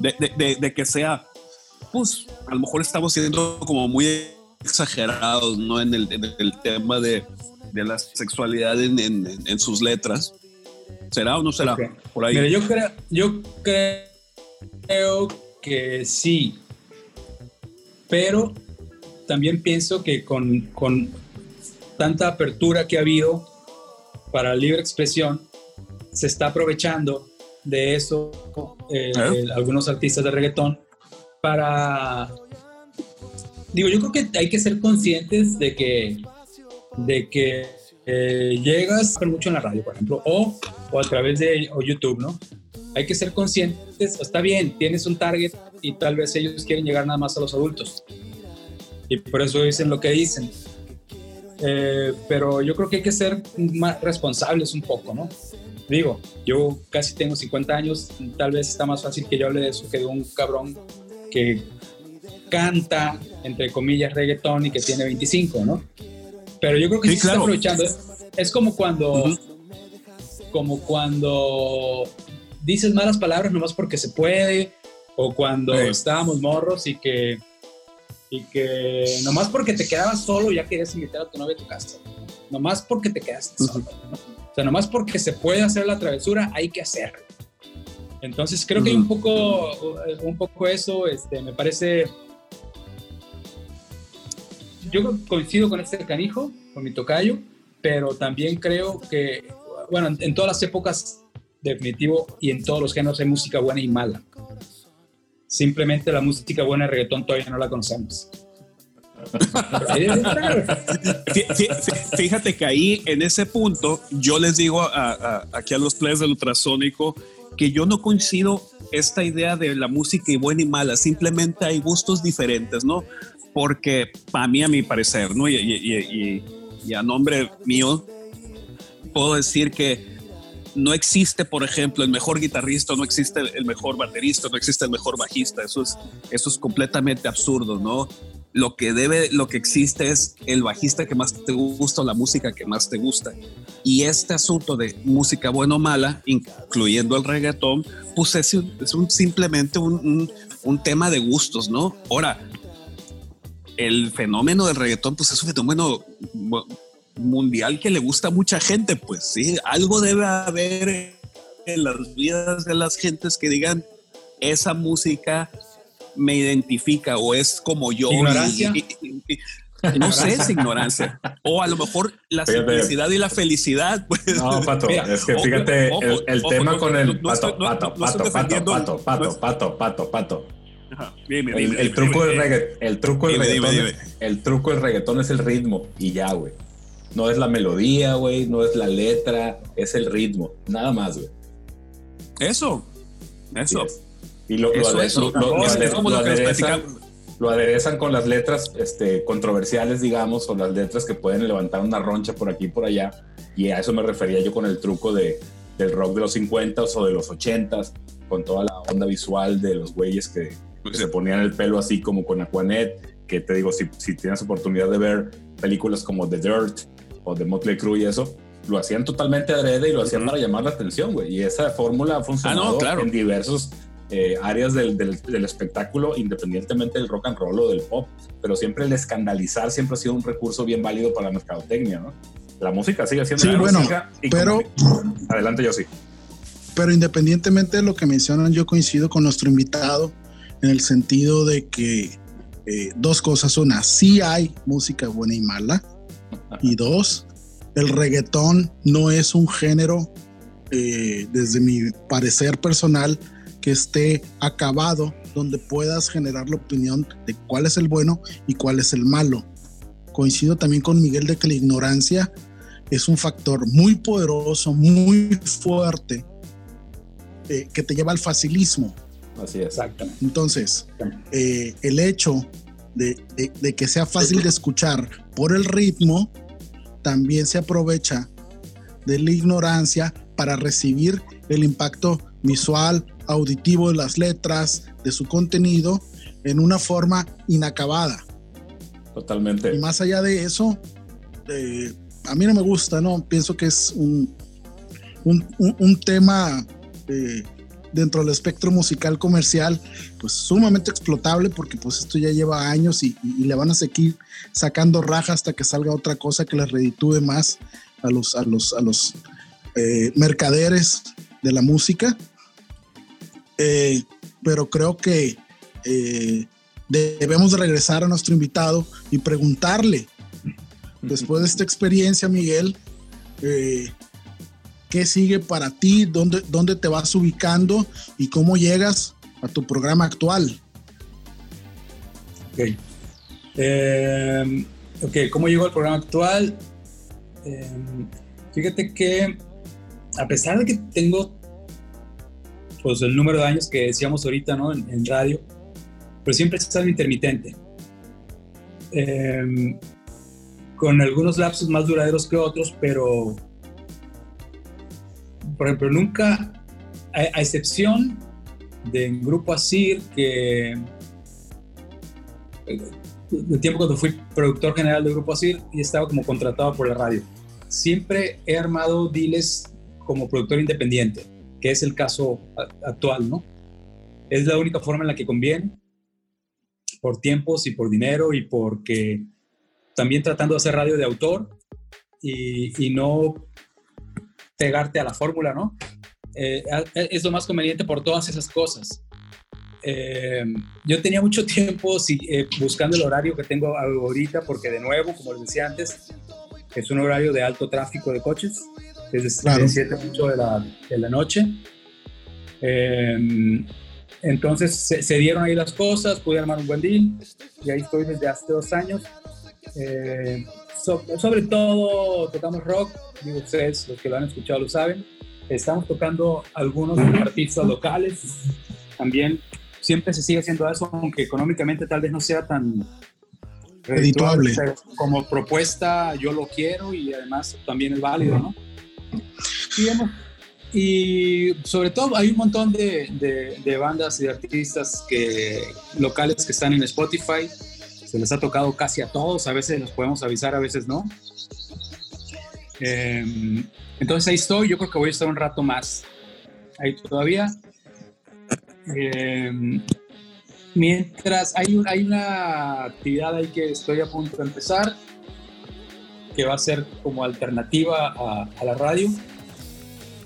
de- de que sea, pues, a lo mejor estamos siendo como muy exagerados, ¿no? En el, en el tema de, de la sexualidad en, en- sus letras. ¿Será o no será? Por ahí. Mira, yo creo, yo creo que sí, pero también pienso que con, con tanta apertura que ha habido para la libre expresión, se está aprovechando de eso eh, ¿Eh? algunos artistas de reggaetón para... Digo, yo creo que hay que ser conscientes de que, de que eh, llegas mucho en la radio, por ejemplo, o, o a través de o YouTube, ¿no? Hay que ser conscientes, está bien, tienes un target y tal vez ellos quieren llegar nada más a los adultos. Y por eso dicen lo que dicen. Eh, pero yo creo que hay que ser más responsables un poco, ¿no? Digo, yo casi tengo 50 años, tal vez está más fácil que yo hable de eso que de un cabrón que canta, entre comillas, reggaetón y que tiene 25, ¿no? Pero yo creo que Sí, sí, se claro. está aprovechando. Es, como cuando, como cuando dices malas palabras nomás porque se puede, o cuando Sí. estábamos morros y que, y que nomás porque te quedabas solo ya querías invitar a tu novia a tu casa. Nomás porque te quedaste solo. ¿no? O sea, nomás porque se puede hacer la travesura, hay que hacerlo. Entonces creo que hay un poco, un poco eso, este, me parece. Yo coincido con este canijo, con mi tocayo, pero también creo que, bueno, en, todas las épocas, definitivo, y en todos los géneros hay música buena y mala. Simplemente la música buena de reggaetón todavía no la conocemos. Fíjate que ahí, en ese punto, yo les digo a- a- aquí a los players del ultrasónico que yo no coincido esta idea de la música y buena y mala, simplemente hay gustos diferentes, ¿no? porque para mí, a mi parecer, ¿no? Y, a nombre mío, puedo decir que no existe, por ejemplo, el mejor guitarrista, no existe el mejor baterista, no existe el mejor bajista. Eso es, eso es completamente absurdo, ¿no? Lo que debe, lo que existe es el bajista que más te gusta o la música que más te gusta. Y este asunto de música buena o mala, incluyendo el reggaetón, pues es, simplemente un, un- un tema de gustos, ¿no? Ahora, el fenómeno del reggaetón, pues es un fenómeno mu- mundial que le gusta a mucha gente, pues sí, algo debe haber en las vidas de las gentes que digan, esa música me identifica o es como yo. Ignorancia. y- y- y- no sé, es ignorancia. O a lo mejor la Fíjate. simplicidad y la felicidad. Pues. No, Pato, Mira, es que fíjate ojo, el, el ojo, tema no- con no- el no pato, pato, pato, pato, pato, no pato, es- pato, pato, pato. Ajá, dime, El, dime, el dime, truco del reggaetón, el truco del reggaetón, el truco del reggaetón es el ritmo y ya, güey. No es la melodía, güey, no es la letra, es el ritmo, nada más, güey. Eso, eso. Es. Y lo, lo Eso, ade- eso. lo- aderezan, con las letras este, controversiales, digamos, o las letras que pueden levantar una roncha por aquí y por allá. Y a eso me refería yo con el truco de, del rock de los 50 o de los 80 con toda la onda visual de los güeyes que, que se ponían el pelo así como con Aquanet, que te digo, si, si tienes oportunidad de ver películas como The Dirt o The Motley Crue y eso, lo hacían totalmente adrede y lo hacían para llamar la atención, güey. Y esa fórmula ha funcionado Ah, no, claro. en diversos eh, áreas del, del- del espectáculo, independientemente del rock and roll o del pop. Pero siempre el escandalizar siempre ha sido un recurso bien válido para la mercadotecnia, ¿no? La música sigue siendo Sí, la bueno, música. y pero- Adelante, yo sí. Pero independientemente de lo que mencionan, yo coincido con nuestro invitado en el sentido de que eh, dos cosas. Una, sí hay música buena y mala. Y dos, el reggaetón no es un género, eh, desde mi parecer personal, que esté acabado, donde puedas generar la opinión de cuál es el bueno y cuál es el malo. Coincido también con Miguel de que la ignorancia es un factor muy poderoso, muy fuerte, eh, que te lleva al facilismo. Así es. Exactamente. Entonces, eh, el hecho de, de- de que sea fácil de escuchar por el ritmo, también se aprovecha de la ignorancia para recibir el impacto visual, auditivo de las letras, de su contenido, en una forma inacabada. Totalmente. Y más allá de eso, eh, a mí no me gusta, ¿no? Pienso que es un, un, un- un tema eh, dentro del espectro musical comercial, pues sumamente explotable porque pues esto ya lleva años y, y- y le van a seguir sacando raja hasta que salga otra cosa que les reditúe más a los, a los, a los eh, mercaderes de la música. Eh, pero creo que eh, debemos de regresar a nuestro invitado y preguntarle, después de esta (laughs) experiencia, Miguel, eh, ¿qué sigue para ti? ¿Dónde, ¿Dónde te vas ubicando? ¿Y cómo llegas a tu programa actual? Ok. Eh, ok, ¿cómo llegó al programa actual? Eh, fíjate que a pesar de que tengo pues el número de años que decíamos ahorita ¿no? en, radio, pero siempre he estado intermitente. Eh, con algunos lapsos más duraderos que otros, pero por ejemplo, nunca, a, excepción del grupo Asir, que el tiempo cuando fui productor general del Grupo Asir y estaba como contratado por la radio. Siempre he armado deals como productor independiente, que es el caso actual, ¿no? Es la única forma en la que conviene, por tiempos y por dinero y porque también tratando de hacer radio de autor y, no pegarte a la fórmula, ¿no? Eh, es lo más conveniente por todas esas cosas. Eh, yo tenía mucho tiempo sí, eh, buscando el horario que tengo ahorita, porque de nuevo, como les decía antes, es un horario de alto tráfico de coches, desde Claro. de 7 a 8 de la, de la noche. Eh, entonces se, se dieron ahí las cosas, pude armar un buen deal y ahí estoy desde hace dos años. Eh, so- sobre todo tocamos rock, digo ustedes, los que lo han escuchado lo saben. Estamos tocando algunos artistas locales, también siempre se sigue haciendo eso, aunque económicamente tal vez no sea tan, Editable. pero como propuesta yo lo quiero y además también es válido, ¿no? Y, sobre todo hay un montón de, bandas y de artistas que, locales que están en Spotify. Se les ha tocado casi a todos, a veces los podemos avisar, a veces no. Eh, entonces ahí estoy, yo creo que voy a estar un rato más ahí todavía. Eh, mientras hay, hay una actividad ahí que estoy a punto de empezar, que va a ser como alternativa a, a la radio.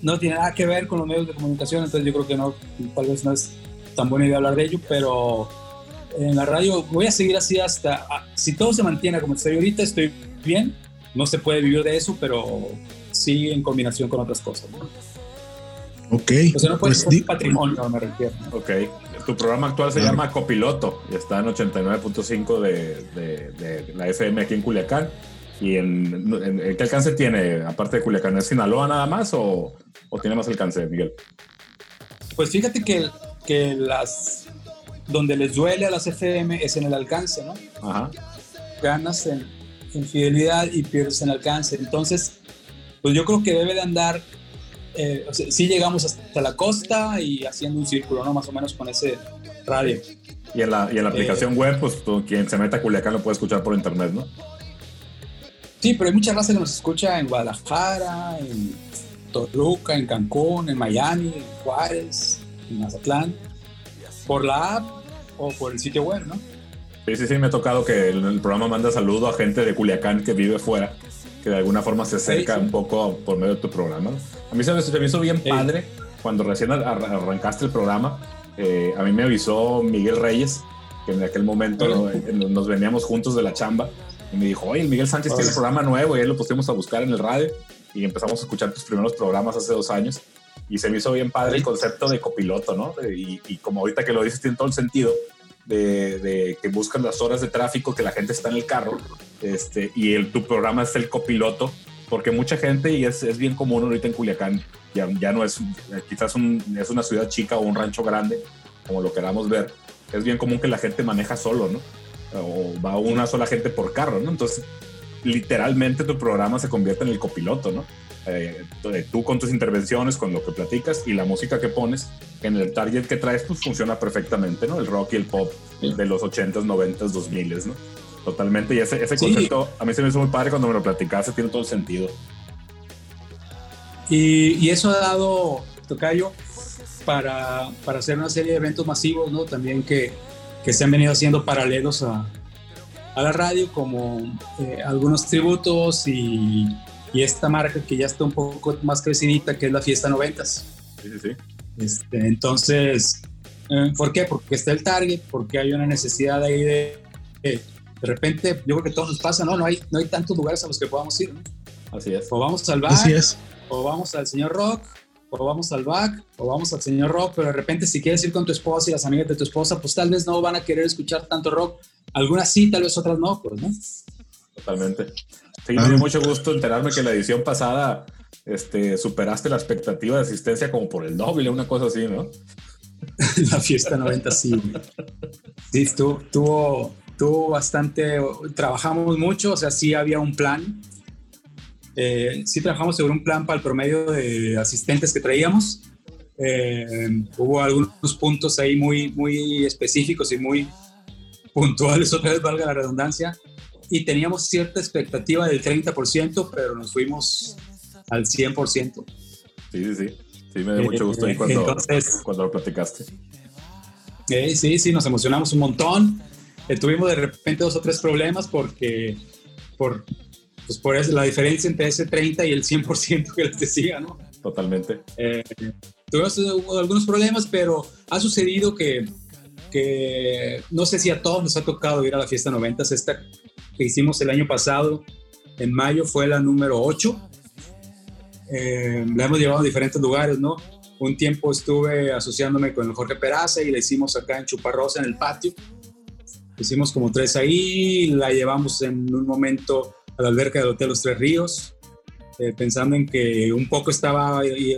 No tiene nada que ver con los medios de comunicación, entonces yo creo que no, tal vez no es tan buena idea hablar de ello, pero en la radio voy a seguir así hasta, si todo se mantiene como estoy ahorita, estoy bien, no se puede vivir de eso, pero sí en combinación con otras cosas. ¿no? Ok. O sea, no puede pues ser patrimonio, me refiero. ¿no? Ok. Tu programa actual se Claro. llama Copiloto y está en 89.5 de, de, de la FM aquí en Culiacán. ¿Y en, en- en qué alcance tiene, aparte de Culiacán? ¿Es Sinaloa nada más o, o tiene más alcance, Miguel? Pues fíjate que, que las donde les duele a las FM es en el alcance, ¿no? Ajá. Ganas en, en fidelidad y pierdes en alcance. Entonces, pues yo creo que debe de andar, eh, o sea, sí llegamos hasta la costa y haciendo un círculo, ¿no? Más o menos con ese radio. Y en la, y en la Eh. aplicación web, pues tú, quien se meta a Culiacán lo puede escuchar por internet, ¿no? Sí, pero hay mucha raza que nos escucha en Guadalajara, en Toluca, en Cancún, en Miami, en Juárez, en Mazatlán, por la app o por el sitio web, ¿no? Sí, sí, sí, me ha tocado que el, el programa manda saludo a gente de Culiacán que vive fuera, que de alguna forma se acerca Sí, sí. un poco por medio de tu programa. ¿no? A mí se me, se me hizo bien Sí. padre cuando recién ar- ar- arrancaste el programa. eh, a mí me avisó Miguel Reyes, que en aquel momento nos veníamos juntos de la chamba, y me dijo, oye, el Miguel Sánchez tiene Órale. programa nuevo, y ahí lo pusimos a buscar en el radio, y empezamos a escuchar tus primeros programas hace dos años. Y se me hizo bien padre el concepto de copiloto, ¿no? Y, y como ahorita que lo dices, tiene todo el sentido de, de que buscan las horas de tráfico, que la gente está en el carro, este, y el, tu programa es el copiloto, porque mucha gente, y es, es bien común ahorita en Culiacán, ya, ya no es, eh, quizás un- es una ciudad chica o un rancho grande, como lo queramos ver, es bien común que la gente maneja solo, ¿no? O va una sola gente por carro, ¿no? Entonces, literalmente tu programa se convierte en el copiloto, ¿no? Eh, eh, tú con tus intervenciones, con lo que platicas y la música que pones, en el target que traes, pues funciona perfectamente, ¿no? El rock y el pop de los 80s, 90s, 2000s, ¿no? Totalmente. Y ese, ese Sí. concepto a mí se me hizo muy padre cuando me lo platicaste, tiene todo el sentido. Y, y eso ha dado, Tocayo, para, para hacer una serie de eventos masivos, ¿no? También que, que se han venido haciendo paralelos a, a la radio, como eh, algunos tributos y, y esta marca que ya está un poco más crecidita, que es la Fiesta Noventas. Sí, sí, sí. Este, entonces, eh, ¿por qué? Porque está el target, porque hay una necesidad ahí de, de, de repente, yo creo que todo nos pasa, ¿no? No hay, no hay tantos lugares a los que podamos ir, ¿no? Así es. O vamos al bar, Así es. o vamos al señor rock, o vamos al back, o vamos al señor rock, pero de repente si quieres ir con tu esposa y las amigas de tu esposa, pues tal vez no van a querer escuchar tanto rock. Algunas sí, tal vez otras no, pues, ¿no? Totalmente. Sí, Claro. me dio mucho gusto enterarme que la edición pasada este, superaste la expectativa de asistencia como por el doble, una cosa así, ¿no? (laughs) La fiesta 90 sí. Sí, tuvo, tuvo bastante, trabajamos mucho, o sea, sí había un plan. Eh, sí trabajamos sobre un plan para el promedio de asistentes que traíamos. Eh, hubo algunos puntos ahí muy, muy específicos y muy puntuales, otra vez valga la redundancia, y teníamos cierta expectativa del 30%, pero nos fuimos al 100%. Sí, sí, sí. Sí, me dio mucho gusto ahí Eh, cuando, entonces- cuando lo platicaste. Eh, sí, sí, nos emocionamos un montón. Eh, tuvimos de repente dos o tres problemas porque por, pues por eso, la diferencia entre ese 30 y el 100% que les decía, ¿no? Totalmente. Eh, tuvimos eh, algunos problemas, pero ha sucedido que, que no sé si a todos nos ha tocado ir a la fiesta 90, esta que hicimos el año pasado, en mayo, fue la número 8. Eh, la hemos llevado a diferentes lugares, ¿no? Un tiempo estuve asociándome con el Jorge Peraza y la hicimos acá en Chuparrosa, en el patio. Hicimos como tres ahí, la llevamos en un momento a la alberca del Hotel Los Tres Ríos, eh, pensando en que un poco estaba eh,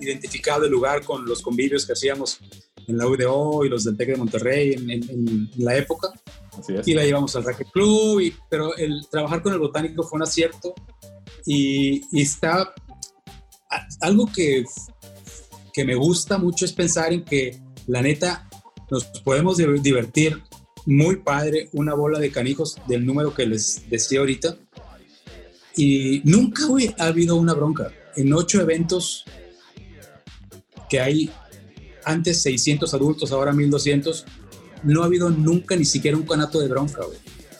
identificado el lugar con los convivios que hacíamos en la UDO y los del TEC de Monterrey en, en- en la época. Así es. y la llevamos al Racket Club, y, pero el trabajar con el botánico fue un acierto y, y está a- algo que, que me gusta mucho es pensar en que la neta nos podemos di- divertir muy padre una bola de canijos del número que les decía ahorita y nunca ha habido una bronca en ocho eventos que hay antes 600 adultos ahora 1200 no ha habido nunca ni siquiera un canato de bronca, güey.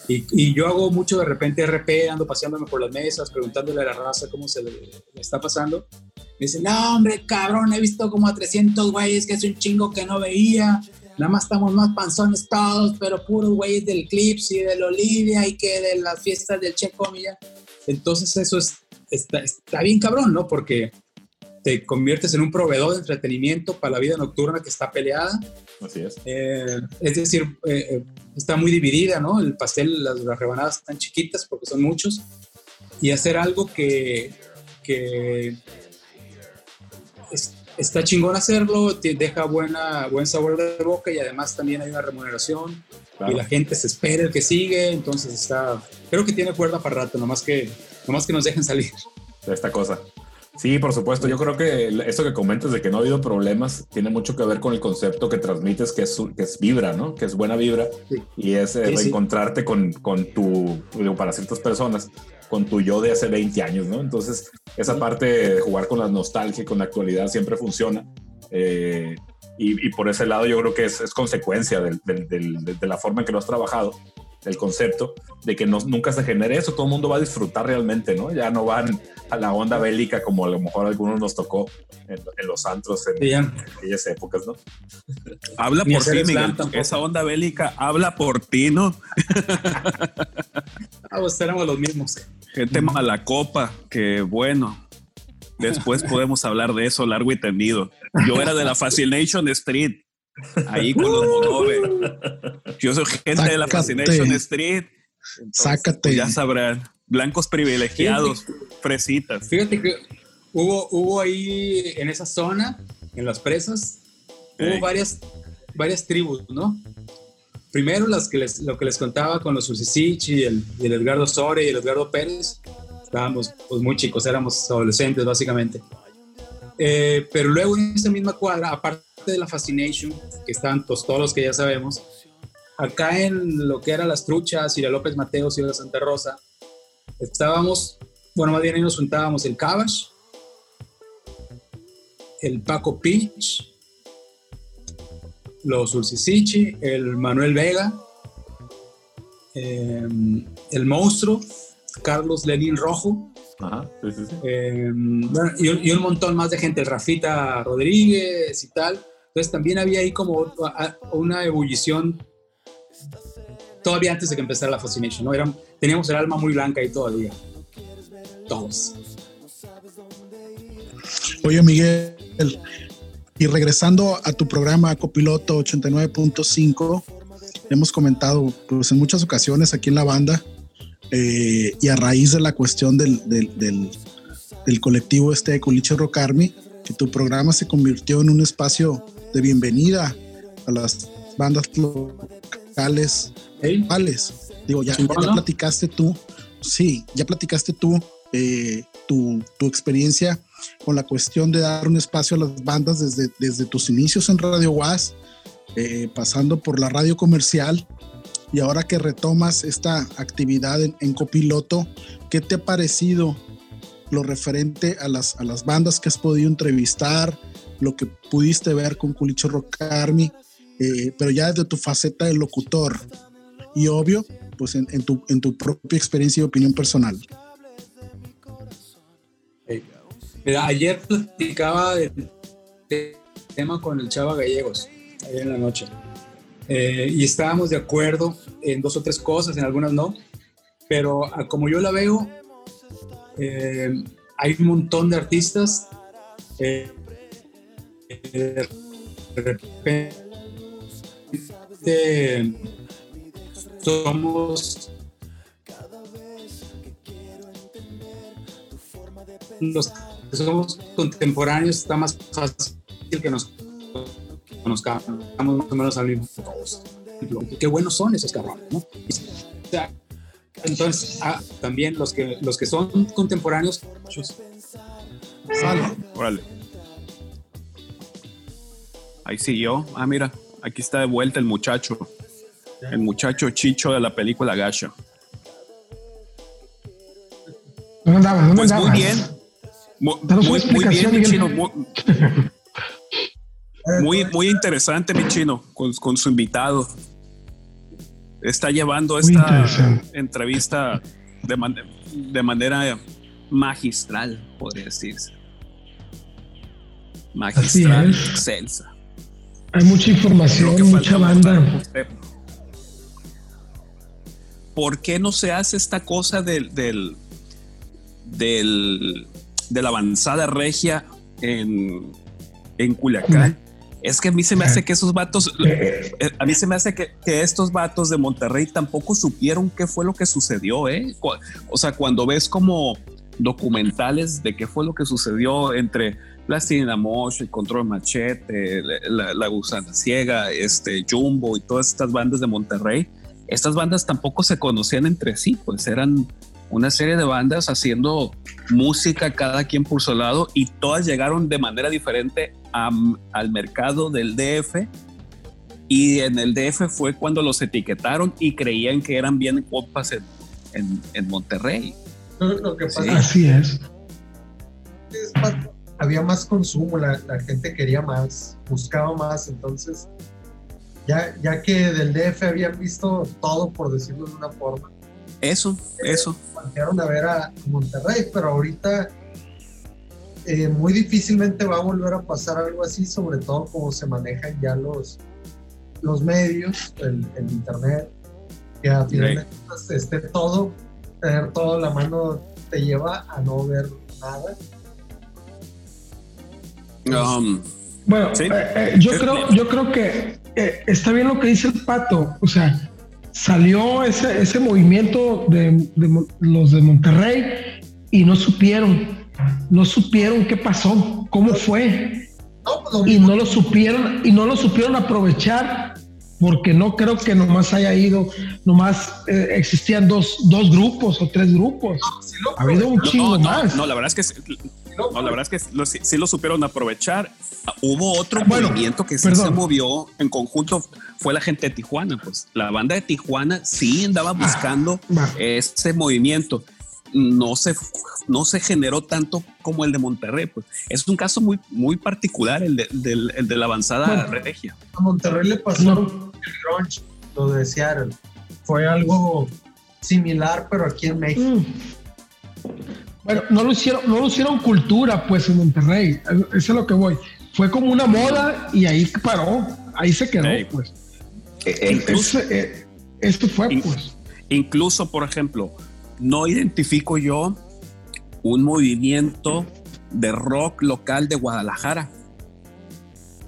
Y, yo hago mucho de repente RP, ando paseándome por las mesas, preguntándole a la raza cómo se le, está pasando. Me dicen, no, hombre, cabrón, he visto como a 300 güeyes que es un chingo que no veía. Nada más estamos más panzones todos, pero puros güeyes del Clips y del Olivia y que de las fiestas del Checo Milla. Entonces eso es, está, está bien cabrón, ¿no? Porque te conviertes en un proveedor de entretenimiento para la vida nocturna que está peleada. Así es. Eh, es decir, eh, eh, está muy dividida, ¿no? El pastel, las, las rebanadas están chiquitas porque son muchos. Y hacer algo que, que está chingón hacerlo, te deja buena, buen sabor de boca y además también hay una remuneración Claro. y la gente se espera el que sigue, entonces está, creo que tiene cuerda para rato, nomás que, nomás que nos dejen salir. de esta cosa. Sí, por supuesto. Yo creo que eso que comentas de que no ha habido problemas tiene mucho que ver con el concepto que transmites, que es, que es vibra, ¿no? Que es buena vibra Sí. y es eh, Sí, sí. reencontrarte con, con tu, digo, para ciertas personas, con tu yo de hace 20 años, ¿no? Entonces, esa parte de jugar con la nostalgia y con la actualidad siempre funciona. Eh, y, y por ese lado yo creo que es, es consecuencia del- del- del- de, la forma en que lo has trabajado, el concepto de que no, nunca se genere eso, todo el mundo va a disfrutar realmente, ¿no? Ya no van a la onda bélica como a lo mejor a algunos nos tocó en, en los antros en Y ya, aquellas épocas, ¿no? Habla por ti, Miguel. Esa onda bélica habla por ti, ¿no? (laughs) ah, pues éramos los mismos. Gente mala copa, que bueno. Después podemos hablar de eso largo y tendido. Yo era de la Fascination Street, ahí con los Monove. Yo soy gente de la. Fascination Street. Entonces, Sácate. pues ya sabrán. Blancos privilegiados, fresitas. Fíjate que hubo, hubo ahí en esa zona, en las presas, hubo varias, varias tribus, ¿no? Primero las que les, lo que les contaba con los Susisichi y el, y el Edgardo Sore y el Edgardo Pérez. Estábamos pues, muy chicos, éramos adolescentes básicamente. Eh, pero luego en esa misma cuadra, aparte de la Fascination, que estaban pues, todos los que ya sabemos, acá en lo que eran las truchas, la López Mateos y Santa Rosa, estábamos, bueno, más bien ahí nos juntábamos el Cabash, el Paco Pinch, los Ulcisichi, el Manuel Vega, eh, el Monstruo, Carlos Lenin Rojo, Ajá, sí, sí, sí. eh, bueno, y, un, y un montón más de gente, el Rafita Rodríguez y tal. Entonces también había ahí como una ebullición todavía antes de que empezara la Fascination, ¿no? Eran, teníamos el alma muy blanca ahí todavía. Todos. Oye, Miguel, y regresando a tu programa Copiloto 89.5, hemos comentado pues, en muchas ocasiones aquí en la banda eh, y a raíz de la cuestión del, del, del- del colectivo este de Culiche Rock Army, que tu programa se convirtió en un espacio de bienvenida a las bandas locales. Locales. Digo, ya, platicaste tú, sí, ya platicaste tú eh, tu, tu experiencia con la cuestión de dar un espacio a las bandas desde, desde tus inicios en Radio Was, eh, pasando por la radio comercial y ahora que retomas esta actividad en, en copiloto, ¿qué te ha parecido lo referente a las, a las bandas que has podido entrevistar, lo que pudiste ver con Culicho Rock Army, eh, pero ya desde tu faceta de locutor? y obvio, pues en, en tu, en tu propia experiencia y opinión personal. Mira, ayer platicaba del tema con el Chava Gallegos, ayer en la noche. Eh, y estábamos de acuerdo en dos o tres cosas, en algunas no. Pero como yo la veo, eh, hay un montón de artistas. eh, de repente somos los somos contemporáneos está más fácil que nos conozcamos más o menos al mismo todos. qué buenos son esos cabrones, ¿no? O sea, entonces, ah, también los que, los que son contemporáneos, muchos. Sale. Órale. Ahí siguió. Ah, mira, aquí está de vuelta el muchacho. El muchacho chicho de la película Gasha. ¿Dónde andabas? ¿Dónde Pues muy bien. Muy, muy bien, mi chino. Muy, (laughs) muy, muy interesante, mi chino, con, con su invitado. Está llevando esta entrevista de, man- de manera magistral, podría decirse. Magistral, excelsa. Hay mucha información, que mucha banda. ¿Por qué no se hace esta cosa del, del, del- de la avanzada regia en, en Culiacán? Es que a mí se me hace que esos vatos, a mí se me hace que, estos vatos de Monterrey tampoco supieron qué fue lo que sucedió, ¿eh? O sea, cuando ves como documentales de qué fue lo que sucedió entre Plastilina Mosh, el Control Machete, la- la Gusana Ciega, este, Jumbo y todas estas bandas de Monterrey, estas bandas tampoco se conocían entre sí, pues eran una serie de bandas haciendo música cada quien por su lado y todas llegaron de manera diferente am- al mercado del DF y en el DF fue cuando los etiquetaron y creían que eran bien compas en, en- en Monterrey. Lo, lo que pasa Sí. Así es. es más- había más consumo, la, la gente quería más, buscaba más, entonces ya, ya que del DF habían visto todo, por decirlo de una forma, Eso, eso. voltearon a ver a Monterrey, pero ahorita eh, muy difícilmente va a volver a pasar algo así, sobre todo como se manejan ya los, los medios, el, el internet, que a final de cuentas esté todo, tener todo a la mano te lleva a no ver nada. Um, Bueno, Sí. eh, eh, yo, creo, yo creo que eh, está bien lo que dice el pato. O sea, salió ese, ese movimiento de, de los de Monterrey y no supieron, no supieron qué pasó, cómo fue. No, pues y no lo supieron y no lo supieron aprovechar porque no creo que nomás haya ido nomás eh, existían dos, dos grupos o tres grupos. Ha habido un no, chingo no, más. no, la verdad es que lo- no, la verdad es que lo- sí, sí lo supieron aprovechar. Ah, Hubo otro Bueno, movimiento que sí perdón. se movió en conjunto, fue la gente de Tijuana. Pues la banda de Tijuana sí andaba buscando va. ese movimiento. No se, no se generó tanto como el de Monterrey. Pues es un caso muy, muy particular el de, del- el de la avanzada Bueno. regia. a Monterrey le pasó No. el grunge, lo de Seattle. Fue algo similar, pero aquí en México. Mm. Bueno, no lo hicieron, no lo hicieron cultura, pues en Monterrey. Eso es lo que voy. Fue como una moda y ahí paró, ahí se quedó, pues. incluso- Ese, eh, esto fue, In- pues. Incluso, por ejemplo, no identifico yo un movimiento de rock local de Guadalajara.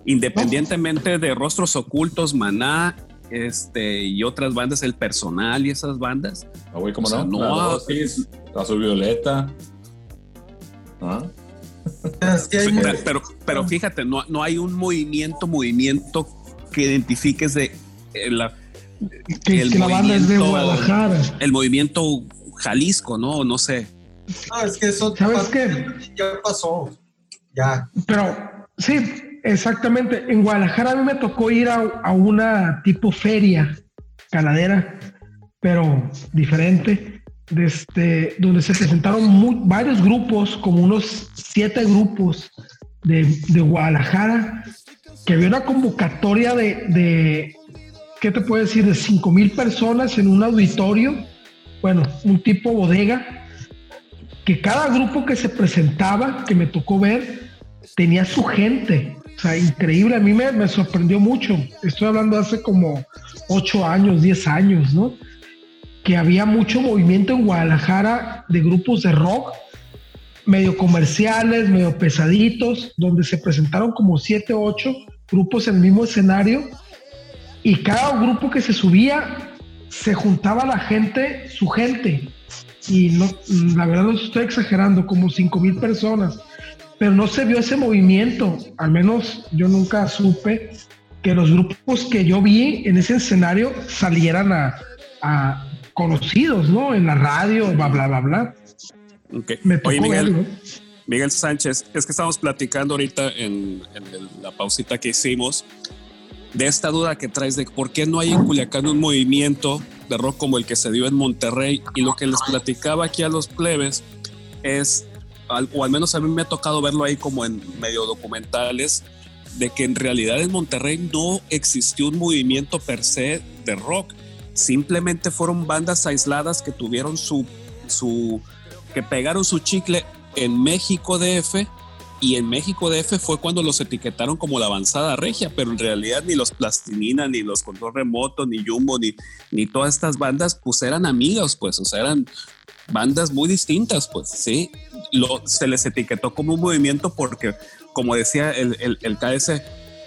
Independientemente de Rostros Ocultos, Maná, este, y otras bandas, el personal y esas bandas. Ah, güey, ¿cómo O sea, no? no- La dosis, azul violeta. ¿Ah? Hay Pero, pero, pero fíjate, no, no hay un movimiento, movimiento que identifiques de eh, la- Que, el que la banda es de movimiento- Guadalajara. el movimiento Jalisco, ¿no? No sé. no, es que eso ¿Sabes qué? ya pasó. Ya. Pero sí, exactamente. En Guadalajara a mí me tocó ir a, a una tipo feria caladera, pero diferente, este, donde se presentaron varios grupos, como unos siete grupos de, de Guadalajara, que había una convocatoria de, de, ¿qué te puedo decir? De cinco mil personas en un auditorio, bueno, un tipo bodega, que cada grupo que se presentaba, que me tocó ver, tenía su gente. O sea, increíble. A mí me, sorprendió mucho. Estoy hablando hace como ocho años, diez años, ¿no? Que había mucho movimiento en Guadalajara de grupos de rock, medio comerciales, medio pesaditos, donde se presentaron como siete o ocho grupos en el mismo escenario. Y cada grupo que se subía, se juntaba la gente, su gente. Y no, la verdad no estoy exagerando, como cinco mil personas pero no se vio ese movimiento, al menos yo nunca supe que los grupos que yo vi en ese escenario salieran a, a conocidos, ¿no? En la radio, bla, bla, bla, bla. Ok. Me tocó Oye, Miguel, verlo. Miguel Sánchez, es que estamos platicando ahorita en, en la pausita que hicimos de esta duda que traes de por qué no hay en Culiacán un movimiento de rock como el que se dio en Monterrey. Y lo que les platicaba aquí a los plebes es, o al menos a mí me ha tocado verlo ahí como en medio documentales, de que en realidad en Monterrey no existió un movimiento per se de rock. Simplemente fueron bandas aisladas que tuvieron su, su que pegaron su chicle en México DF y en México DF fue cuando los etiquetaron como la avanzada regia, pero en realidad ni los Plastilina, ni los Control Remoto, ni Jumbo, ni, ni todas estas bandas, pues eran amigas, pues, o sea, eran bandas muy distintas, pues, sí. Lo, se les etiquetó como un movimiento porque, como decía el, el, el KS,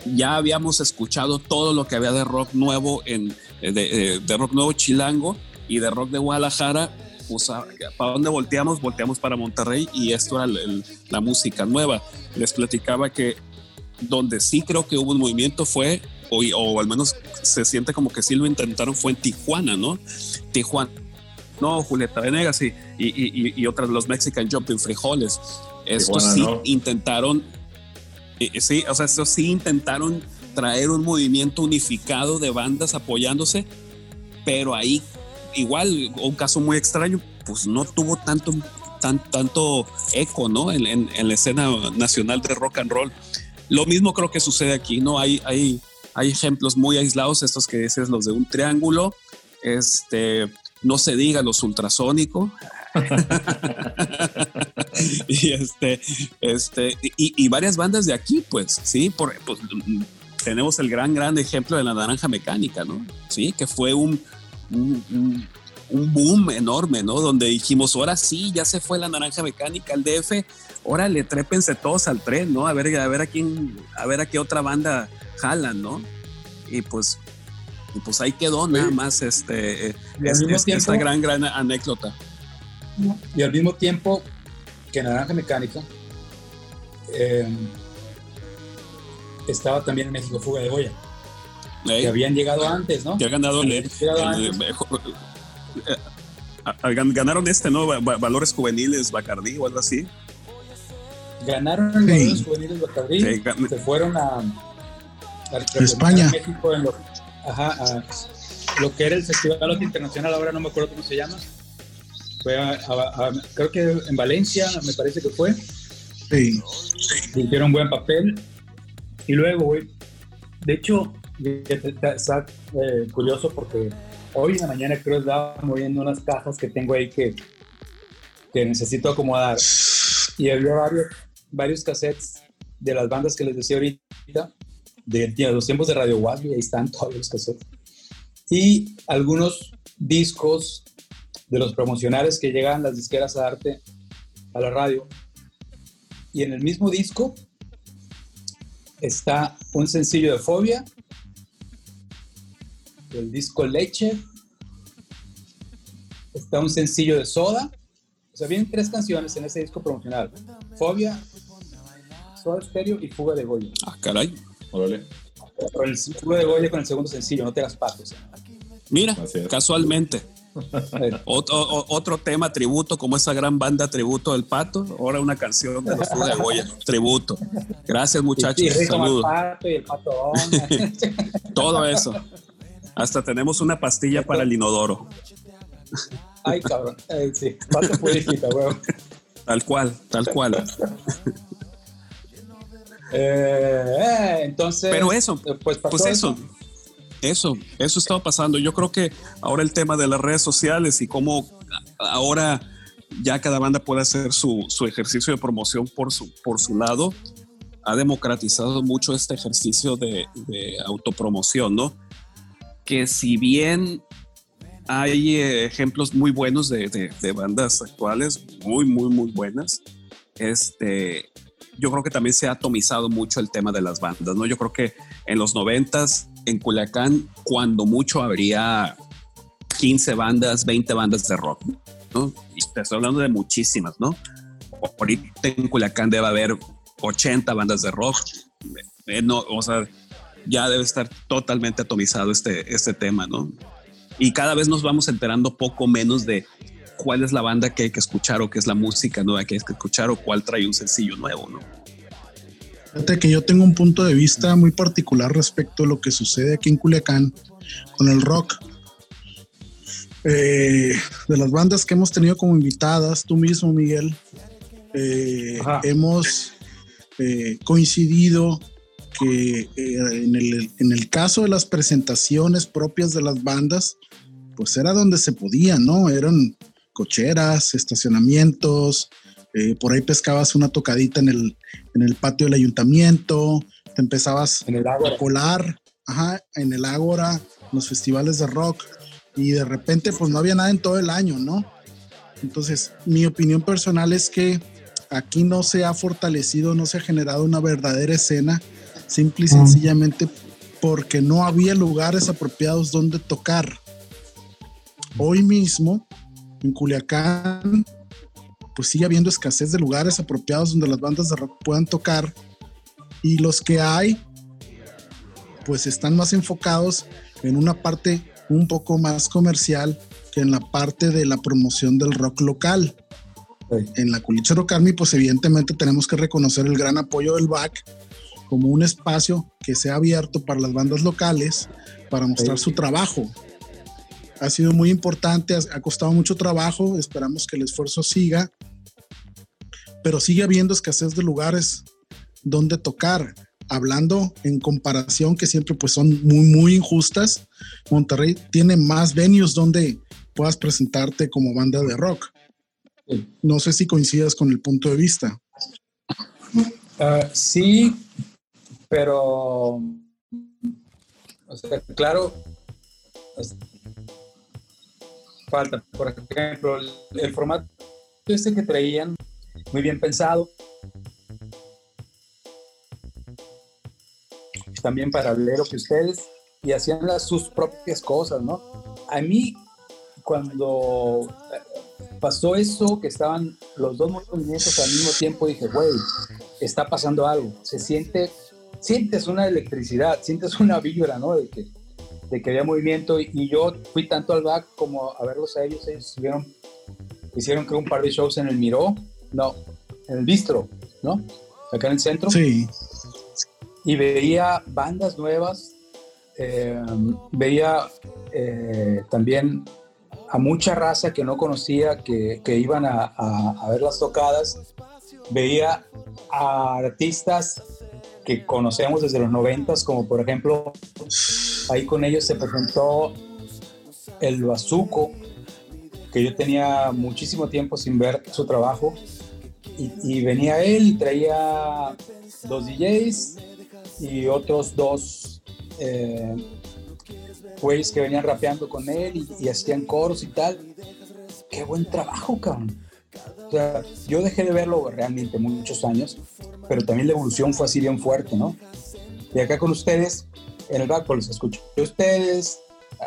ya habíamos escuchado todo lo que había de rock nuevo, en, de, de- de rock nuevo chilango y de rock de Guadalajara, pues a- para dónde volteamos, volteamos para Monterrey y esto era el- el- la música nueva. Les platicaba que donde sí creo que hubo un movimiento fue, o, o al menos se siente como que sí lo intentaron, fue en Tijuana, ¿no? Tijuana. No, Julieta Venegas y, y, y, y otras, los Mexican Jumping Frijoles. Estos Tijuana, sí ¿no? intentaron, eh, eh, sí, o sea, estos sí intentaron traer un movimiento unificado de bandas apoyándose, pero ahí igual, un caso muy extraño, pues no tuvo tanto, tan, tanto eco, ¿no? En, en- en la escena nacional de rock and roll. Lo mismo creo que sucede aquí, ¿no? Hay, hay, hay ejemplos muy aislados, estos que dices, los de un triángulo, este, no se diga los ultrasónicos. (laughs) y este, este, y, y varias bandas de aquí, pues, sí, por, pues, tenemos el gran, gran ejemplo de la naranja mecánica, ¿no? Sí, que fue un, un, un- un boom enorme, ¿no? Donde dijimos, ahora sí, ya se fue la naranja mecánica al DF, órale, trépense todos al tren, ¿no? A ver, a ver a quién, a ver a qué otra banda jalan, ¿no? Y pues, y pues ahí quedó nada más este, Y al es- mismo es- tiempo- esta gran, gran anécdota. Y al mismo tiempo que Naranja Mecánica, eh, estaba también en México Fuga de Goya, ¿eh? que habían llegado antes, ¿no? que ha ganado el, Habían llegado el- eh, ganaron este, ¿no? Va- va- Valores juveniles, Bacardí o algo así. Ganaron Sí. Juveniles Bacardí, Sí, gan- se fueron a, España. México en lo, ajá, a lo que era el Festival Internacional, ahora no me acuerdo cómo se llama. Fue a- a- a- creo que en Valencia, me parece que fue. Sí. hicieron buen papel. Y luego, güey, de hecho, está eh, curioso porque hoy en la mañana creo que estaba moviendo unas cajas que tengo ahí que, que necesito acomodar. Y había varios, varios cassettes de las bandas que les decía ahorita, de, de los tiempos de Radio Wasby, ahí están todos los cassettes. Y algunos discos de los promocionales que llegan las disqueras a darte a la radio. Y en el mismo disco está un sencillo de Fobia, el disco Leche, está un sencillo de Soda, o sea, vienen tres canciones en ese disco promocional, Fobia, Soda Stereo y Fuga de Goya. Ah, caray. Órale. Pero el Fuga de Goya con el segundo sencillo, no te las pases. Mira, casualmente. Otro, o- otro tema tributo, como esa gran banda tributo del pato. Ahora una canción de los de Goya. Tributo. Gracias, muchachos. Saludos. Y el. (laughs) Todo eso. Hasta tenemos una pastilla para el inodoro. Ay, cabrón. Ay, sí, Pato Purifica, weón. Tal cual, tal cual. Eh, eh, entonces. Pero eso, pues, Pues eso, eso, eso estaba pasando. Yo creo que ahora el tema de las redes sociales y cómo ahora ya cada banda puede hacer su, su ejercicio de promoción por su, por su lado, ha democratizado mucho este ejercicio de, de autopromoción, ¿no? Que si bien hay eh, ejemplos muy buenos de, de- de bandas actuales, muy, muy, muy buenas, este, yo creo que también se ha atomizado mucho el tema de las bandas, ¿no? Yo creo que en los noventas, en Culiacán, cuando mucho habría 15 bandas, 20 bandas de rock, ¿no? Y te estoy hablando de muchísimas, ¿no? Ahorita en Culiacán debe haber 80 bandas de rock. Eh, no, o sea, ya debe estar totalmente atomizado este, este tema, ¿no? Y cada vez nos vamos enterando poco menos de cuál es la banda que hay que escuchar o qué es la música nueva que hay que escuchar o cuál trae un sencillo nuevo, ¿no? Fíjate que yo tengo un punto de vista muy particular respecto a lo que sucede aquí en Culiacán con el rock. Eh, de las bandas que hemos tenido como invitadas, tú mismo, Miguel, eh, hemos eh, coincidido que en el, en, el, caso de las presentaciones propias de las bandas, pues era donde se podía, ¿no? Eran cocheras, estacionamientos, por ahí pescabas una tocadita en el, en el patio del ayuntamiento, te empezabas en el a colar, ajá, en el Ágora, los festivales de rock, y de repente pues no había nada en todo el año, ¿no? Entonces, mi opinión personal es que aquí no se ha fortalecido, no se ha generado una verdadera escena, simple y sencillamente porque no había lugares apropiados donde tocar. Hoy mismo, en Culiacán, pues sigue habiendo escasez de lugares apropiados donde las bandas de rock puedan tocar y los que hay, pues están más enfocados en una parte un poco más comercial que en la parte de la promoción del rock local. En la Culichero Carmi, pues evidentemente tenemos que reconocer el gran apoyo del BAC como un espacio que se ha abierto para las bandas locales para mostrar su trabajo. Ha sido muy importante, ha costado mucho trabajo, esperamos que el esfuerzo siga, pero sigue habiendo escasez de lugares donde tocar hablando en comparación que siempre pues son muy muy injustas, Monterrey tiene más venues donde puedas presentarte como banda de rock. No sé si coincidas con el punto de vista. Ah, sí, pero o sea, claro, falta, por ejemplo, el, formato este que traían, muy bien pensado, también paralelo que ustedes y hacían sus propias cosas, ¿no? A mí, cuando pasó eso, que estaban los dos movimientos al mismo tiempo, dije, güey, está pasando algo. Se siente, sientes una electricidad, sientes una vibra, ¿no? De que, de que había movimiento y, yo fui tanto al back como a verlos a ellos. Ellos estuvieron, hicieron creo un par de shows en el Miró, no, en el Bistro, ¿no? Acá en el centro. Sí y veía bandas nuevas, eh, veía eh, también a mucha raza que no conocía, que, que iban a, a, ver las tocadas, veía a artistas que conocemos desde los noventas, como por ejemplo, ahí con ellos se presentó el Bazuco, que yo tenía muchísimo tiempo sin ver su trabajo, y, y venía él, traía dos DJs, y otros dos eh, que venían rapeando con él y, hacían coros y tal. Qué buen trabajo, cabrón. O sea, yo dejé de verlo realmente muchos años, pero también la evolución fue así bien fuerte, ¿no? Y acá con ustedes, en el back, los escucho. Y ustedes,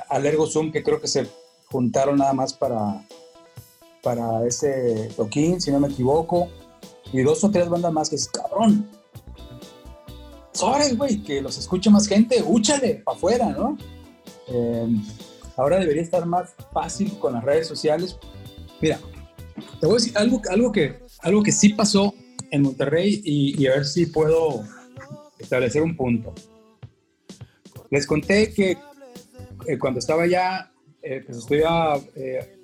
al Ergo Zoom, que creo que se juntaron nada más para, para ese toquín, si no me equivoco, y dos o tres bandas más que es cabrón sobres, güey, que los escuche más gente, úchale para afuera, ¿no? Em, ahora debería estar más fácil con las redes sociales. Mira, te voy a decir algo, algo, que, algo que sí pasó en Monterrey y, a ver si puedo establecer un punto. Les conté que eh, cuando estaba allá, eh, pues estudiaba eh,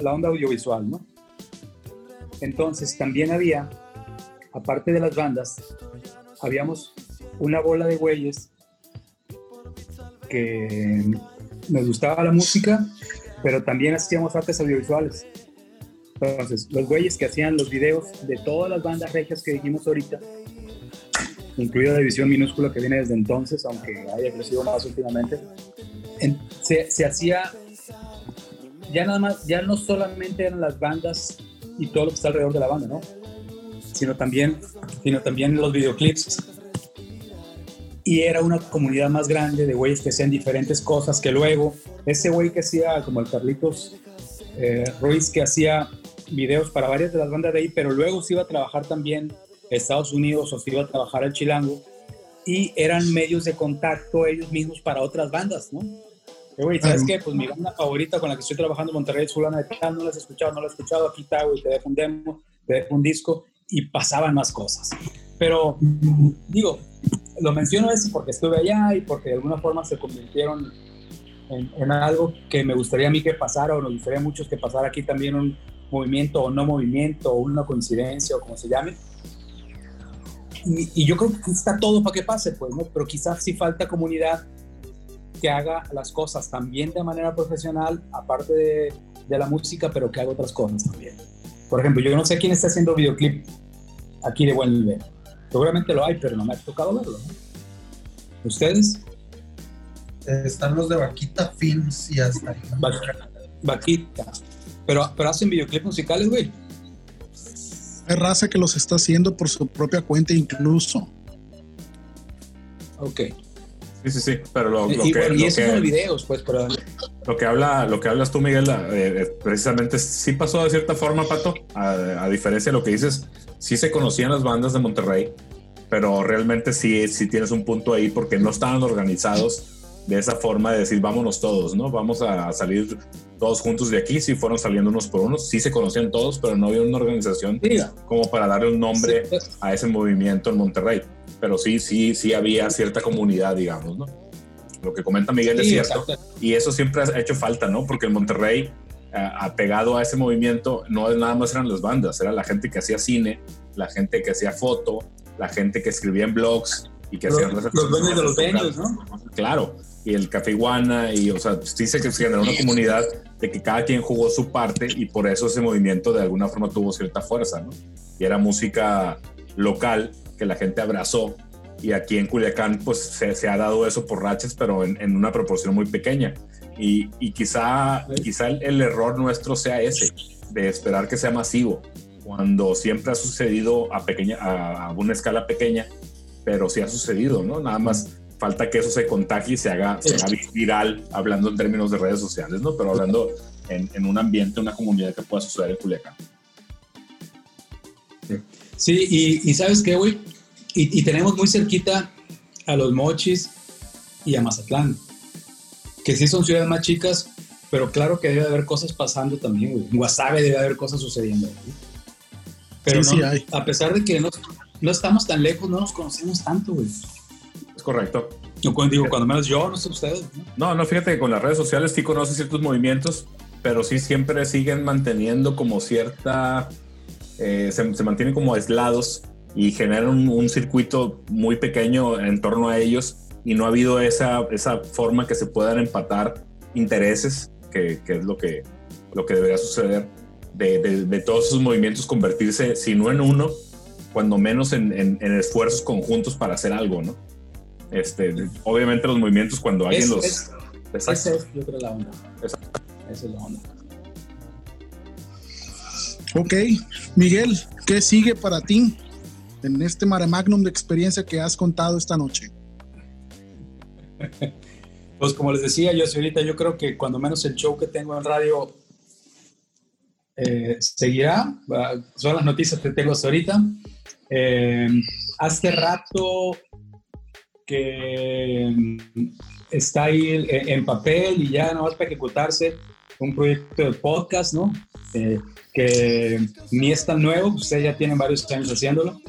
la onda audiovisual, ¿no? Entonces también había, aparte de las bandas, habíamos una bola de güeyes que nos gustaba la música, pero también hacíamos artes audiovisuales. Entonces, los güeyes que hacían los videos de todas las bandas regias que dijimos ahorita, incluida división minúscula que viene desde entonces, aunque haya crecido más últimamente, se, se hacía, ya nada más, ya no solamente eran las bandas y todo lo que está alrededor de la banda, ¿no? Sino también, sino también los videoclips y era una comunidad más grande de güeyes que hacían diferentes cosas que luego ese güey que hacía como el Carlitos eh, Ruiz que hacía videos para varias de las bandas de ahí pero luego se iba a trabajar también Estados Unidos o se iba a trabajar al Chilango y eran medios de contacto ellos mismos para otras bandas, ¿no? Güey, ¿sabes qué? Pues mi banda favorita con la que estoy trabajando en Monterrey es fulana de tal, no la has escuchado, no la has escuchado, aquí está, güey, te dejo un demo, te dejo un disco y pasaban más cosas. Pero, digo, lo menciono eso porque estuve allá y porque de alguna forma se convirtieron en, en algo que me gustaría a mí que pasara o nos gustaría a muchos que pasara aquí también un movimiento o no movimiento o una coincidencia o como se llame. Y, y yo creo que está todo para que pase, pues, ¿no? Pero quizás sí falta comunidad que haga las cosas también de manera profesional, aparte de, de la música, pero que haga otras cosas también. Por ejemplo, yo no sé quién está haciendo videoclip aquí de buen nivel. Seguramente lo hay, pero no me ha tocado verlo. ¿no? ¿Ustedes? Están los de Vaquita Films y hasta ahí. Va- Vaquita. Pero, pero hacen videoclips musicales, güey. Hay raza que los está haciendo por su propia cuenta incluso. Ok. Sí, sí, sí. Pero lo, lo y, que, videos, pues, pero Lo que habla, lo que hablas tú, Miguel, eh, eh, precisamente sí pasó de cierta forma, Pato, a, a diferencia de lo que dices, sí se conocían las bandas de Monterrey, pero realmente sí, sí tienes un punto ahí porque no estaban organizados de esa forma de decir vámonos todos, ¿no? Vamos a salir todos juntos de aquí, sí fueron saliendo unos por unos, sí se conocían todos, pero no había una organización como para darle un nombre Sí, a ese movimiento en Monterrey. Pero sí, sí, sí había cierta comunidad, digamos, ¿no? Lo que comenta Miguel es sí, cierto. exacto. Y eso siempre ha hecho falta, ¿no? Porque en Monterrey, eh, apegado a ese movimiento, no es nada más eran las bandas, era la gente que hacía cine, la gente que hacía foto, la gente que escribía en blogs y que Los, los dueños de los venues, ¿no? Claro, y el Café Iguana, y o sea, sí se, generó una comunidad de que cada quien jugó su parte y por eso ese movimiento de alguna forma tuvo cierta fuerza, ¿no? Y era música local que la gente abrazó y aquí en Culiacán pues se, ha dado eso por rachas, pero en, una proporción muy pequeña. Y, y quizá, quizá el, error nuestro sea ese, de esperar que sea masivo, cuando siempre ha sucedido a, pequeña, a una escala pequeña, pero sí ha sucedido, ¿no? Nada más falta que eso se contagie y se haga, se haga viral, hablando en términos de redes sociales, ¿no? Pero hablando en, en un ambiente, una comunidad que pueda suceder en Culiacán. Sí, y, y ¿sabes qué, güey? Y, y tenemos muy cerquita a los Mochis y a Mazatlán, que sí son ciudades más chicas, pero claro que debe de haber cosas pasando también, güey. En Guasave debe haber cosas sucediendo. güey. Pero Sí, no, sí hay. a pesar de que no, no estamos tan lejos, no nos conocemos tanto, güey. Correcto. Yo cuando digo, cuando menos yo, no sé ustedes, ¿no? No, no, fíjate que con las redes sociales sí conoces ciertos movimientos, pero sí siempre siguen manteniendo como cierta, eh, se, se mantienen como aislados y generan un, un circuito muy pequeño en torno a ellos y no ha habido esa, esa forma que se puedan empatar intereses, que, que es lo que, lo que debería suceder, de, de- de todos esos movimientos convertirse, si no en uno, cuando menos en, en- en esfuerzos conjuntos para hacer algo, ¿no? Este, obviamente los movimientos cuando alguien Es- los... es-. Esa es, yo creo, la onda. Esa es la onda. Ok, Miguel, ¿qué sigue para ti en este mare magnum de experiencia que has contado esta noche? (laughs) Pues como les decía yo ahorita, yo creo que cuando menos el show que tengo en radio eh, seguirá. Va- Son las noticias que tengo hasta ahorita. Eh, hace rato que mm, está ahí en, en papel y ya no va para ejecutarse un proyecto de podcast, ¿no? Eh, que ni es tan nuevo, ustedes ya tienen varios años haciéndolo,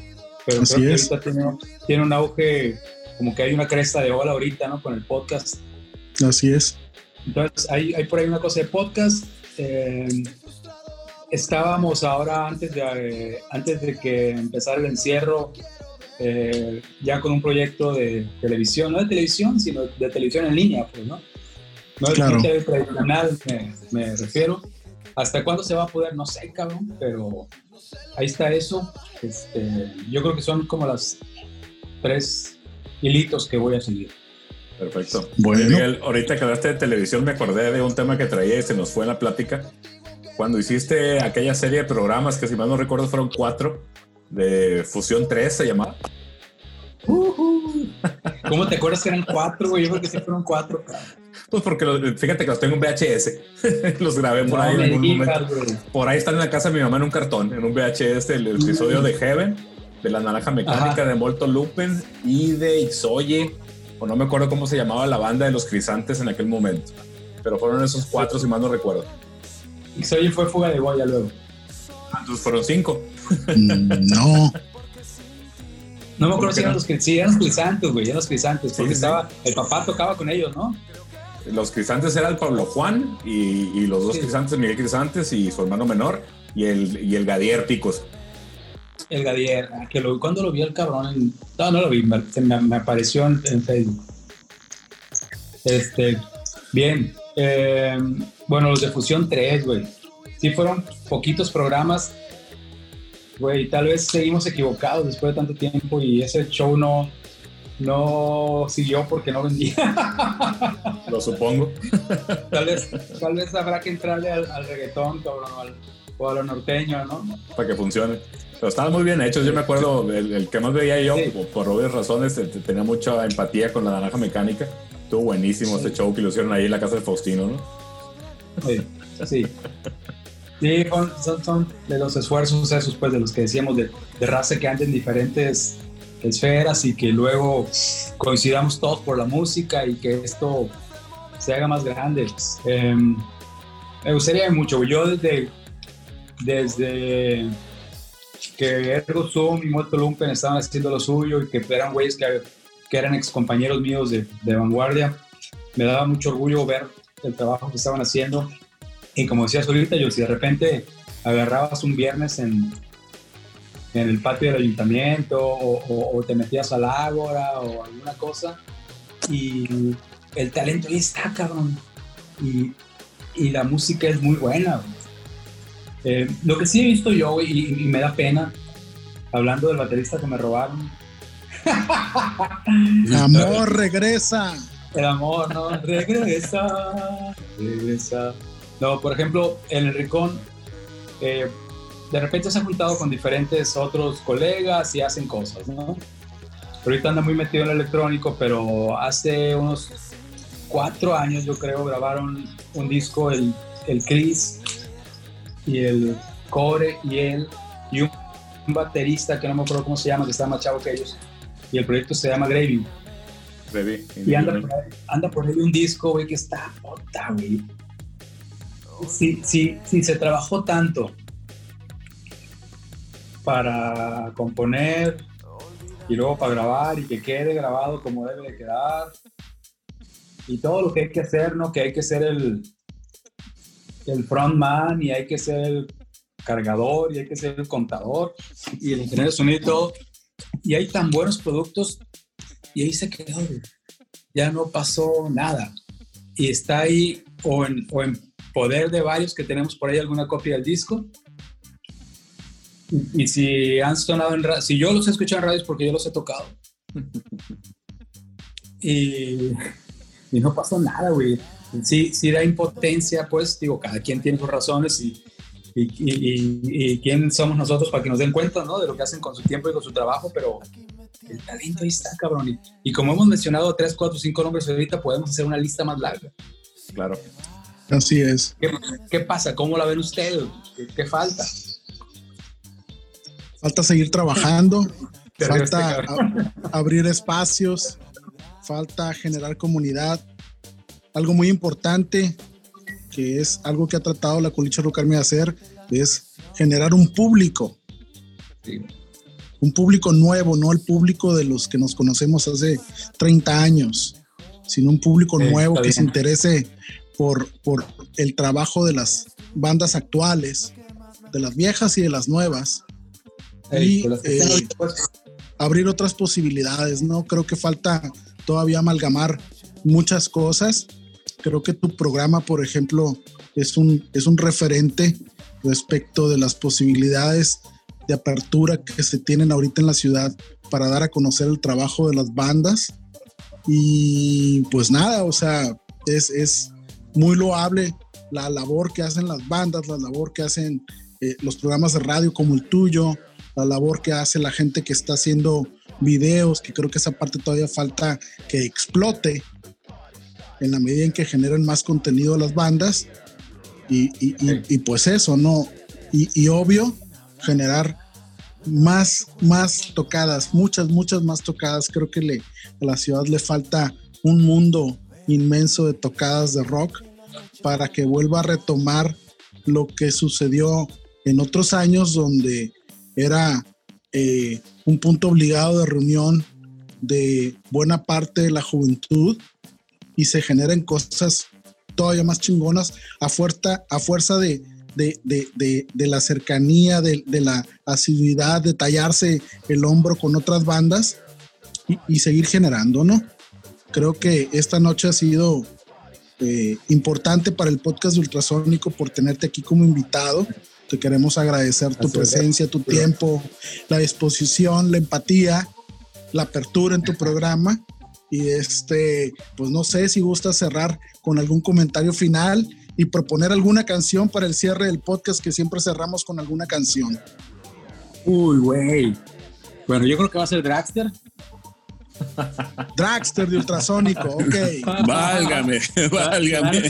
pero Así creo que es. ahorita tiene, tiene un auge, como que hay una cresta de ola ahorita, ¿no? Con el podcast. Así es. Entonces, hay, hay por ahí una cosa de podcast. eh, estábamos ahora, antes de, eh, antes de que empezara el encierro, eh, ya con un proyecto de televisión, no de televisión, sino de televisión en línea, pues, ¿no? No de Claro. tradicional, me, me refiero. ¿Hasta cuándo se va a poder? No sé, cabrón, pero ahí está eso. Este, yo creo que son como las tres hilitos que voy a seguir. Perfecto. Bueno. Miguel, ahorita que hablaste de televisión, me acordé de un tema que traía y se nos fue en la plática. Cuando hiciste aquella serie de programas que, si mal no recuerdo, fueron cuatro, de Fusión 3 se llamaba. ¿Cómo te acuerdas que eran cuatro, güey? Yo creo que sí fueron cuatro. cabrón. Pues porque los- fíjate que los tengo en VHS. (laughs) los grabé por No ahí en algún digas, momento. güey. Por ahí están en la casa de mi mamá en un cartón, en un VHS, el, el episodio de Heaven, de la naranja mecánica de Molto Lupen y de Ixoye, o no me acuerdo cómo se llamaba la banda de los crisantes en aquel momento. Pero fueron esos cuatro, si mal no recuerdo. Ixoye fue fuga de Goya luego. Entonces fueron cinco. No, No me ¿Cómo acuerdo si eran los, sí, eran los crisantes, güey, eran los crisantes, porque Sí, sí. estaba, el papá tocaba con ellos, ¿no? Los crisantes eran Pablo Juan y, y los dos Sí. crisantes, Miguel Crisantes y su hermano menor, y el, y el Gadier Picos. El Gadier, ah, que lo, ¿cuándo lo vio el cabrón? En- no, no lo vi, me, se me, me apareció en, en Facebook. Este, bien. eh, bueno, los de Fusión 3, güey. Sí fueron poquitos programas. Güey, tal vez seguimos equivocados después de tanto tiempo y ese show no, no siguió porque no vendía. (laughs) Lo supongo. (laughs) tal, vez, tal vez habrá que entrarle al, al reggaetón, cabrón, o, al- o a lo norteño, ¿no? para que funcione. Pero estaban muy bien hechos. Yo me acuerdo, el, el que más veía yo, Sí. por, por obvias razones, te- te- tenía mucha empatía con la naranja mecánica. Estuvo buenísimo ese show que lo hicieron ahí en la casa de Faustino, ¿no? Sí, sí. Sí, son, de los esfuerzos esos, pues, de los que decíamos, de, raza que anda en diferentes esferas y que luego coincidamos todos por la música y que esto se haga más grande. Eh, me gustaría mucho. Yo desde, desde que Ergo Zoom y Muerto Lumpen estaban haciendo lo suyo y que eran güeyes que, eran ex compañeros míos de vanguardia, me daba mucho orgullo ver el trabajo que estaban haciendo. Y como decías ahorita, yo si de repente agarrabas un viernes en, en el patio del ayuntamiento o, o- o te metías al ágora o alguna cosa y el talento ahí está, cabrón. Y, y la música es muy buena. Eh, lo que sí he visto yo, y, y me da pena, hablando del baterista que me robaron, (laughs) amor, regresa. El amor no regresa, regresa. No, por ejemplo, en el Rincón, eh, de repente se ha juntado con diferentes otros colegas y hacen cosas, ¿no? Ahorita anda muy metido en el electrónico, pero hace unos cuatro años, yo creo, grabaron un disco, el, el Chris y el Core y él, y un, un baterista que no me acuerdo cómo se llama, que está más chavo que ellos, y el proyecto se llama Gravy. Baby. Y anda por ahí, anda por ahí un disco, güey, que está puta, güey. Sí, sí, sí, se trabajó tanto para componer y luego para grabar y que quede grabado como debe de quedar. Y todo lo que hay que hacer, ¿no? Que hay que ser el, el frontman y hay que ser el cargador y hay que ser el contador y el ingeniero de sonido y hay tan buenos productos y ahí se quedó. Ya no pasó nada. Y está ahí o en poder de varios que tenemos por ahí alguna copia del disco. Y, si han sonado en radio, si yo los he escuchado en radio porque yo los he tocado. (laughs) y, y no pasó nada, güey. Sí, sí da impotencia, pues, digo, cada quien tiene sus razones y, y, y, y- quién somos nosotros para que nos den cuenta, ¿no? De lo que hacen con su tiempo y con su trabajo, pero el talento ahí está, cabrón. Y como hemos mencionado tres, cuatro, cinco nombres ahorita, podemos hacer una lista más larga. Claro. Así es. ¿Qué, qué pasa? ¿Cómo la ven ustedes? ¿Qué, qué falta? Falta seguir trabajando, (laughs) falta a- abrir espacios, falta generar comunidad. Algo muy importante, que es algo que ha tratado la Culicha Rocarme de hacer, es generar un público, Sí. un público nuevo, no el público de los que nos conocemos hace 30 años, sino un público nuevo que se interese por, por el trabajo de las bandas actuales, de las viejas y de las nuevas. Ey, y, las eh, pues, abrir otras posibilidades, ¿no? Creo que falta todavía amalgamar muchas cosas. Creo que tu programa, por ejemplo, es un, es un referente respecto de las posibilidades de apertura que se tienen ahorita en la ciudad para dar a conocer el trabajo de las bandas. Y pues nada, o sea, es, es muy loable la labor que hacen las bandas, la labor que hacen eh, los programas de radio como el tuyo, la labor que hace la gente que está haciendo videos, que creo que esa parte todavía falta que explote en la medida en que generen más contenido las bandas. Y, y- y- y pues eso, ¿no? Y, y obvio, generar más, más tocadas, muchas, muchas más tocadas. Creo que le, a la ciudad le falta un mundo inmenso de tocadas de rock para que vuelva a retomar lo que sucedió en otros años donde era eh, un punto obligado de reunión de buena parte de la juventud y se generen cosas todavía más chingonas a fuerza, a fuerza de, de, la cercanía, de, la asiduidad, de tallarse el hombro con otras bandas y, seguir generando, ¿no? Creo que esta noche ha sido eh, importante para el podcast de Ultrasónico por tenerte aquí como invitado. Te queremos agradecer tu presencia, tu tiempo, la disposición, la empatía, la apertura en tu programa. Y este, pues no sé si gusta cerrar con algún comentario final y proponer alguna canción para el cierre del podcast que siempre cerramos con alguna canción. Uy, güey. Bueno, yo creo que va a ser Dragster. Dragster de ultrasónico, ok. Válgame, (laughs) válgame.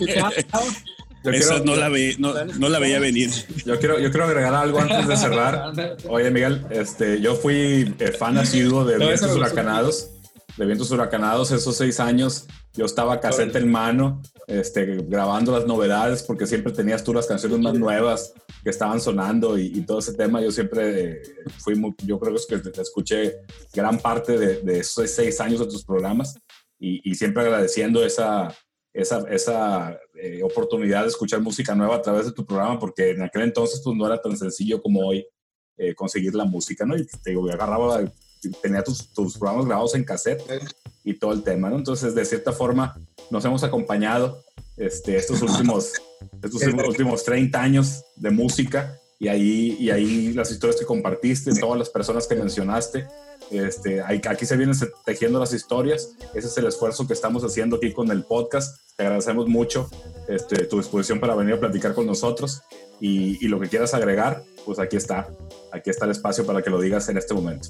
Esa no, la no, la veía venir. Yo quiero, yo quiero agregar algo antes de cerrar. Oye, Miguel, este, yo fui eh, fan asiduo de Vientos Huracanados. De Vientos Huracanados esos seis años yo estaba casete en mano, este, grabando las novedades, porque siempre tenías tú las canciones más nuevas que estaban sonando y, todo ese tema. Yo siempre fui muy, yo creo que escuché gran parte de, esos seis años de tus programas y, siempre agradeciendo esa, esa, esa eh, oportunidad de escuchar música nueva a través de tu programa, porque en aquel entonces pues no era tan sencillo como hoy eh, conseguir la música, ¿no? Y te digo, yo agarraba tenía tus, tus, programas grabados en cassette y todo el tema, ¿no? Entonces, de cierta forma, nos hemos acompañado este, estos, últimos, (laughs) estos últimos 30 años de música y ahí, y ahí las historias que compartiste, todas las personas que mencionaste, este, aquí se vienen tejiendo las historias. Ese es el esfuerzo que estamos haciendo aquí con el podcast. Te agradecemos mucho este, tu disposición para venir a platicar con nosotros y, y, lo que quieras agregar, pues aquí está. Aquí está el espacio para que lo digas en este momento.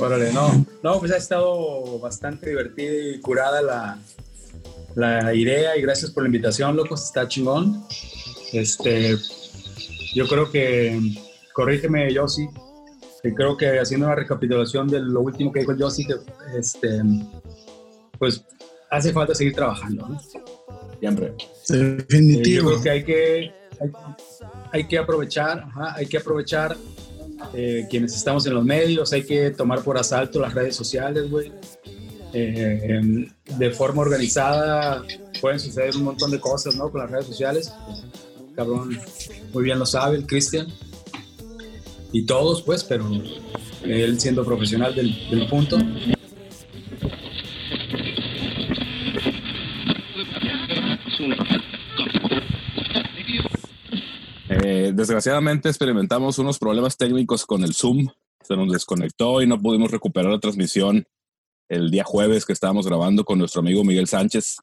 Órale, no, no, pues ha estado bastante divertida y curada la, la idea y gracias por la invitación, locos, está chingón. Este, yo creo que, corrígeme, Yossi, que creo que haciendo una recapitulación de lo último que dijo Yossi, que este, pues hace falta seguir trabajando, ¿no? Siempre. Definitivo. yo creo que hay que, hay, que aprovechar, hay que aprovechar eh, quienes estamos en los medios, hay que tomar por asalto las redes sociales, güey. Eh, de forma organizada pueden suceder un montón de cosas, ¿no? Con las redes sociales. Cabrón, muy bien lo sabe el Cristian. Y todos, pues, pero él siendo profesional del punto. Desgraciadamente experimentamos unos problemas técnicos con el Zoom. Se nos desconectó y no pudimos recuperar la transmisión el día jueves que estábamos grabando con nuestro amigo Miguel Sánchez.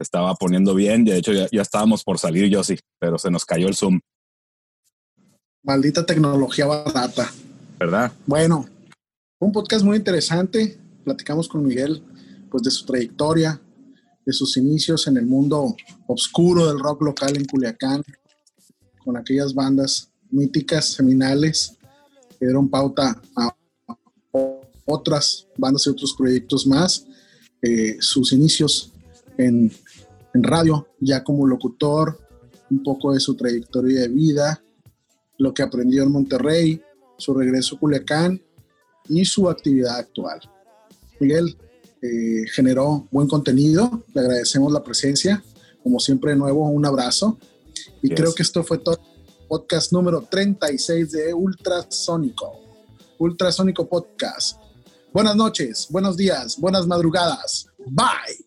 Estaba poniendo bien, de hecho ya, estábamos por salir, yo sí, pero se nos cayó el Zoom. Maldita tecnología barata. ¿Verdad? Bueno, un podcast muy interesante. Platicamos con Miguel pues de su trayectoria, de sus inicios en el mundo oscuro del rock local en Culiacán, con aquellas bandas míticas, seminales, que dieron pauta a otras bandas y otros proyectos más. Eh, sus inicios en, en, radio, ya como locutor, un poco de su trayectoria de vida, lo que aprendió en Monterrey, su regreso a Culiacán y su actividad actual. Miguel eh, generó buen contenido, le agradecemos la presencia, como siempre de nuevo un abrazo y creo que esto fue todo. Podcast número 36 de Ultrasónico. Ultrasónico Podcast. Buenas noches, buenos días, buenas madrugadas. Bye.